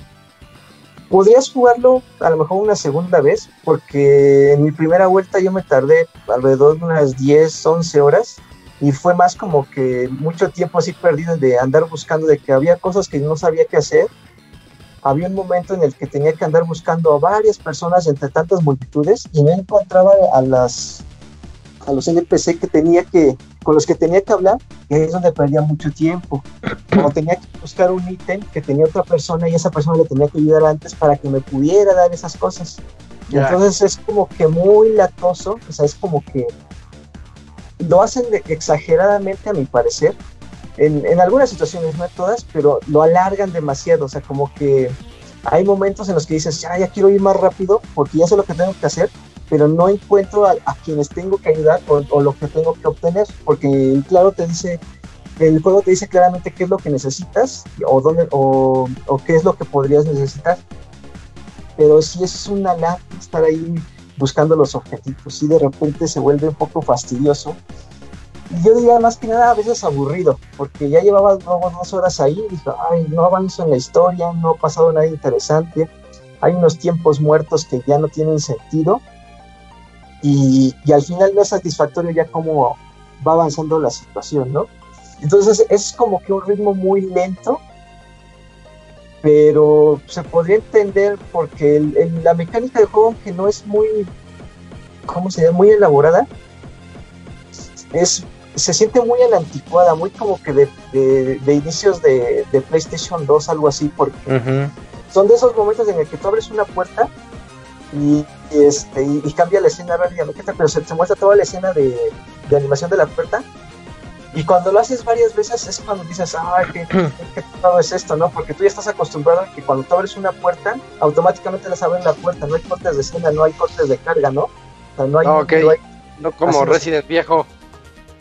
podrías jugarlo a lo mejor una segunda vez, porque en mi primera vuelta yo me tardé alrededor de unas 10, 11 horas y fue más como que mucho tiempo así perdido de andar buscando de que había cosas que no sabía qué hacer. Había un momento en el que tenía que andar buscando a varias personas entre tantas multitudes y no encontraba a las a los NPC que tenía que con los que tenía que hablar y ahí es donde perdía mucho tiempo. O tenía que buscar un ítem que tenía otra persona y esa persona le tenía que ayudar antes para que me pudiera dar esas cosas. Entonces es como que muy latoso o sea es como que lo hacen exageradamente a mi parecer en, en, algunas situaciones, no en todas, pero lo alargan demasiado, o sea, como que hay momentos en los que dices, ya, ya quiero ir más rápido porque ya sé lo que tengo que hacer, pero no encuentro a, quienes tengo que ayudar o, lo que tengo que obtener, porque claro te dice, el juego te dice claramente qué es lo que necesitas o, dónde, o, o qué es lo que podrías necesitar, pero si es una lata estar ahí buscando los objetivos y de repente se vuelve un poco fastidioso. Y yo diría más que nada a veces aburrido, porque ya llevaba dos horas ahí y dije, ay, no avanzo en la historia, no ha pasado nada interesante, hay unos tiempos muertos que ya no tienen sentido y, y al final no es satisfactorio ya cómo va avanzando la situación, ¿no? Entonces es como que un ritmo muy lento, pero se podría entender porque la mecánica del juego, aunque no es muy, ¿cómo se llama? Muy elaborada, es se siente muy a la anticuada, muy como que de, inicios de, PlayStation 2, algo así, porque son de esos momentos en el que tú abres una puerta y, este, y, cambia la escena rápidamente, pero se te muestra toda la escena de, animación de la puerta. Y cuando lo haces varias veces es cuando dices, ay, qué, qué, es esto, ¿no? Porque tú ya estás acostumbrado a que cuando tú abres una puerta, automáticamente las abren la puerta, no hay cortes de escena, no hay cortes de carga, ¿no? O sea, no hay... No, no como Resident Viejo.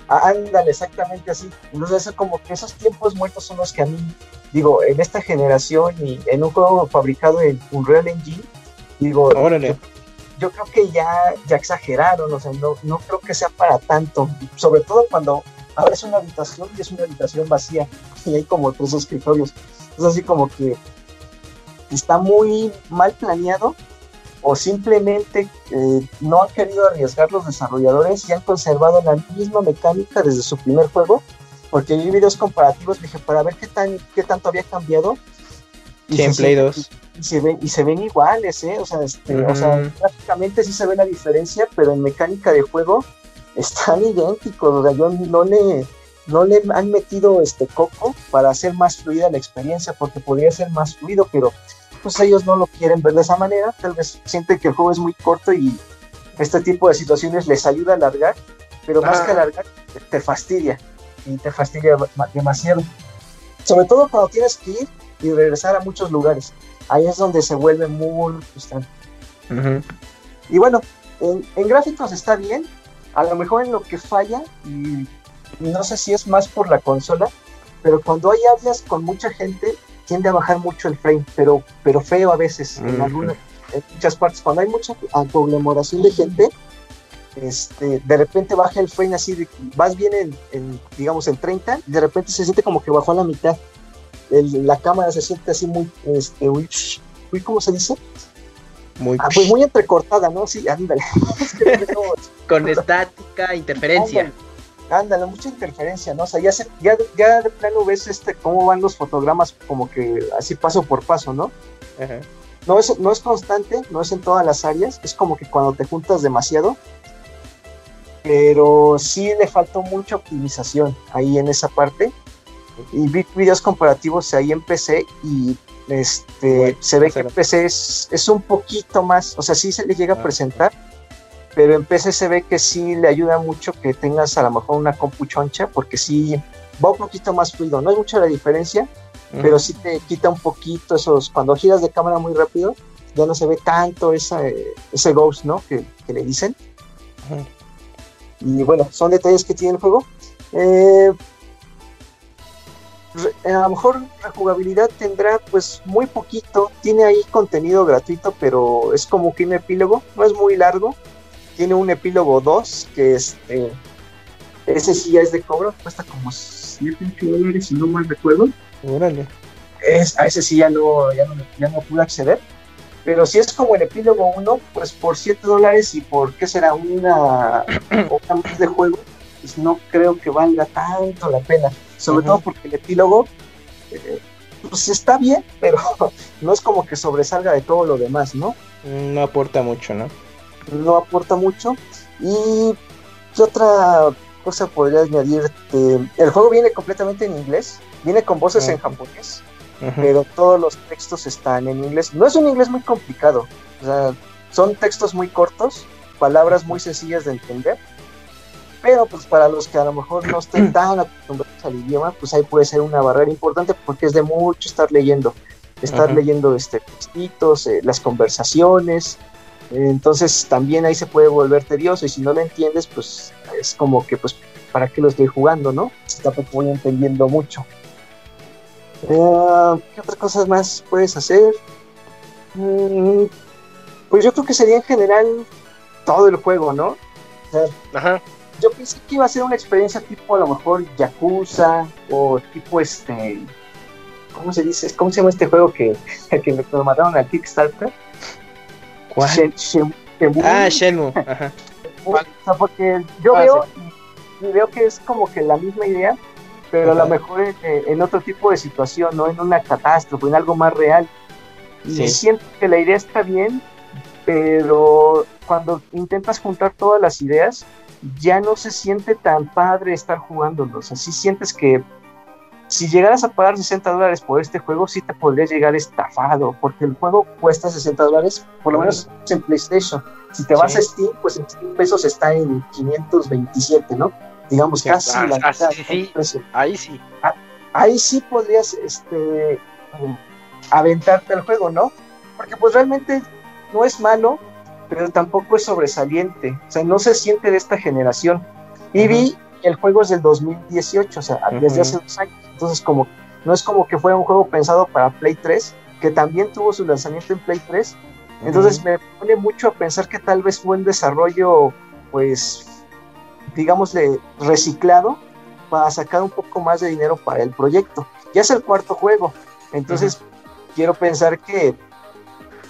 Ah, ándale, exactamente así. Entonces, eso como que esos tiempos muertos son los que a mí, digo, en esta generación y en un juego fabricado en Unreal Engine, digo, yo, creo que ya, ya exageraron, o sea, no, no creo que sea para tanto, sobre todo cuando abres una habitación y es una habitación vacía y hay como tres escritorios. Es así como que está muy mal planeado o simplemente eh, no han querido arriesgar los desarrolladores y han conservado la misma mecánica desde su primer juego, porque vi videos comparativos, dije, para ver qué, tan, qué tanto había cambiado. Y Play 2. Y se, ven, y se ven iguales, ¿eh? O sea, este, prácticamente sí se ve la diferencia, pero en mecánica de juego están idénticos. O sea, yo no le, no le han metido este coco para hacer más fluida la experiencia, porque podría ser más fluido, pero pues ellos no lo quieren ver de esa manera, tal vez sienten que el juego es muy corto y este tipo de situaciones les ayuda a alargar, pero más que alargar, te fastidia y te fastidia demasiado. Sobre todo cuando tienes que ir y regresar a muchos lugares. Ahí es donde se vuelve muy frustrante. Y bueno, en, gráficos está bien, a lo mejor en lo que falla, y no sé si es más por la consola, pero cuando hay hablas con mucha gente, tiende a bajar mucho el frame, pero, pero feo a veces, en, algunas, en muchas partes. Cuando hay mucha aglomeración de gente, este, de repente baja el frame así, de, vas bien en, digamos, en 30, y de repente se siente como que bajó a la mitad. La cámara se siente así muy, este, muy, ¿cómo se dice? Muy, ah, pues muy entrecortada, ¿no? Sí, ándale. Con estática, interferencia ándale, mucha interferencia, ¿no? O sea, ya, ya, ya de plano ves este, cómo van los fotogramas como que así paso por paso, ¿no? No es, no es constante, no es en todas las áreas, es como que cuando te juntas demasiado, pero sí le faltó mucha optimización ahí en esa parte. Y vi videos comparativos ahí en PC y este se ve que en PC es, es, un poquito más, o sea, sí se le llega a ah, presentar, pero en PC se ve que sí le ayuda mucho que tengas a lo mejor una compu choncha, porque sí va un poquito más fluido, no es mucha la diferencia, pero sí te quita un poquito esos, cuando giras de cámara muy rápido, ya no se ve tanto esa, ese ghost, ¿no? Que, le dicen. Y bueno, son detalles que tiene el juego. Eh, a lo mejor la jugabilidad tendrá pues muy poquito, tiene ahí contenido gratuito, pero es como que un epílogo, no es muy largo, tiene un epílogo 2 que es, eh, ese sí ya es de cobro, cuesta como 7 dólares si no mal recuerdo. Órale. Es, a ese sí ya no, ya no, ya no pude acceder. Pero si es como el epílogo 1, pues por 7 dólares y por qué será una hora más de juego, pues no creo que valga tanto la pena. Sobre todo porque el epílogo eh, pues está bien, pero no es como que sobresalga de todo lo demás, ¿no? No aporta mucho, ¿no? no aporta mucho. Y ¿qué otra cosa podría añadir? el juego viene completamente en inglés, viene con voces en japonés, pero todos los textos están en inglés. No es un inglés muy complicado, son textos muy cortos, palabras muy sencillas de entender, pero pues para los que a lo mejor no estén tan acostumbrados al idioma, pues ahí puede ser una barrera importante porque es de mucho estar leyendo, estar leyendo este, textitos, eh, las conversaciones, entonces también ahí se puede volver tedioso y si no lo entiendes, pues es como que, pues, ¿para qué lo estoy jugando, no? Si tampoco voy entendiendo mucho. Eh, ¿Qué otras cosas más puedes hacer? Mm, pues yo creo que sería en general todo el juego, ¿no? Ajá. Yo pensé que iba a ser una experiencia tipo a lo mejor Yakuza o tipo este. ¿Cómo se dice? ¿Cómo se llama este juego que, que me lo mataron al Kickstarter? ah, Shenmue. Ajá. o sea, porque yo ah, veo, veo que es como que la misma idea, pero a lo mejor en, otro tipo de situación, no en una catástrofe, en algo más real. Y siento que la idea está bien, pero cuando intentas juntar todas las ideas, ya no se siente tan padre estar jugándolos. Así sientes que si llegaras a pagar 60 dólares por este juego, sí te podrías llegar estafado, porque el juego cuesta 60 dólares, por lo menos en PlayStation. Si te vas a Steam, pues en 100 pesos está en 527, ¿no? Digamos, casi ah, la ah, ahí sí. Ah, ahí sí podrías este, aventarte el juego, ¿no? Porque pues realmente no es malo, pero tampoco es sobresaliente. O sea, no se siente de esta generación. Y vi el juego es del 2018, o sea, desde hace dos años. Entonces, como no es como que fuera un juego pensado para Play 3, que también tuvo su lanzamiento en Play 3. Entonces me pone mucho a pensar que tal vez fue un desarrollo, pues, digámosle, reciclado para sacar un poco más de dinero para el proyecto. Ya es el cuarto juego, entonces quiero pensar que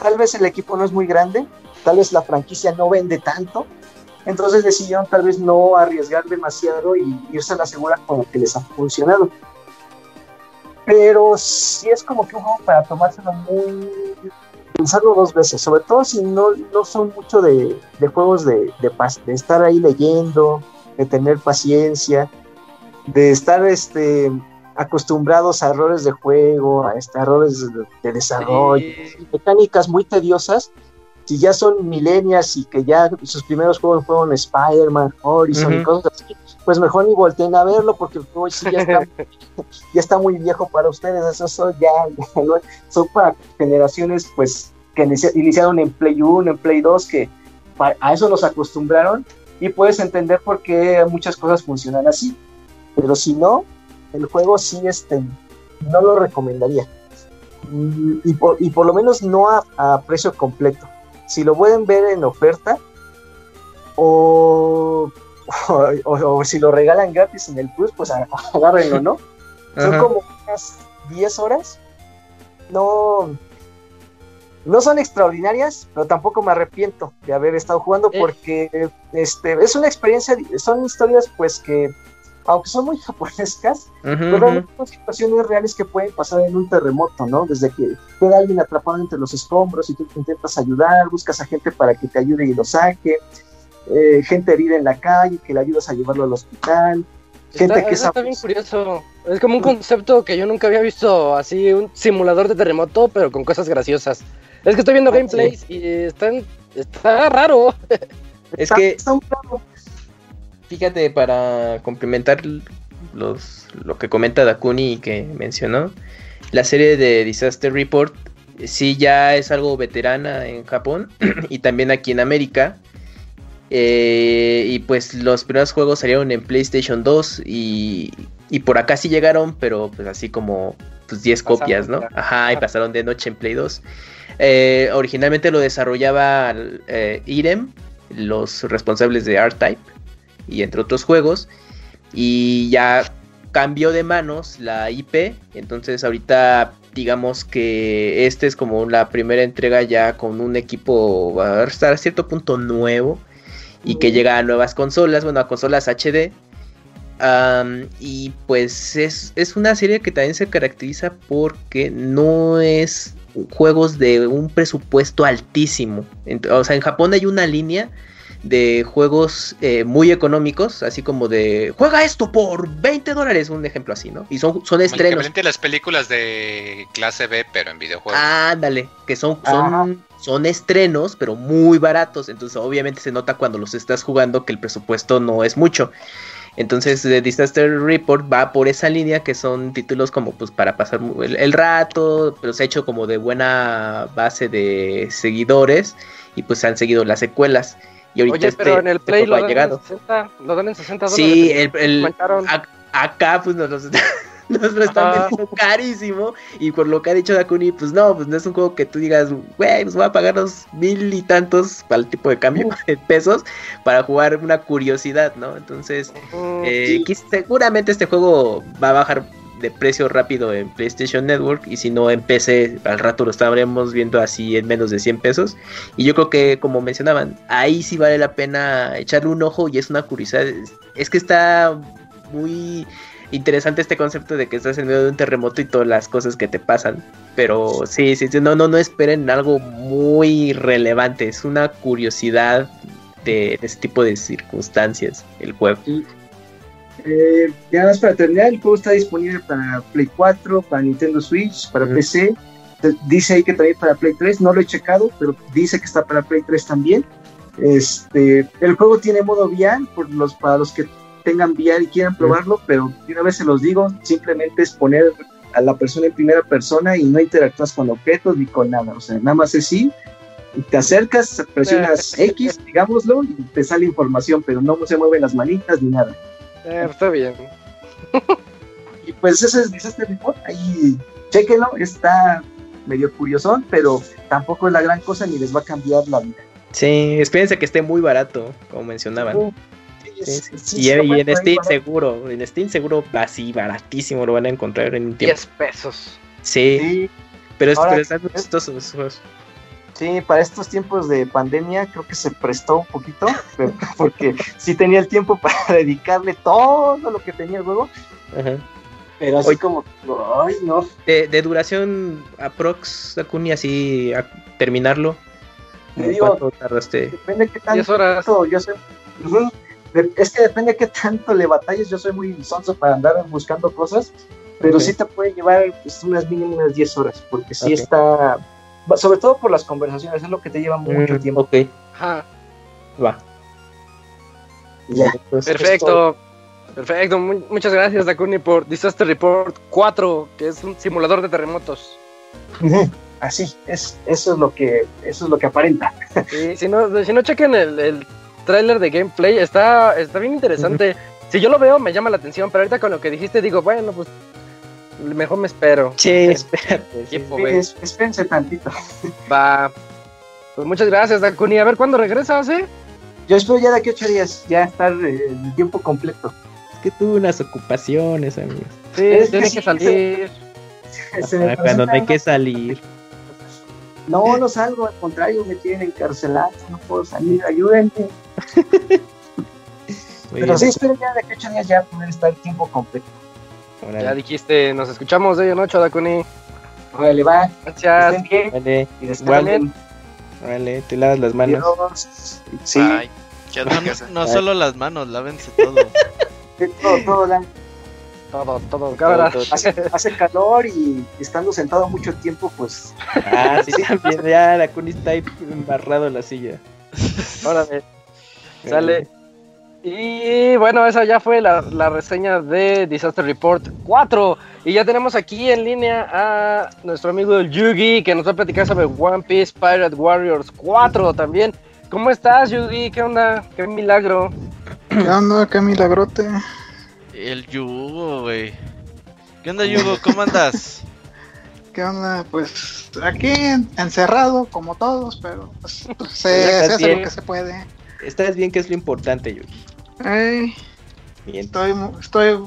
tal vez el equipo no es muy grande, tal vez la franquicia no vende tanto, entonces decidieron tal vez no arriesgar demasiado y irse a la segura con lo que les ha funcionado. Pero sí es como que un juego para tomárselo muy. pensarlo dos veces, sobre todo si no, no son mucho de, juegos de, de, de estar ahí leyendo, de tener paciencia, de estar este acostumbrados a errores de juego, a este, errores de, desarrollo, mecánicas muy tediosas si ya son milenias y que ya sus primeros juegos fueron Spider-Man, Horizon y cosas así, pues mejor ni volteen a verlo porque el juego sí ya está, ya está muy viejo para ustedes. Eso ya, son para generaciones pues que iniciaron en Play 1, en Play 2, que a eso los acostumbraron y puedes entender por qué muchas cosas funcionan así. Pero si no, el juego sí este, no lo recomendaría. Y por, y por lo menos no a precio completo si lo pueden ver en oferta o, o, si lo regalan gratis en el Plus, pues agárrenlo, ¿no? Son como unas 10 horas. No, no son extraordinarias, pero tampoco me arrepiento de haber estado jugando eh. porque este, es una experiencia, son historias pues que aunque son muy japonescas, pero son situaciones reales que pueden pasar en un terremoto, ¿no? Desde que queda alguien atrapado entre los escombros y tú intentas ayudar, buscas a gente para que te ayude y lo saque, eh, gente herida en la calle que le ayudas a llevarlo al hospital. Gente que está bien curioso. Es como un concepto que yo nunca había visto así, un simulador de terremoto, pero con cosas graciosas. Es que estoy viendo gameplays y están, está raro. Es que está un raro. Fíjate, para complementar los, lo que comenta Dakuni que mencionó, la serie de Disaster Report sí ya es algo veterana en Japón y también aquí en América. Eh, y pues los primeros juegos salieron en PlayStation 2 y, y por acá sí llegaron, pero pues así como pues 10 copias, ¿no? Ajá, y pasaron de noche en Play 2. Eh, originalmente lo desarrollaba eh, Irem, los responsables de R-Type y entre otros juegos. Y ya cambió de manos la IP. Entonces ahorita digamos que este es como la primera entrega ya con un equipo a estar a cierto punto nuevo. Y que llega a nuevas consolas, bueno, a consolas HD. y pues es, es, una serie que también se caracteriza porque no es juegos de un presupuesto altísimo. O sea, en Japón hay una línea de juegos eh, muy económicos, así como de juega esto por 20 dólares, un ejemplo así, ¿no? Y son, son estrenos. las películas de clase B, pero en videojuegos. Ándale, que son, son, son estrenos, pero muy baratos. Entonces, obviamente se nota cuando los estás jugando que el presupuesto no es mucho. Entonces, The Disaster Report va por esa línea que son títulos como pues para pasar el, rato, pero se ha hecho como de buena base de seguidores y pues han seguido las secuelas. Y ahorita Oye, pero este en el Play lo, dan en 60, lo dan en 60 dólares. Sí, el, el acá pues nos, nos lo están vendiendo carísimo. Y por lo que ha dicho Dakuni, pues no, pues no es un juego que tú digas, güey, nos va a pagar los mil y tantos para el tipo de cambio de pesos para jugar una curiosidad, ¿no? Entonces, eh, seguramente este juego va a bajar de precio rápido en PlayStation Network y si no en PC al rato lo estaremos viendo así en menos de 100 pesos y yo creo que como mencionaban ahí sí vale la pena echarle un ojo y es una curiosidad es que está muy interesante este concepto de que estás en medio de un terremoto y todas las cosas que te pasan. Pero sí, sí, no, no, no esperen algo muy relevante. Es una curiosidad de, ese tipo de circunstancias, el juego. Eh, ya más para terminar, el juego está disponible para Play 4, para Nintendo Switch, para PC. Dice ahí que también para Play 3, no lo he checado, pero dice que está para Play 3 también. Este, el juego tiene modo VR por los, para los que tengan VR y quieran probarlo, pero una vez se los digo, simplemente es poner a la persona en primera persona y no interactúas con objetos ni con nada, o sea, nada más es sí, te acercas, presionas. X, digámoslo, y te sale información, pero no se mueven las manitas ni nada. Eh, está bien. y pues ese es Disaster Report, ahí chequenlo, está medio curioso, pero tampoco es la gran cosa ni les va a cambiar la vida. Sí, espérense que esté muy barato, como mencionaban y, en Steam seguro, en Steam seguro así baratísimo lo van a encontrar en un tiempo. 10 pesos. Sí, pero, es, pero están esos Sí, para estos tiempos de pandemia creo que se prestó un poquito, porque sí tenía el tiempo para dedicarle todo lo que tenía el juego. Pero así como, ay, no. De, de duración aprox, Dakuni, así a terminarlo. Me digo, tardaste? Depende de qué tanto. horas. Yo sé, es que depende de qué tanto le batalles. Yo soy muy sonso para andar buscando cosas, pero sí te puede llevar pues, unas mínimas 10 horas, porque sí está. Sobre todo por las conversaciones, es lo que te lleva mucho mm, tiempo. Ok. Va. Pues, Perfecto. Perfecto. muchas gracias, Dakuni, por Disaster Report 4, que es un simulador de terremotos. Así, es, eso es lo que, eso es lo que aparenta. si no, si no chequen el tráiler de gameplay está, está bien interesante. Si yo lo veo, me llama la atención, pero ahorita con lo que dijiste digo, bueno, pues mejor me espero. Sí, espérate. espérense tantito. Va. Pues muchas gracias, Dakuni. A ver cuándo regresas, ¿eh? Yo espero ya de aquí a ocho días, ya estar eh, el tiempo completo. Es que tuve unas ocupaciones, amigos. Sí, tiene que, salir. cuando hay que salir. No, no salgo, al contrario, me tienen encarcelado, no puedo salir, ayúdenme. Pero sí, espero ya de que ocho días ya poder estar tiempo completo. Ya dijiste, nos escuchamos de noche, Dakuni. Órale, va. Gracias. Vale. Vale, te lavas las manos. Sí. Ay, no, no solo las manos, lávense todo. todo, todo, la... Todo, todo, cabra. Hace, calor y estando sentado mucho tiempo, pues. Ah, sí, también, ya la Kuni está ahí embarrado en la silla. Órale. Sale. Y bueno, esa ya fue la, la, reseña de Disaster Report 4. Y ya tenemos aquí en línea a nuestro amigo Yugi que nos va a platicar sobre One Piece Pirate Warriors 4 también. ¿Cómo estás, Yugi? ¿Qué onda? ¿Qué milagro? ¿Qué onda? ¿Qué milagrote? El Yugo, güey. ¿Qué onda, Yugo? ¿Cómo andas? ¿Qué onda? Pues aquí encerrado, como todos, pero pues, pues se, hace lo que se puede. Estás bien, que es lo importante, Yugi. Bien. Estoy, estoy,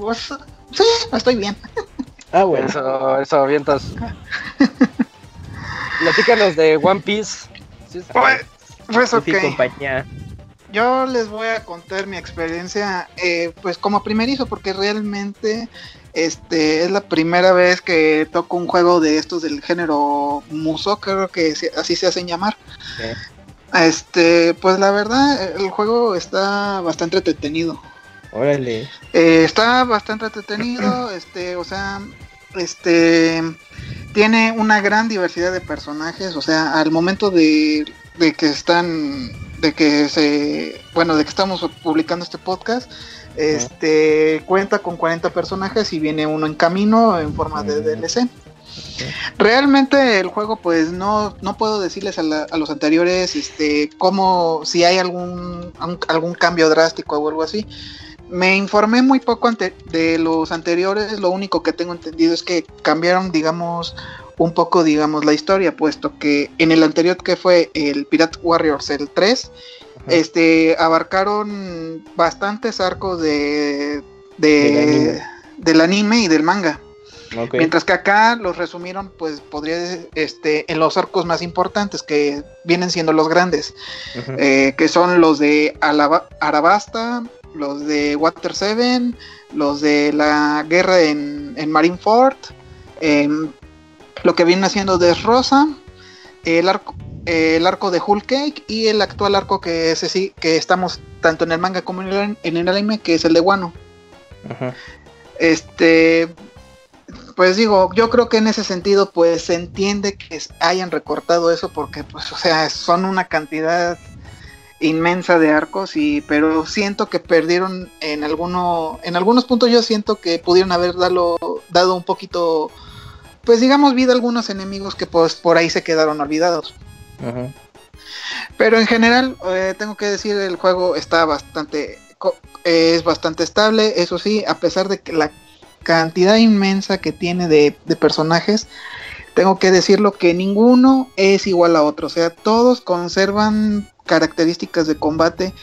sí, estoy bien. Ah, bueno. Eso, eso, vientos. Platícanos de One Piece. pues, pues ok. compañía yo les voy a contar mi experiencia, eh, pues como primerizo, porque realmente este es la primera vez que toco un juego de estos del género muso, creo que así se hacen llamar. Este, pues la verdad, el juego está bastante entretenido. Órale. Eh, está bastante entretenido, este, o sea, este, tiene una gran diversidad de personajes, o sea, al momento de, de que están de que se, bueno, de que estamos publicando este podcast, Este cuenta con 40 personajes y viene uno en camino en forma de DLC. Realmente el juego, pues no, no puedo decirles a, los anteriores, este, cómo, si hay algún, algún cambio drástico o algo así. Me informé muy poco ante, de los anteriores, lo único que tengo entendido es que cambiaron, digamos, un poco, digamos, la historia, puesto que en el anterior que fue el Pirate Warriors, el 3, este, abarcaron bastantes arcos de, de del anime y del manga. Mientras que acá los resumieron, pues podría, este, en los arcos más importantes que vienen siendo los grandes, eh, que son los de Arabasta, los de Water Seven, los de la guerra en, Marineford, em, lo que viene haciendo de Rosa, el arco, el arco de Hulk Cake y el actual arco que, sí que estamos tanto en el manga como en el, en el anime, que es el de Wano. Este, pues digo, yo creo que en ese sentido, pues se entiende que hayan recortado eso porque, pues, o sea, son una cantidad inmensa de arcos y, pero siento que perdieron en alguno, en algunos puntos yo siento que pudieron haber dado, dado un poquito, pues digamos, vida a algunos enemigos que pues por ahí se quedaron olvidados. Pero en general, eh, tengo que decir, el juego está bastante, es bastante estable, eso sí, a pesar de que la cantidad inmensa que tiene de, personajes, tengo que decirlo que ninguno es igual a otro. O sea, todos conservan características de combate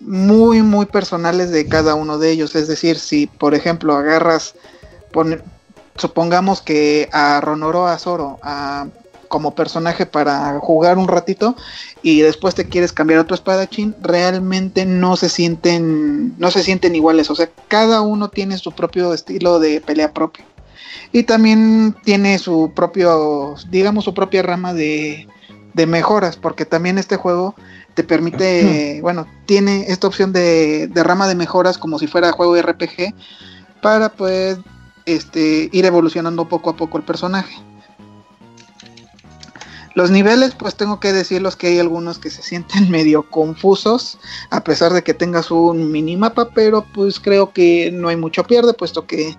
muy, muy personales de cada uno de ellos. Es decir, si por ejemplo agarras, supongamos que a Ronoro a Zoro, a como personaje para jugar un ratito y después te quieres cambiar a tu espadachín, realmente no se sienten, no se sienten iguales. O sea, cada uno tiene su propio estilo de pelea propio. Y también tiene su propio, digamos, su propia rama de, de mejoras, porque también este juego te permite, bueno, tiene esta opción de, de rama de mejoras como si fuera juego de RPG para pues este, ir evolucionando poco a poco el personaje. Los niveles, pues tengo que decirlos que hay algunos que se sienten medio confusos, a pesar de que tengas un minimapa, pero pues creo que no hay mucho pierde, puesto que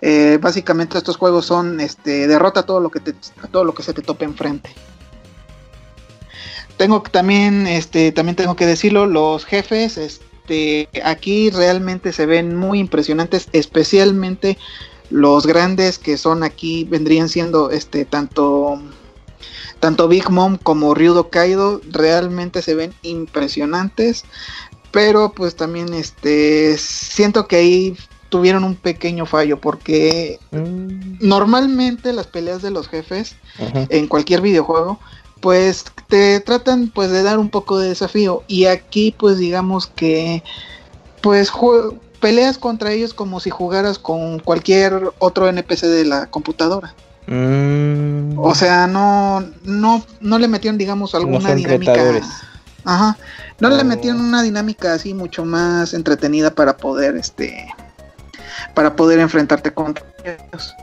eh, básicamente estos juegos son este, derrota todo lo que te, todo lo que se te tope enfrente. Tengo también, este, también tengo que decirlo, los jefes, este, aquí realmente se ven muy impresionantes, especialmente los grandes que son aquí vendrían siendo, este, tanto tanto Big Mom como Ryudo Kaido realmente se ven impresionantes, pero pues también este siento que ahí tuvieron un pequeño fallo porque mm. normalmente las peleas de los jefes en cualquier videojuego pues te tratan pues de dar un poco de desafío y aquí pues digamos que pues peleas contra ellos como si jugaras con cualquier otro NPC de la computadora. Mm. O sea, no, no, no le metieron, digamos, alguna dinámica. Ajá. No le oh. metieron una dinámica así mucho más entretenida para poder, este, para poder enfrentarte contra ellos.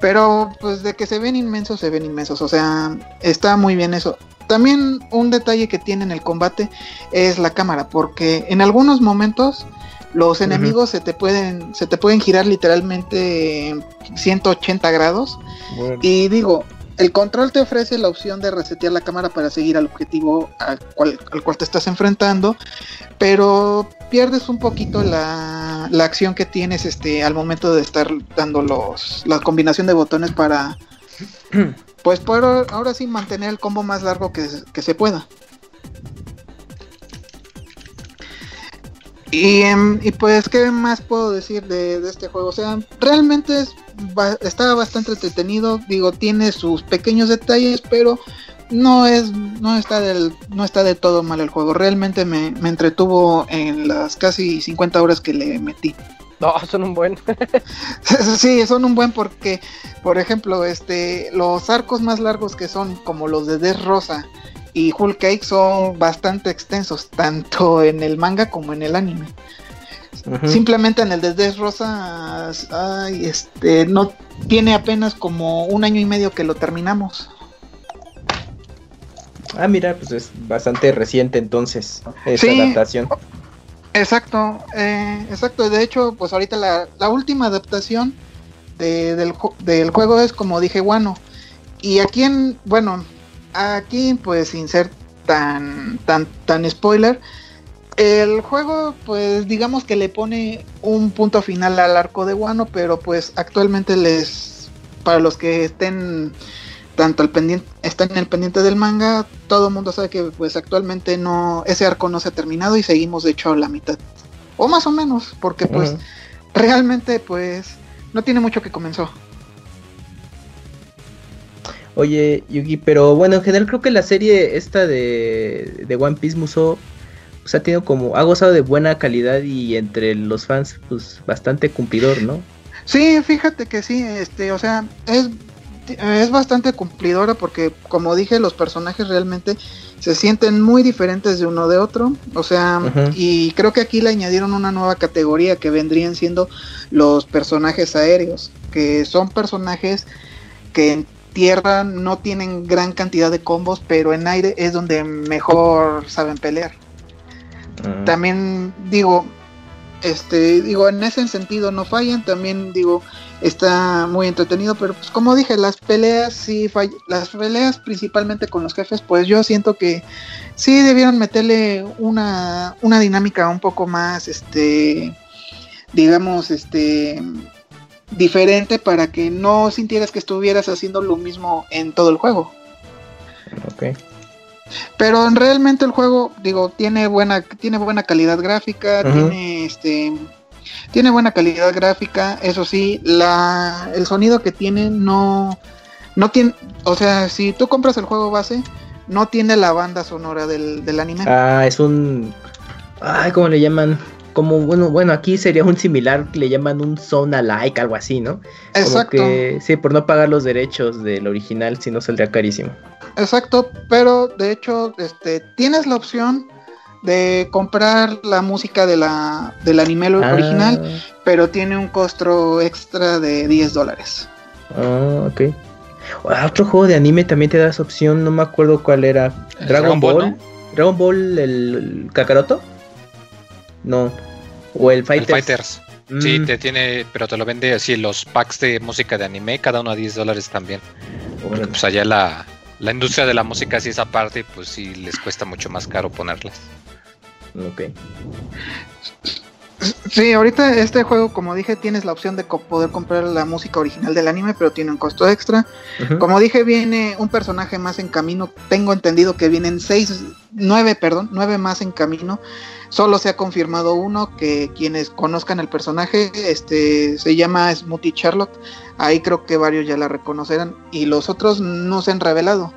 Pero, pues, de que se ven inmensos, se ven inmensos. O sea, está muy bien eso. También un detalle que tiene en el combate es la cámara, porque en algunos momentos los enemigos se te pueden se te pueden girar literalmente 180 grados. Y digo, el control te ofrece la opción de resetear la cámara para seguir al objetivo al cual, al cual te estás enfrentando, pero pierdes un poquito la, la, acción que tienes este al momento de estar dando los la combinación de botones para pues poder ahora sí mantener el combo más largo que, que se pueda. Em, y, pues, ¿qué más puedo decir de, este juego? O sea, realmente es, está bastante entretenido. Digo, tiene sus pequeños detalles, pero no es no está del no está de todo mal el juego. Realmente me, entretuvo en las casi 50 horas que le metí. No, son un buen. sí, son un buen porque, por ejemplo, este, los arcos más largos que son como los de Death Rosa y Hulk Cake son bastante extensos, tanto en el manga como en el anime. Simplemente en el de Death Rosa, ay, este, no tiene apenas como un año y medio que lo terminamos. Ah, mira, pues es bastante reciente entonces esta adaptación. Exacto, eh, exacto. De hecho, pues ahorita la, la última adaptación de, del, del, juego es como dije, bueno. Y aquí en, bueno, aquí pues sin ser tan, tan, tan spoiler, el juego pues digamos que le pone un punto final al arco de Wano, pero pues actualmente les, para los que estén tanto el pendiente, están en el pendiente del manga, todo el mundo sabe que pues actualmente no, ese arco no se ha terminado y seguimos de hecho a la mitad. O más o menos, porque pues realmente pues no tiene mucho que comenzó. Oye, Yugi, pero bueno, en general creo que la serie esta de, de One Piece Muso pues, ha tenido como, ha gozado de buena calidad y entre los fans, pues bastante cumplidor, ¿no? Sí, fíjate que sí, este, o sea, es, es bastante cumplidora porque, como dije, los personajes realmente se sienten muy diferentes de uno de otro, o sea, y creo que aquí le añadieron una nueva categoría que vendrían siendo los personajes aéreos, que son personajes que tierra no tienen gran cantidad de combos, pero en aire es donde mejor saben pelear. Ah. También digo, este, digo, en ese sentido no fallan, también digo, está muy entretenido, pero pues como dije, las peleas sí fallan, las peleas principalmente con los jefes, pues yo siento que sí debieron meterle una, una dinámica un poco más, este, digamos, este, diferente para que no sintieras que estuvieras haciendo lo mismo en todo el juego. Ok. Pero realmente el juego, digo, tiene buena, tiene buena calidad gráfica, tiene este tiene buena calidad gráfica, eso sí, la el sonido que tiene no no tiene, o sea, si tú compras el juego base, no tiene la banda sonora del, del anime. Ah, es un ay, ¿cómo le llaman? Como bueno, bueno, aquí sería un similar, le llaman un zone alike, algo así, ¿no? Exacto. sí, por no pagar los derechos del original, si no saldría carísimo. Exacto, pero de hecho, este, tienes la opción de comprar la música de la, del anime ah. original, pero tiene un costo extra de 10 dólares. Ah, ok. Ah, otro juego de anime también te da esa opción, no me acuerdo cuál era. Dragon, Ball. Dragon Ball, el Kakaroto. No. O el Fighters. El Fighters. Sí, mm. te tiene, pero te lo vende así los packs de música de anime, cada uno a 10 dólares también. pues allá la, la industria de la música sí esa parte, pues sí les cuesta mucho más caro ponerlas. Ok. Sí, ahorita este juego, como dije, tienes la opción de poder comprar la música original del anime, pero tiene un costo extra. Como dije, viene un personaje más en camino. Tengo entendido que vienen seis, nueve, perdón, nueve más en camino. Solo se ha confirmado uno que quienes conozcan el personaje, este, se llama Smoothie Charlotte. Ahí creo que varios ya la reconocerán y los otros no se han revelado.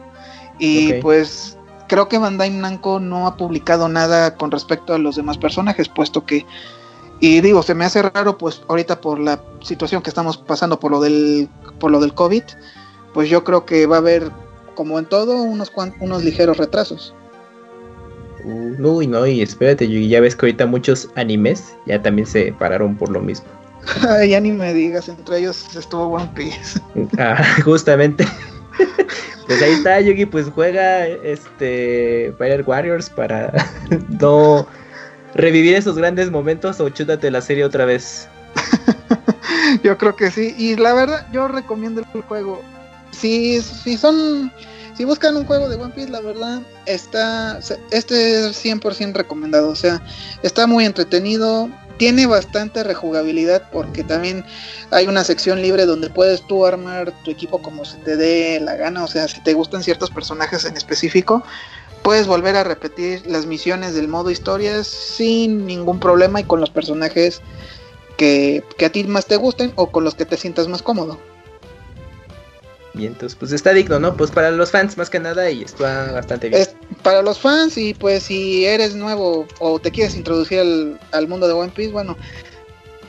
Y pues creo que Bandai Namco no ha publicado nada con respecto a los demás personajes, puesto que y digo, se me hace raro pues ahorita por la situación que estamos pasando por lo del por lo del COVID, pues yo creo que va a haber como en todo unos unos ligeros retrasos. No, y no, y espérate, ya ves que ahorita muchos animes ya también se pararon por lo mismo. ya ni me digas, entre ellos estuvo One Piece. ah, justamente. pues ahí está, Yugi, pues juega este Fire Warriors para no revivir esos grandes momentos o chútate la serie otra vez. yo creo que sí, y la verdad, yo recomiendo el juego. Si, si son si buscan un juego de One Piece, la verdad, está este es 100% recomendado. O sea, está muy entretenido. Tiene bastante rejugabilidad porque también hay una sección libre donde puedes tú armar tu equipo como se te dé la gana. O sea, si te gustan ciertos personajes en específico, puedes volver a repetir las misiones del modo historias sin ningún problema y con los personajes que, que a ti más te gusten o con los que te sientas más cómodo. Y entonces, pues está digno, ¿no? Pues para los fans más que nada y está bastante bien. para los fans y pues si eres nuevo o te quieres introducir al, mundo de One Piece, bueno,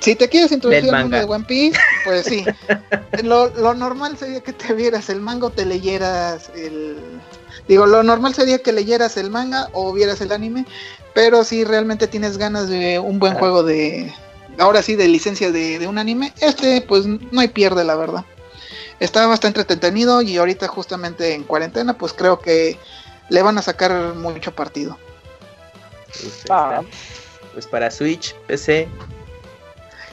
si te quieres introducir al mundo de One Piece, pues sí. lo, lo, normal sería que te vieras el manga o te leyeras el... Digo, lo normal sería que leyeras el manga o vieras el anime, pero si realmente tienes ganas de un buen ah. juego de... Ahora sí, de licencia de, de un anime, este pues no hay pierde, la verdad está bastante entretenido y ahorita justamente en cuarentena pues creo que le van a sacar mucho partido. Ah, pues para Switch, PC.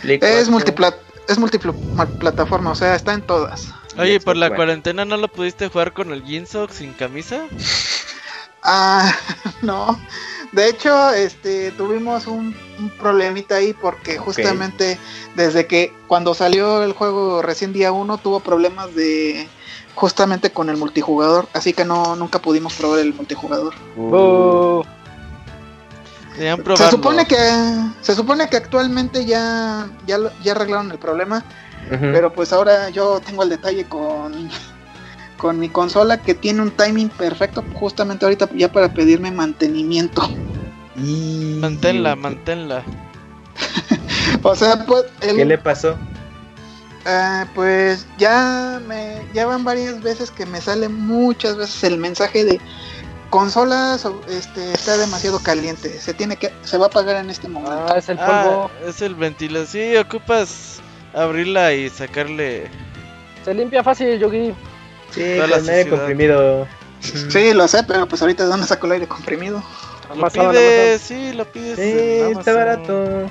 es multiplat es multiplataforma, o sea, está en todas. Oye, ¿por la cuarentena no lo pudiste jugar con el Ginsock sin camisa? Ah, no. De hecho, este, tuvimos un, problemita ahí porque justamente desde que cuando salió el juego recién día 1 tuvo problemas de justamente con el multijugador, así que no nunca pudimos probar el multijugador. Uh. Se supone que se supone que actualmente ya ya, ya arreglaron el problema, pero pues ahora yo tengo el detalle con con mi consola que tiene un timing perfecto justamente ahorita ya para pedirme mantenimiento. Y... Manténla, manténla. o sea, pues... ¿Qué le pasó? Uh, pues ya me ya van varias veces que me sale muchas veces el mensaje de consola este está demasiado caliente se tiene que se va a apagar en este momento ah es el polvo ah, es el ventilador sí ocupas abrirla y sacarle se limpia fácil Yogi Sí, con aire comprimido. Sí, lo sé, pero pues ahorita de dónde saco el aire comprimido. Lo pides, sí, lo pides. Sí, está barato.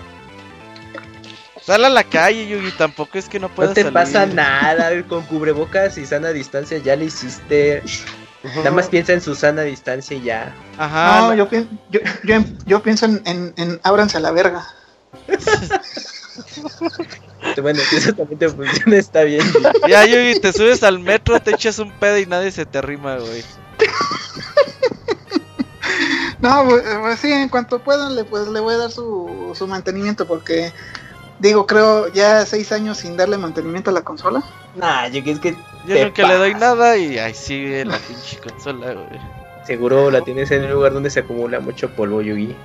Sal a la calle, Yugi, tampoco es que no puedas No te pasa nada, con cubrebocas y sana distancia ya le hiciste. Nada más piensa en su sana distancia y ya. Ajá. No, yo, yo, yo, yo, pienso en, en, en ábranse a la verga. bueno, si eso también te funciona, está bien. Ya, Yugi, te subes al metro, te echas un pedo y nadie se te arrima, güey. No, pues, pues, sí, en cuanto puedan, le, pues le voy a dar su, su mantenimiento porque, digo, creo ya seis años sin darle mantenimiento a la consola. Nah, Yugi, es que. Yo nunca le doy nada y ahí sigue la pinche consola, güey. Seguro la tienes en un lugar donde se acumula mucho polvo, Yugi.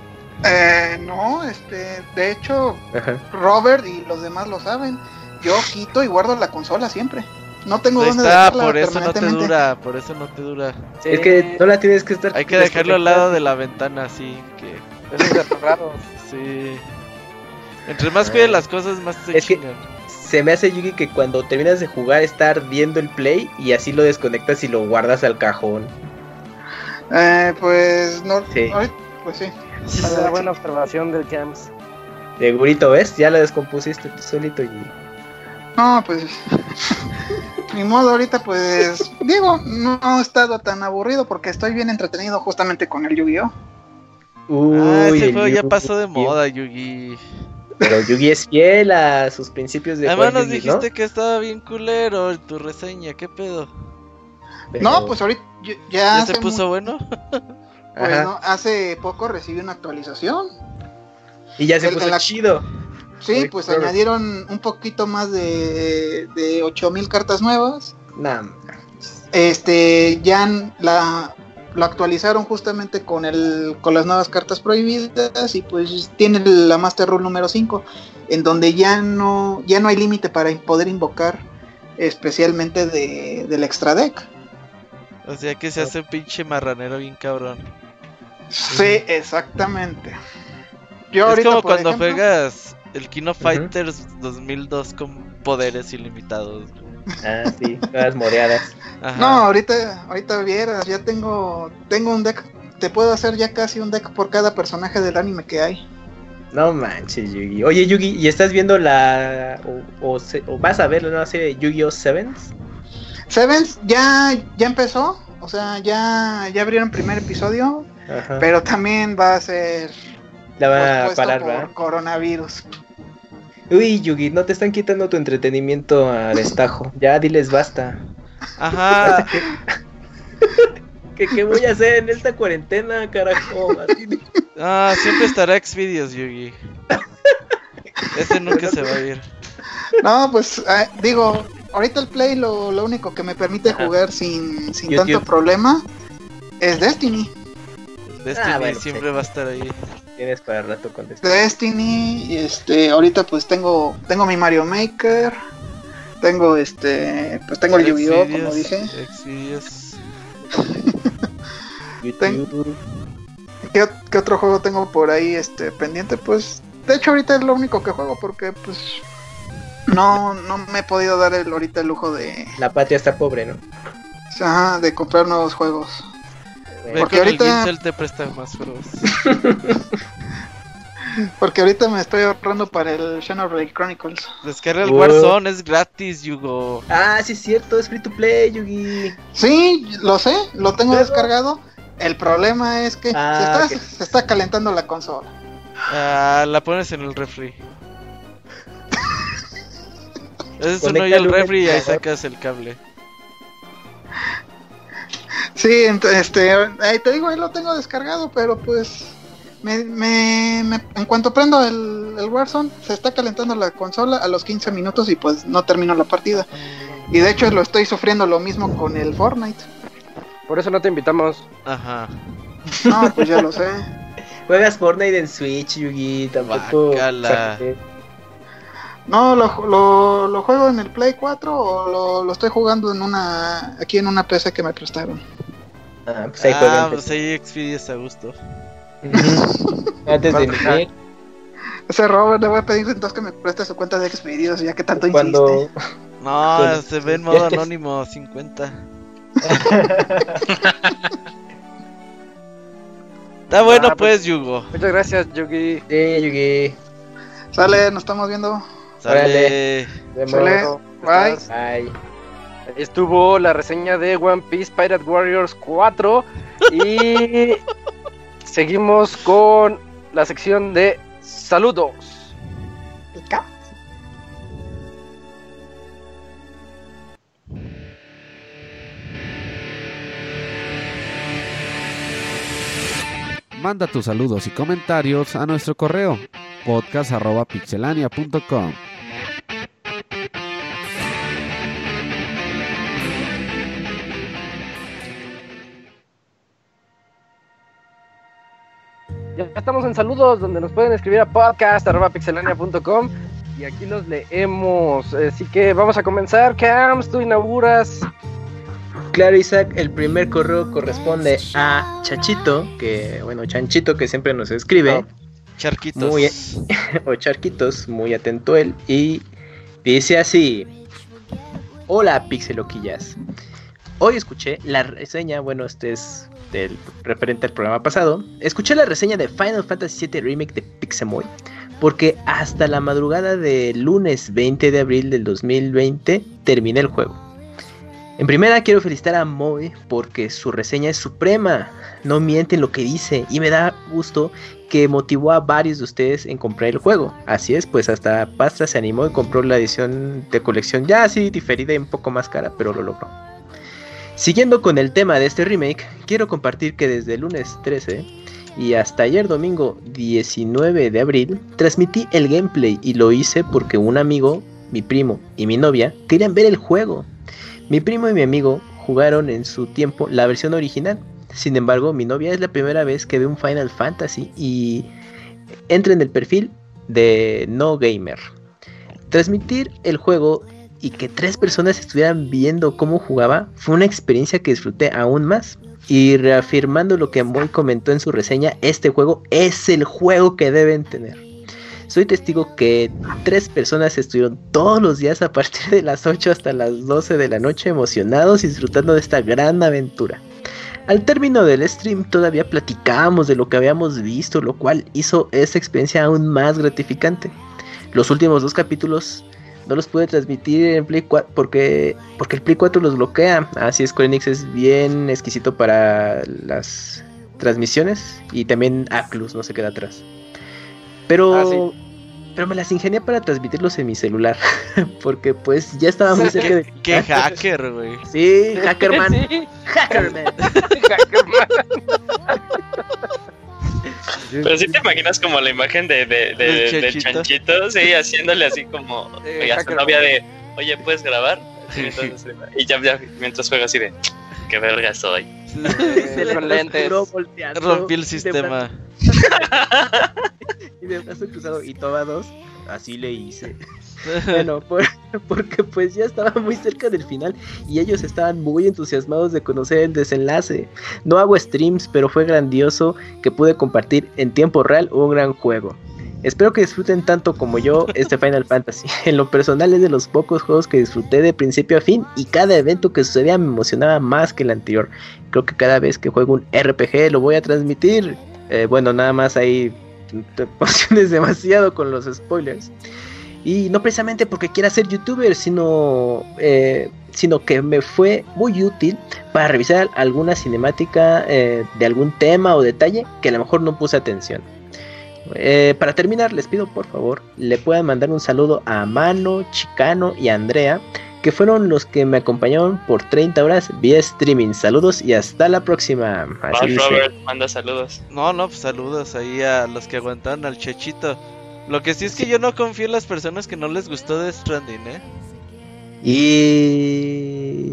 Eh, no, este, de hecho, Robert y los demás lo saben. Yo quito y guardo la consola siempre. No tengo dónde está, por eso no te dura, por eso no te dura. Es que no la tienes que estar. Hay que dejarlo al lado de la ventana, así que. Es raro. Sí. Entre más cuide las cosas, más se es Que se me hace Yugi que cuando terminas de jugar estar viendo el play y así lo desconectas y lo guardas al cajón. Eh, pues no. Sí. Pues sí. Es una buena observación del Jams. Segurito, ¿ves? Ya la descompusiste tú solito y... No, pues... Ni modo, ahorita pues... Digo, no he estado tan aburrido porque estoy bien entretenido justamente con el Yu-Gi-Oh! Uy, ah, ese juego ya pasó de moda, Yugi. Pero Yugi es fiel a sus principios de Además nos dijiste que estaba bien culero en tu reseña, ¿qué pedo? No, pues ahorita ya... ¿Ya se puso bueno? Bueno, hace poco recibí una actualización. Y ya se puso chido. Sí, pues añadieron un poquito más de, de 8000 cartas nuevas. Este, ya la, lo actualizaron justamente con el con las nuevas cartas prohibidas y pues tiene la Master Rule número 5 en donde ya no ya no hay límite para poder invocar especialmente de, del extra deck. O sea que se hace un pinche marranero bien cabrón. Sí, exactamente. Yo es como cuando juegas el Kino Fighters 2002 con poderes ilimitados. Ah, sí, todas moreadas. No, ahorita, ahorita vieras, ya tengo, tengo un deck, te puedo hacer ya casi un deck por cada personaje del anime que hay. No manches, Yugi. Oye, Yugi, ¿y estás viendo la. o, vas a ver la nueva serie de Yu-Gi-Oh! Sevens? Sevens ya, ya empezó, o sea, ya, ya abrieron primer episodio. Pero también va a ser. La va a parar, por coronavirus. Uy, Yugi, no te están quitando tu entretenimiento a destajo. Ya diles basta. Ajá. ¿Qué, voy a hacer en esta cuarentena, carajo? Ah, siempre estará Xvideos, Yugi. Este nunca se va a ir. No, pues eh, digo, ahorita el Play lo, lo único que me permite jugar sin, sin tanto problema es Destiny. Destiny ah, siempre va a estar ahí. Tienes para el rato con Destiny. Destiny, este, ahorita pues tengo, tengo mi Mario Maker, tengo este, pues tengo el Yu-Gi-Oh, como dije. ¿Qué, ¿Qué, otro juego tengo por ahí este pendiente? Pues de hecho ahorita es lo único que juego porque pues no, no me he podido dar el, ahorita el lujo de... La patria está pobre, ¿no? Ajá, de comprar nuevos juegos. Porque ahorita... El te presta más juegos. Porque ahorita me estoy ahorrando para el Xenoblade Chronicles. Descarga el Warzone, es gratis, Yugo. Ah, sí es cierto, es free to play, Yugi. Sí, lo sé, lo tengo descargado. El problema es que ah, se, está, se, está, calentando la consola. Ah, la pones en el refri. Es un hoyo el refri y ahí sacas el cable. Sí, este, ahí te digo, ahí lo tengo descargado, pero pues me, me, en cuanto prendo el, el, Warzone, se está calentando la consola a los 15 minutos y pues no termino la partida. Y de hecho lo estoy sufriendo lo mismo con el Fortnite. Por eso no te invitamos. Ajá. No, pues ya lo sé. Juegas Fortnite en Switch, Yugi, tampoco. No, lo, lo, juego en el Play 4 o lo, lo, estoy jugando en una aquí en una PC que me prestaron. Ah, pues ahí, ah, pues ahí está a gusto. Antes de iniciar. Ese Robert le voy a pedir entonces que me preste su cuenta de Expedidos ya que tanto Cuando... insiste. No, se ve en modo anónimo 50. Está bueno, ah, pues, Yugo. Muchas gracias, Yugi. Sí, Yugi. Sale, nos estamos viendo. Sale. Sale. Bye. Bye. Estuvo la reseña de One Piece Pirate Warriors 4 y seguimos con la sección de saludos. Manda tus saludos y comentarios a nuestro correo podcast.pixelania.com. Ya estamos en saludos donde nos pueden escribir a podcast.pixelania.com y aquí los leemos. Así que vamos a comenzar. Cams, tú inauguras Claro, Isaac, el primer correo corresponde a Chachito, que, bueno, Chanchito, que siempre nos escribe. charquitos. Muy, o Charquitos, muy atento él. Y dice así: Hola, Pixeloquillas. Hoy escuché la reseña, bueno, este es del referente al programa pasado. Escuché la reseña de Final Fantasy VII Remake de Pixemoy. Porque hasta la madrugada del lunes 20 de abril del 2020 terminé el juego. En primera quiero felicitar a Moe porque su reseña es suprema, no miente en lo que dice y me da gusto que motivó a varios de ustedes en comprar el juego. Así es, pues hasta Pasta se animó y compró la edición de colección ya así diferida y un poco más cara, pero lo logró. Siguiendo con el tema de este remake, quiero compartir que desde lunes 13 y hasta ayer domingo 19 de abril transmití el gameplay y lo hice porque un amigo, mi primo y mi novia querían ver el juego mi primo y mi amigo jugaron en su tiempo la versión original. Sin embargo, mi novia es la primera vez que ve un Final Fantasy y entra en el perfil de No Gamer. Transmitir el juego y que tres personas estuvieran viendo cómo jugaba fue una experiencia que disfruté aún más. Y reafirmando lo que Moy comentó en su reseña, este juego es el juego que deben tener. Soy testigo que tres personas estuvieron todos los días a partir de las 8 hasta las 12 de la noche emocionados y disfrutando de esta gran aventura. Al término del stream todavía platicábamos de lo que habíamos visto, lo cual hizo esta experiencia aún más gratificante. Los últimos dos capítulos no los pude transmitir en Play 4 porque, porque el Play 4 los bloquea. Así es, Square es bien exquisito para las transmisiones y también Aclus no se queda atrás. Pero, ah, pero me las ingenié para transmitirlos en mi celular. Porque pues ya estaba muy cerca de. Qué hacker, güey. Sí, Hackerman. Sí. Hackerman. Hackerman. Pero si te imaginas como la imagen de, de, de, chanchito? sí, haciéndole así como a su novia de, oye, ¿puedes grabar? y ya, ya, mientras juega así de, qué verga soy. Se le lentes. Rompí el sistema. y de brazo cruzado y toma dos. Así le hice. bueno, porque pues ya estaba muy cerca del final y ellos estaban muy entusiasmados de conocer el desenlace. No hago streams, pero fue grandioso que pude compartir en tiempo real un gran juego. Espero que disfruten tanto como yo este Final Fantasy. En lo personal es de los pocos juegos que disfruté de principio a fin y cada evento que sucedía me emocionaba más que el anterior. Creo que cada vez que juego un RPG lo voy a transmitir. Eh, bueno, nada más ahí te emociones demasiado con los spoilers. Y no precisamente porque quiera ser youtuber, sino, eh, sino que me fue muy útil para revisar alguna cinemática eh, de algún tema o detalle que a lo mejor no puse atención. Eh, para terminar, les pido por favor, le puedan mandar un saludo a Mano, Chicano y Andrea, que fueron los que me acompañaron por 30 horas vía streaming. Saludos y hasta la próxima. Así Robert, manda saludos. No, no, pues saludos ahí a los que aguantaron al Chechito. Lo que sí es que yo no confío en las personas que no les gustó de Stranding, ¿eh?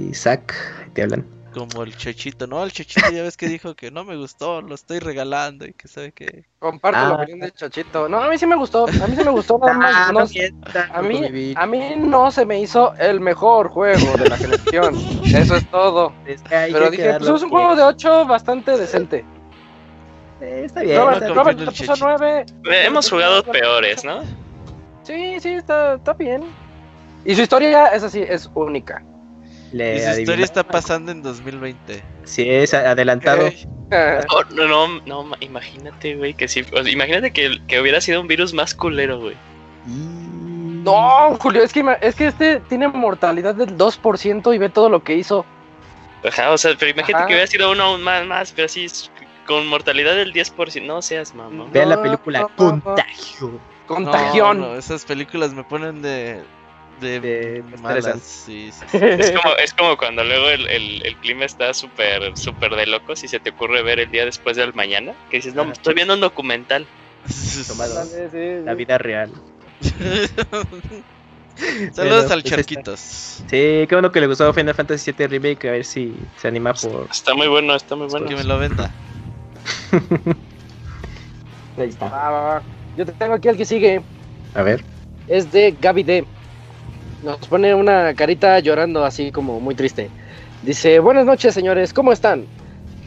Y... Zack, te hablan. Como el Chechito, ¿no? El Chechito ya ves que dijo que no me gustó, lo estoy regalando y que sabe que... Comparto la ah. opinión del Chechito. No, a mí sí me gustó, a mí sí me gustó. Ah, no, a, mí, a mí no se me hizo el mejor juego de la generación. Eso es todo. Pero dije, pues es un juego de 8 bastante decente. está bien. Robert, te puso 9. Hemos jugado peores, ¿no? Sí, sí, está, está bien. Y su historia es así, es única y su historia está pasando en 2020. Sí, es adelantado. no, no, no, imagínate, güey, que si, imagínate que, que, hubiera sido un virus más culero, güey. No, Julio, es que, es que este tiene mortalidad del 2% y ve todo lo que hizo. Ajá, o sea, pero imagínate que hubiera sido uno más, más, pero así con mortalidad del 10%, no seas mamá. Vean la película Contagio. Contagión. No, esas películas me ponen de, de, malas. Es, como, es como cuando luego el, el, clima está súper súper de locos y se te ocurre ver el día después del mañana, que dices, no, estoy viendo un documental. la vida real. Saludos al pues Charquitos. Sí, qué bueno que le gustó Final Fantasy VII Remake, a ver si se anima por... Está muy bueno, está muy bueno. Que me lo venda. Ahí está. Yo tengo aquí al que sigue. A ver. Es de Gaby D. Nos pone una carita llorando así como muy triste. Dice, buenas noches señores, ¿cómo están?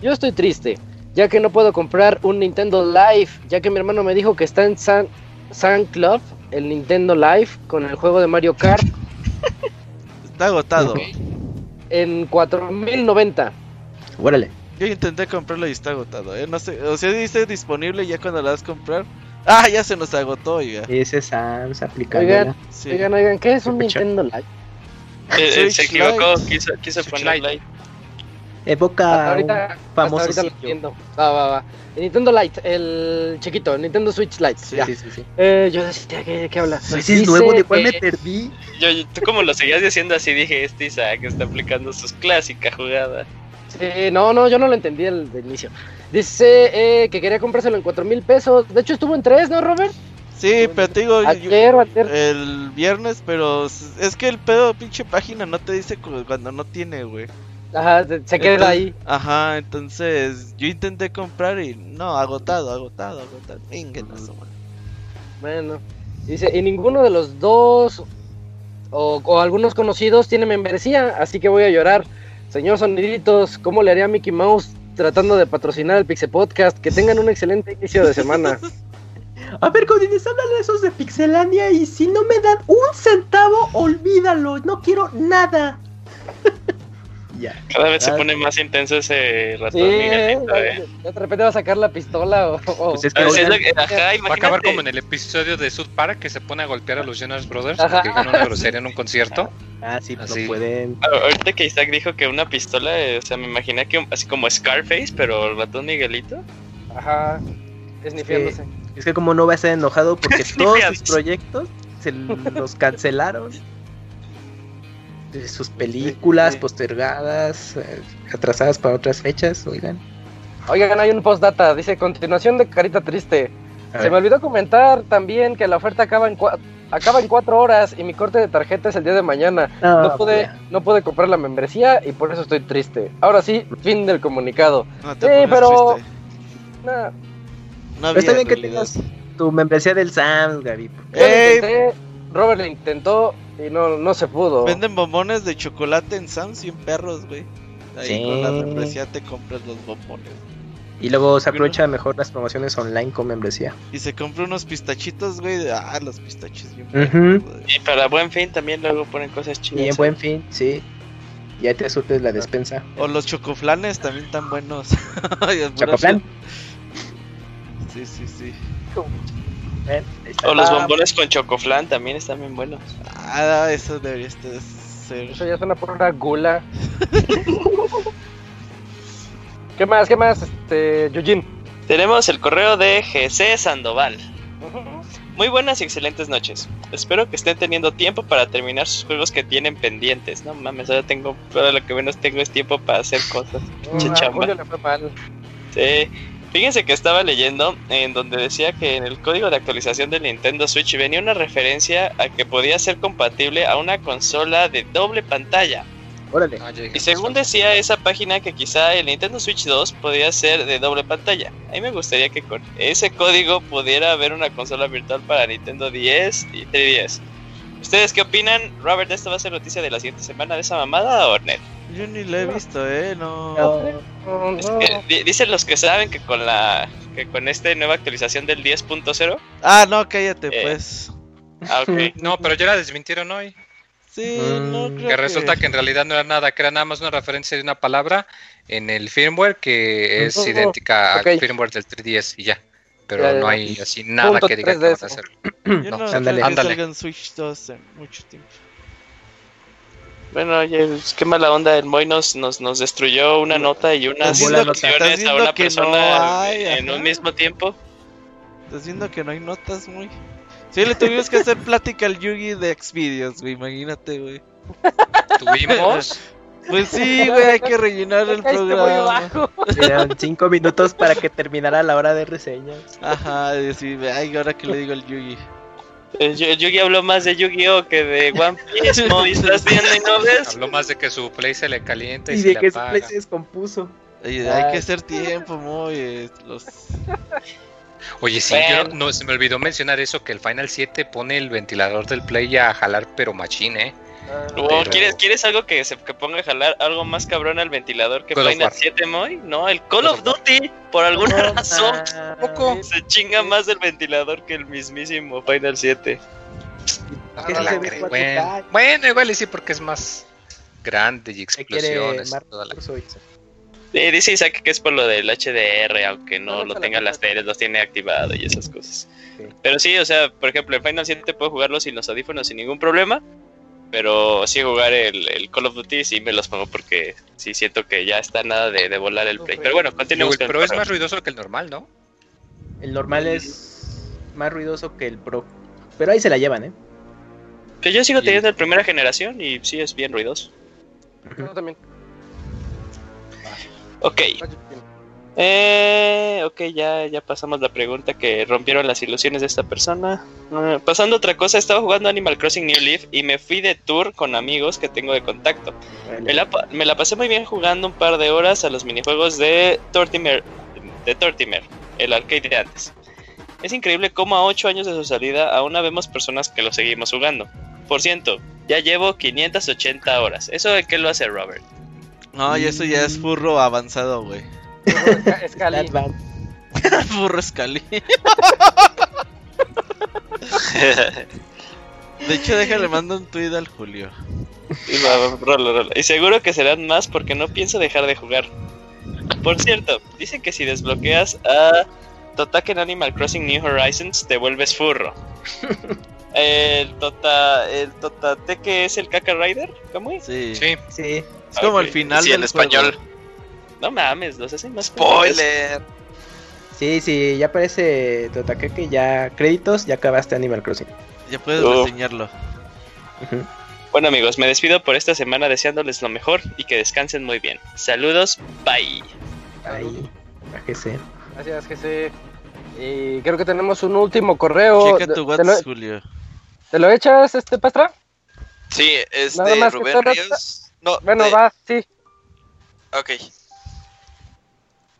Yo estoy triste, ya que no puedo comprar un Nintendo Live, ya que mi hermano me dijo que está en San, San Club, el Nintendo Live, con el juego de Mario Kart. está agotado. En 4090. Órale. Yo intenté comprarlo y está agotado, ¿eh? No sé, o sea, dice disponible ya cuando la vas a comprar. Ah, ya se nos agotó, oiga. Ese Sans aplicado. Oigan, oigan, oigan, ¿qué es un Nintendo Lite? Eh, se equivocó, quiso, quiso poner Lite. Época ahorita, famosa. Ahorita lo entiendo. Va, va, va. El Nintendo Lite, el chiquito, el Nintendo Switch Lite. Sí, sí, sí, sí. Eh, yo decía, ¿qué, qué habla? Pues es nuevo, ¿de cuál me perdí? Yo, tú como lo seguías diciendo así, dije, este Isaac está aplicando sus clásicas jugadas. Sí, no, no, yo no lo entendí al inicio. Dice eh, que quería comprárselo en 4 mil pesos. De hecho, estuvo en 3, ¿no, Robert? Sí, pero te digo, el viernes, pero es que el pedo pinche página no te dice cuando no tiene, güey. Ajá, se queda ahí. Ajá, entonces yo intenté comprar y no, agotado, agotado, agotado. Bueno, dice, y ninguno de los dos o, o algunos conocidos tiene membresía, así que voy a llorar. Señor Soniditos, ¿cómo le haría Mickey Mouse tratando de patrocinar el Pixel Podcast? Que tengan un excelente inicio de semana. A ver, Godines, háblale esos de Pixelania y si no me dan un centavo, olvídalo. No quiero nada. Cada vez se pone más intenso ese ratón ¿eh? De repente va a sacar la pistola o... Pues es que va a acabar como en el episodio de South Park que se pone a golpear a los Jonas Brothers que dijeron una grosería en un concierto. Ah, sí, pues no pueden. Ahorita que Isaac dijo que una pistola, eh, o sea, me imaginé que así como Scarface, pero el ratón Miguelito. Ajá, esnifiándose. Es que como no va a estar enojado porque todos sus proyectos se los cancelaron de sus películas postergadas, eh, atrasadas para otras fechas, oigan. Oigan, hay un postdata, dice continuación de Carita Triste. Se me olvidó comentar también que la oferta acaba en, acaba en cuatro horas y mi corte de tarjeta es el día de mañana. No, pude, no pude comprar la membresía y por eso estoy triste. Ahora sí, fin del comunicado. sí, pero... No, está bien que tengas tu membresía del Sam, Gaby. Robert le intentó y no, no se pudo. Venden bombones de chocolate en Sam's 100 perros, güey. Ahí con la membresía te compras los bombones. Y luego se aprovecha mejor las promociones online con membresía. Y se compra unos pistachitos, güey. Ah, los pistachos bien. Y para buen fin también luego ponen cosas chidas. Y en buen fin, sí. Y ahí te surtes la despensa. O los chocoflanes también tan buenos. ¿Chocoflan? Sí, sí, sí. O los bombones con chocoflan también están bien buenos. Ah, eso debería ser. Eso ya suena por una gula. ¿Qué más? ¿Qué más? Este, Yujin. Tenemos el correo de GC Sandoval. Muy buenas y excelentes noches. Espero que estén teniendo tiempo para terminar sus juegos que tienen pendientes. No mames, ahora tengo, todo lo que menos tengo es tiempo para hacer cosas. Sí. Fíjense que estaba leyendo en donde decía que en el código de actualización del Nintendo Switch venía una referencia a que podía ser compatible a una consola de doble pantalla. Órale. Ah, y según decía esa página que quizá el Nintendo Switch 2 podía ser de doble pantalla. A mí me gustaría que con ese código pudiera haber una consola virtual para Nintendo 10 y 3DS. ¿Ustedes qué opinan? Robert, ¿esta va a ser noticia de la siguiente semana de esa mamada o net? Yo ni la he visto, eh, no. dicen los que saben que con la que con esta nueva actualización del 10.0. Ah, no, cállate, Eh. pues. Ah, ok. No, pero ya la desmintieron hoy. Sí, no creo Que resulta que en realidad no era nada, que era nada más una referencia de una palabra en el firmware que es idéntica Ok. al firmware del 3DS y ya. Pero Ya, no hay así nada que diga que 3DS. van a hacer. Yo No, no, ándale. Ándale. en Switch 2 en mucho tiempo. Bueno, oye, pues, qué mala onda, el Moy nos, nos, nos destruyó una nota y unas opciones a una persona no hay, en ajá. un mismo tiempo. Estás viendo que no hay notas muy. Sí, le tuvimos que hacer plática al Yugi de Xvideos, güey, imagínate, güey. Tuvimos. Pues sí, güey, hay que rellenar el programa. Eran cinco minutos para que terminara la hora de reseñas. Ajá, y decir, ay, ahora que le digo al Yugi. El Yu- Yugi habló más de Yu-Gi-Oh! que de One Piece, Moy, ¿estás viendo y no ves? Habló más de que su play se le calienta y, Y se de que su apaga. play se descompuso. Oye, hay que hacer tiempo, muy. Los... Oye, sí, Bueno. yo no se me olvidó mencionar eso que el Final 7 pone el ventilador del play a jalar pero machín, ¿eh? O, Pero- ¿quieres, ¿Quieres algo que se que ponga a jalar algo más cabrón al ventilador que Final War. 7 Moy? No, el Call God of of War. Duty, por alguna No razón, Poco. se chinga más el ventilador que el mismísimo Final 7. Que No sí la se ve creo. 4K. bueno, bueno, igual y sí porque es más grande y explosiones. toda la-. Sí, dice Isaac que es por lo del HDR, aunque no No, lo no, tenga no, las no. teles, los tiene activado y esas cosas. Sí. Pero sí, o sea, por ejemplo, en Final 7 puedo jugarlo sin los audífonos sin ningún problema. Pero sí jugar el, el Call of Duty sí me los pongo porque sí siento que ya está nada de, de volar el play. Pero bueno, continuemos el Pro es más ruidoso que el normal, ¿no? El normal es más ruidoso que el Pro. Pero ahí se la llevan, ¿eh? Que yo sigo el- teniendo el primera generación y sí es bien ruidoso. Yo también. Ok, eh, ok, ya, ya pasamos la pregunta que rompieron las ilusiones de esta persona. Eh, pasando a otra cosa, estaba jugando Animal Crossing New Leaf y me fui de tour con amigos que tengo de contacto. Me la, me la pasé muy bien jugando un par de horas a los minijuegos de Tortimer, de Tortimer, el arcade de antes. Es increíble cómo a 8 años de su salida aún vemos personas que lo seguimos jugando. Por ciento, ya llevo 580 horas. ¿Eso de qué lo hace Robert? No, y eso ya es furro avanzado, güey. Scali. Furro Scali. De hecho, déjale mando un tweet al Julio. Y va, rolo, rolo. Y seguro que serán más porque no pienso dejar de jugar. Por cierto, dicen que si desbloqueas a Totake en Animal Crossing New Horizons, te vuelves furro. el Tota. El Totateque es el Kaka Rider, ¿cómo es? Sí. Sí. Sí. Es como el final Sí, en español. juego. No mames, los hacen más Spoiler. Sí, sí, ya aparece Totakeke, ya créditos, ya acabaste Animal Crossing. Ya puedes Oh. reseñarlo. Bueno amigos, me despido por esta semana deseándoles lo mejor y que descansen muy bien. Saludos, bye. Ahí, AGC. Gracias, GC. Y creo que tenemos un último correo. Checa tu ¿Te lo, WhatsApp, Julio. te lo echas, este Pastra? Sí, es Nada de más que Rubén Ríos. No, Bueno, de- va, sí. Ok.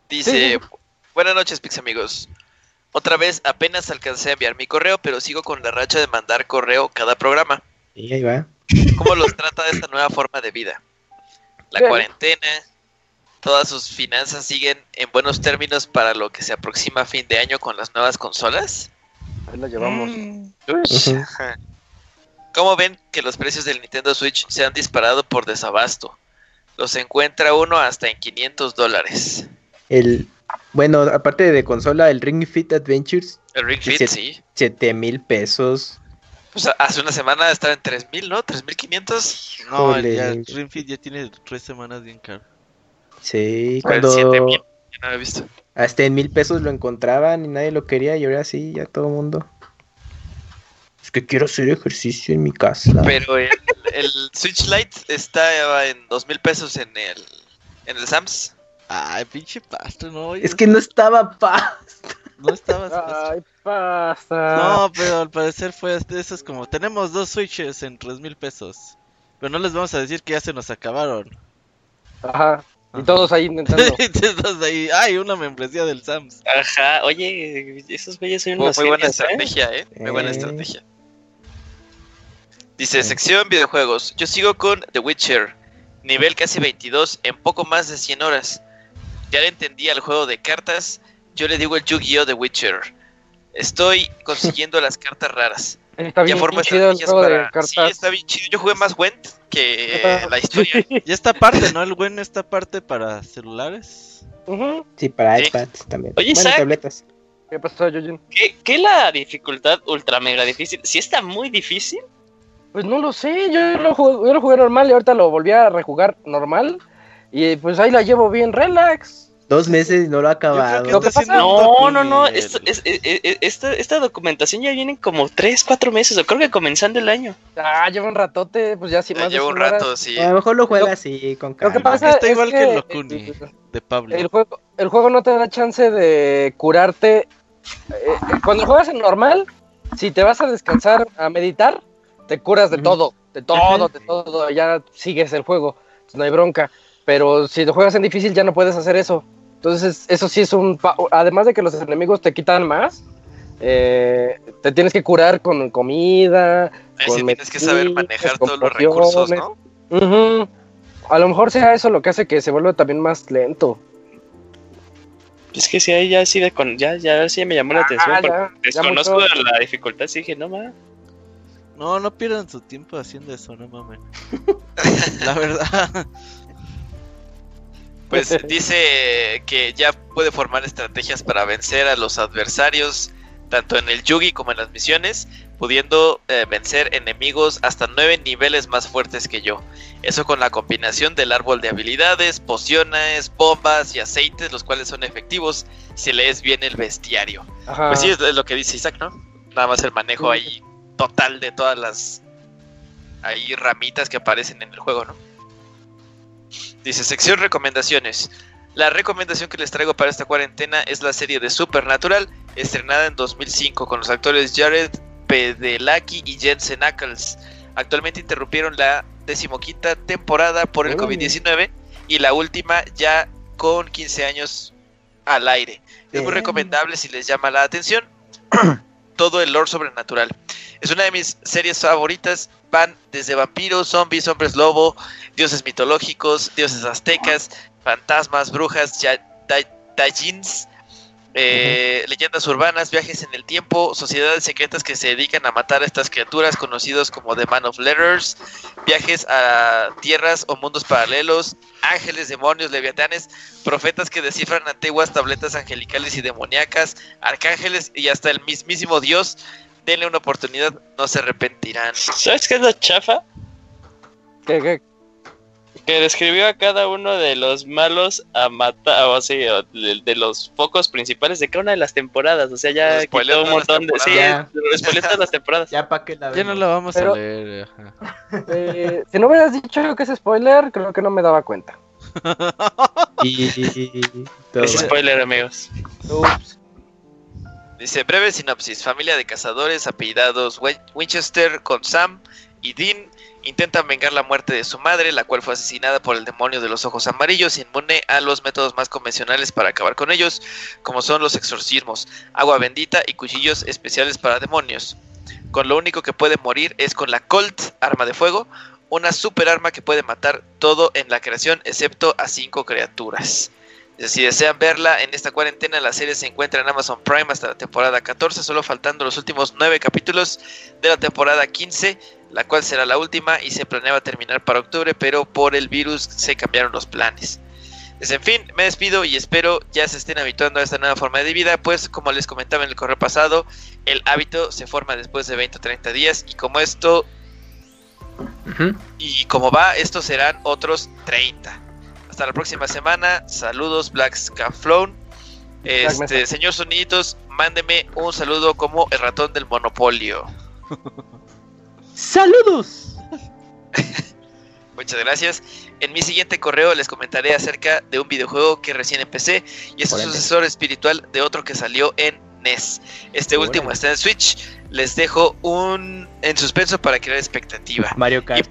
Dice, buenas noches, Pix amigos. Otra vez apenas alcancé a enviar mi correo, pero sigo con la racha de mandar correo cada programa. Y ahí va. ¿Cómo los trata esta nueva forma de vida? La Bien. cuarentena, todas sus finanzas siguen en buenos términos para lo que se aproxima a fin de año con las nuevas consolas. Ahí lo llevamos. Ujú. ¿Cómo ven que los precios del Nintendo Switch se han disparado por desabasto? Los encuentra uno hasta en 500 dólares. El Bueno, aparte de consola, el Ring Fit Adventures. El Ring Fit, sí. 7 mil pesos. Pues hace una semana estaba en 3 mil, ¿no? 3.500. No, el, Ring Fit ya tiene 3 semanas bien caro. Sí, cuando... 7 mil, no lo he visto. Hasta en mil pesos lo encontraban y nadie lo quería y ahora sí, ya todo el mundo. Es que quiero hacer ejercicio en mi casa. Pero el, el Switch Lite está en dos mil pesos en el, en el Sams. Ay, pinche pasta, no. Es que no estaba pasta. No estaba Ay, pasta. No, pero al parecer fue de esos como, tenemos dos Switches en tres mil pesos. Pero no les vamos a decir que ya se nos acabaron. Ajá. Y todos ahí intentando. todos ahí. Ay, una membresía del Sams. Ajá. Oye, esos bellos son unos Muy, buena ¿eh? estrategia, ¿eh? Muy buena eh. estrategia. Dice, sección videojuegos. Yo sigo con The Witcher. Nivel casi 22 en poco más de 100 horas. Ya le entendí al juego de cartas. Yo le digo el Yu-Gi-Oh! The Witcher. Estoy consiguiendo las cartas raras. Está bien, chido el juego de cartas. Sí, está bien chido. Yo jugué más Went que la historia. Y esta parte, ¿no? El Went, esta parte para celulares. Sí, para iPads también. Oye, bueno, tabletas. ¿Qué pasó, Yojin? ¿Qué, ¿Qué la dificultad ultra mega difícil? ¿Si está muy difícil? Pues no lo sé, yo lo, jugué, yo lo jugué normal y ahorita lo volví a rejugar normal. Y pues ahí la llevo bien relax. Dos meses y no lo ha acabado. No, no, no. Esto, es, esta, esta, documentación ya viene como tres, cuatro meses. O creo que comenzando el año. Ah, lleva un ratote. Pues ya sí más. Lleva un rato, sí. A lo mejor lo juega así, con calma. Lo que pasa Está igual que, el Locuni de Pablo. El juego, el juego no te da chance de curarte. Eh, eh, cuando juegas en normal, si te vas a descansar a meditar, te curas de todo. De todo, de todo. Ya sigues el juego. no hay bronca. Pero si lo juegas en difícil, ya no puedes hacer eso. Entonces, eso sí es un... Además de que los enemigos te quitan más, eh, te tienes que curar con comida. con tienes que saber manejar todos los recursos, ¿no? A lo mejor sea eso lo que hace que se vuelva también más lento. Es que si ahí ya sí de con, ya, ya sí me llamó la ah, atención. Ya, desconozco la dificultad, sí dije, no más. No, no pierdan su tiempo haciendo eso, no mames. la verdad. Pues dice que ya puede formar estrategias para vencer a los adversarios, tanto en el Yugi como en las misiones, pudiendo eh, vencer enemigos hasta nueve niveles más fuertes que yo. Eso con la combinación del árbol de habilidades, pociones, bombas y aceites, los cuales son efectivos si lees bien el bestiario. Pues sí, es lo que dice Isaac, ¿no? Nada más el manejo ahí total de todas las ahí ramitas que aparecen en el juego, ¿no? Dice, sección recomendaciones. La recomendación que les traigo para esta cuarentena es la serie de Supernatural, estrenada en 2005 con los actores Jared Pedelaki y Jensen Ackles. Actualmente interrumpieron la decimoquinta temporada por el COVID-19 y la última ya con 15 años al aire. Es muy recomendable si les llama la atención todo el lore sobrenatural. Es una de mis series favoritas. Van desde vampiros, zombies, hombres lobo, dioses mitológicos, dioses aztecas, fantasmas, brujas, dajins, eh, leyendas urbanas, viajes en el tiempo, sociedades secretas que se dedican a matar a estas criaturas conocidos como The Man of Letters, viajes a tierras o mundos paralelos, ángeles, demonios, leviatanes, profetas que descifran antiguas tabletas angelicales y demoníacas, arcángeles y hasta el mismísimo Dios. Denle una oportunidad, no se arrepentirán. ¿Sabes qué es la chafa? ¿Qué, qué? Que describió a cada uno de los malos a matar, o sea, de, los focos principales de cada una de las temporadas. O sea, ya quitó un montón de. Sí, todas las temporadas. Ya para que la Ya no la vamos a leer. Eh, si no hubieras dicho que es spoiler, creo que no me daba cuenta. y, es spoiler, amigos. Dice breve sinopsis: familia de cazadores apellidados Winchester con Sam y Dean intentan vengar la muerte de su madre, la cual fue asesinada por el demonio de los ojos amarillos, inmune a los métodos más convencionales para acabar con ellos, como son los exorcismos, agua bendita y cuchillos especiales para demonios. Con lo único que puede morir es con la Colt, arma de fuego, una super arma que puede matar todo en la creación excepto a cinco criaturas. Si desean verla en esta cuarentena, la serie se encuentra en Amazon Prime hasta la temporada 14, solo faltando los últimos 9 capítulos de la temporada 15 la cual será la última y se planeaba terminar para octubre, pero por el virus se cambiaron los planes. Pues, en fin, me despido y espero ya se estén habituando a esta nueva forma de vida, pues como les comentaba en el correo pasado, el hábito se forma después de 20 o 30 días y como esto y como va, estos serán otros 30. Hasta la próxima semana. Saludos, Black Scaflown. Este, señor Soniditos, mándeme un saludo como el ratón del Monopolio. ¡Saludos! Muchas gracias. En mi siguiente correo les comentaré acerca de un videojuego que recién empecé y es un sucesor espiritual de otro que salió en NES. Este último está en Switch. Les dejo un en suspenso para crear expectativa. Mario Kart.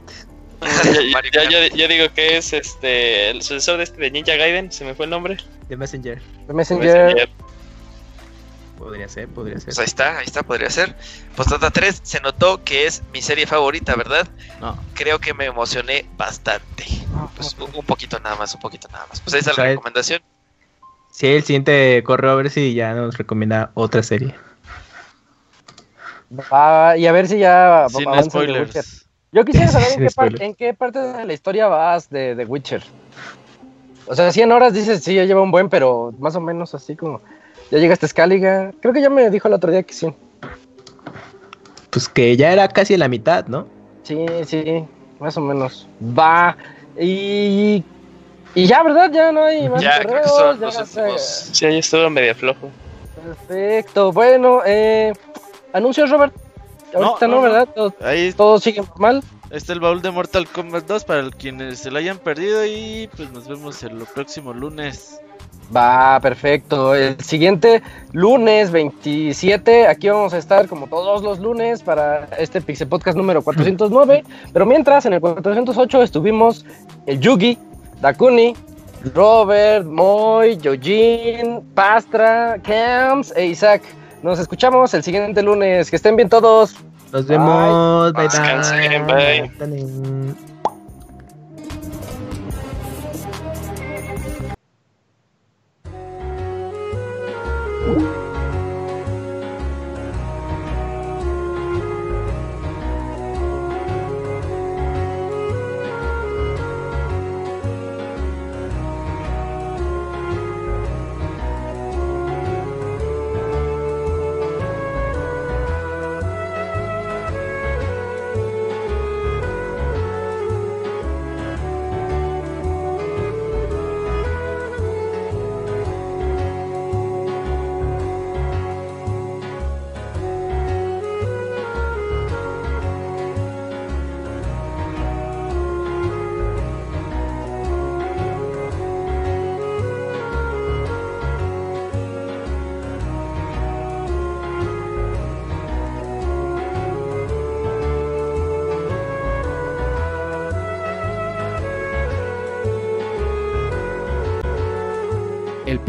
ya, digo que es este el sucesor de este de Ninja Gaiden, se me fue el nombre. The Messenger. The Messenger. Podría ser, podría ser. Pues ahí está, ahí está, podría ser. Postdata 3 se notó que es mi serie favorita, ¿verdad? No. Creo que me emocioné bastante. Pues un, poquito nada más, un poquito nada más. Pues ahí está la recomendación. Sí, el siguiente correo a ver si ya nos recomienda otra serie. y a ver si ya Sin spoilers. Yo quisiera saber en, qué parte de la historia vas de The Witcher. O sea, 100 horas dices, sí, ya lleva un buen, pero más o menos así como... Ya llegaste a Scaliga. Creo que ya me dijo el otro día que sí. Pues que ya era casi la mitad, ¿no? Sí, sí, más o menos. Va. Y. Y ya, ¿verdad? Ya no hay más ya, correos. Ya Sí, ahí estuvo medio flojo. Perfecto. Bueno, eh. Anuncios, Robert. Ahorita no, ¿verdad? Todo, ahí todo sigue normal. Está el baúl de Mortal Kombat 2 para quienes se lo hayan perdido y pues nos vemos el próximo lunes. Va, perfecto. El siguiente lunes 27, aquí vamos a estar como todos los lunes para este Pixel Podcast número 409. Pero mientras, en el 408 estuvimos el Yugi, Dakuni, Robert, Moy, Yojin, Pastra, Camps e Isaac. Nos escuchamos el siguiente lunes. Que estén bien todos. Nos vemos. bye. bye. Ooh.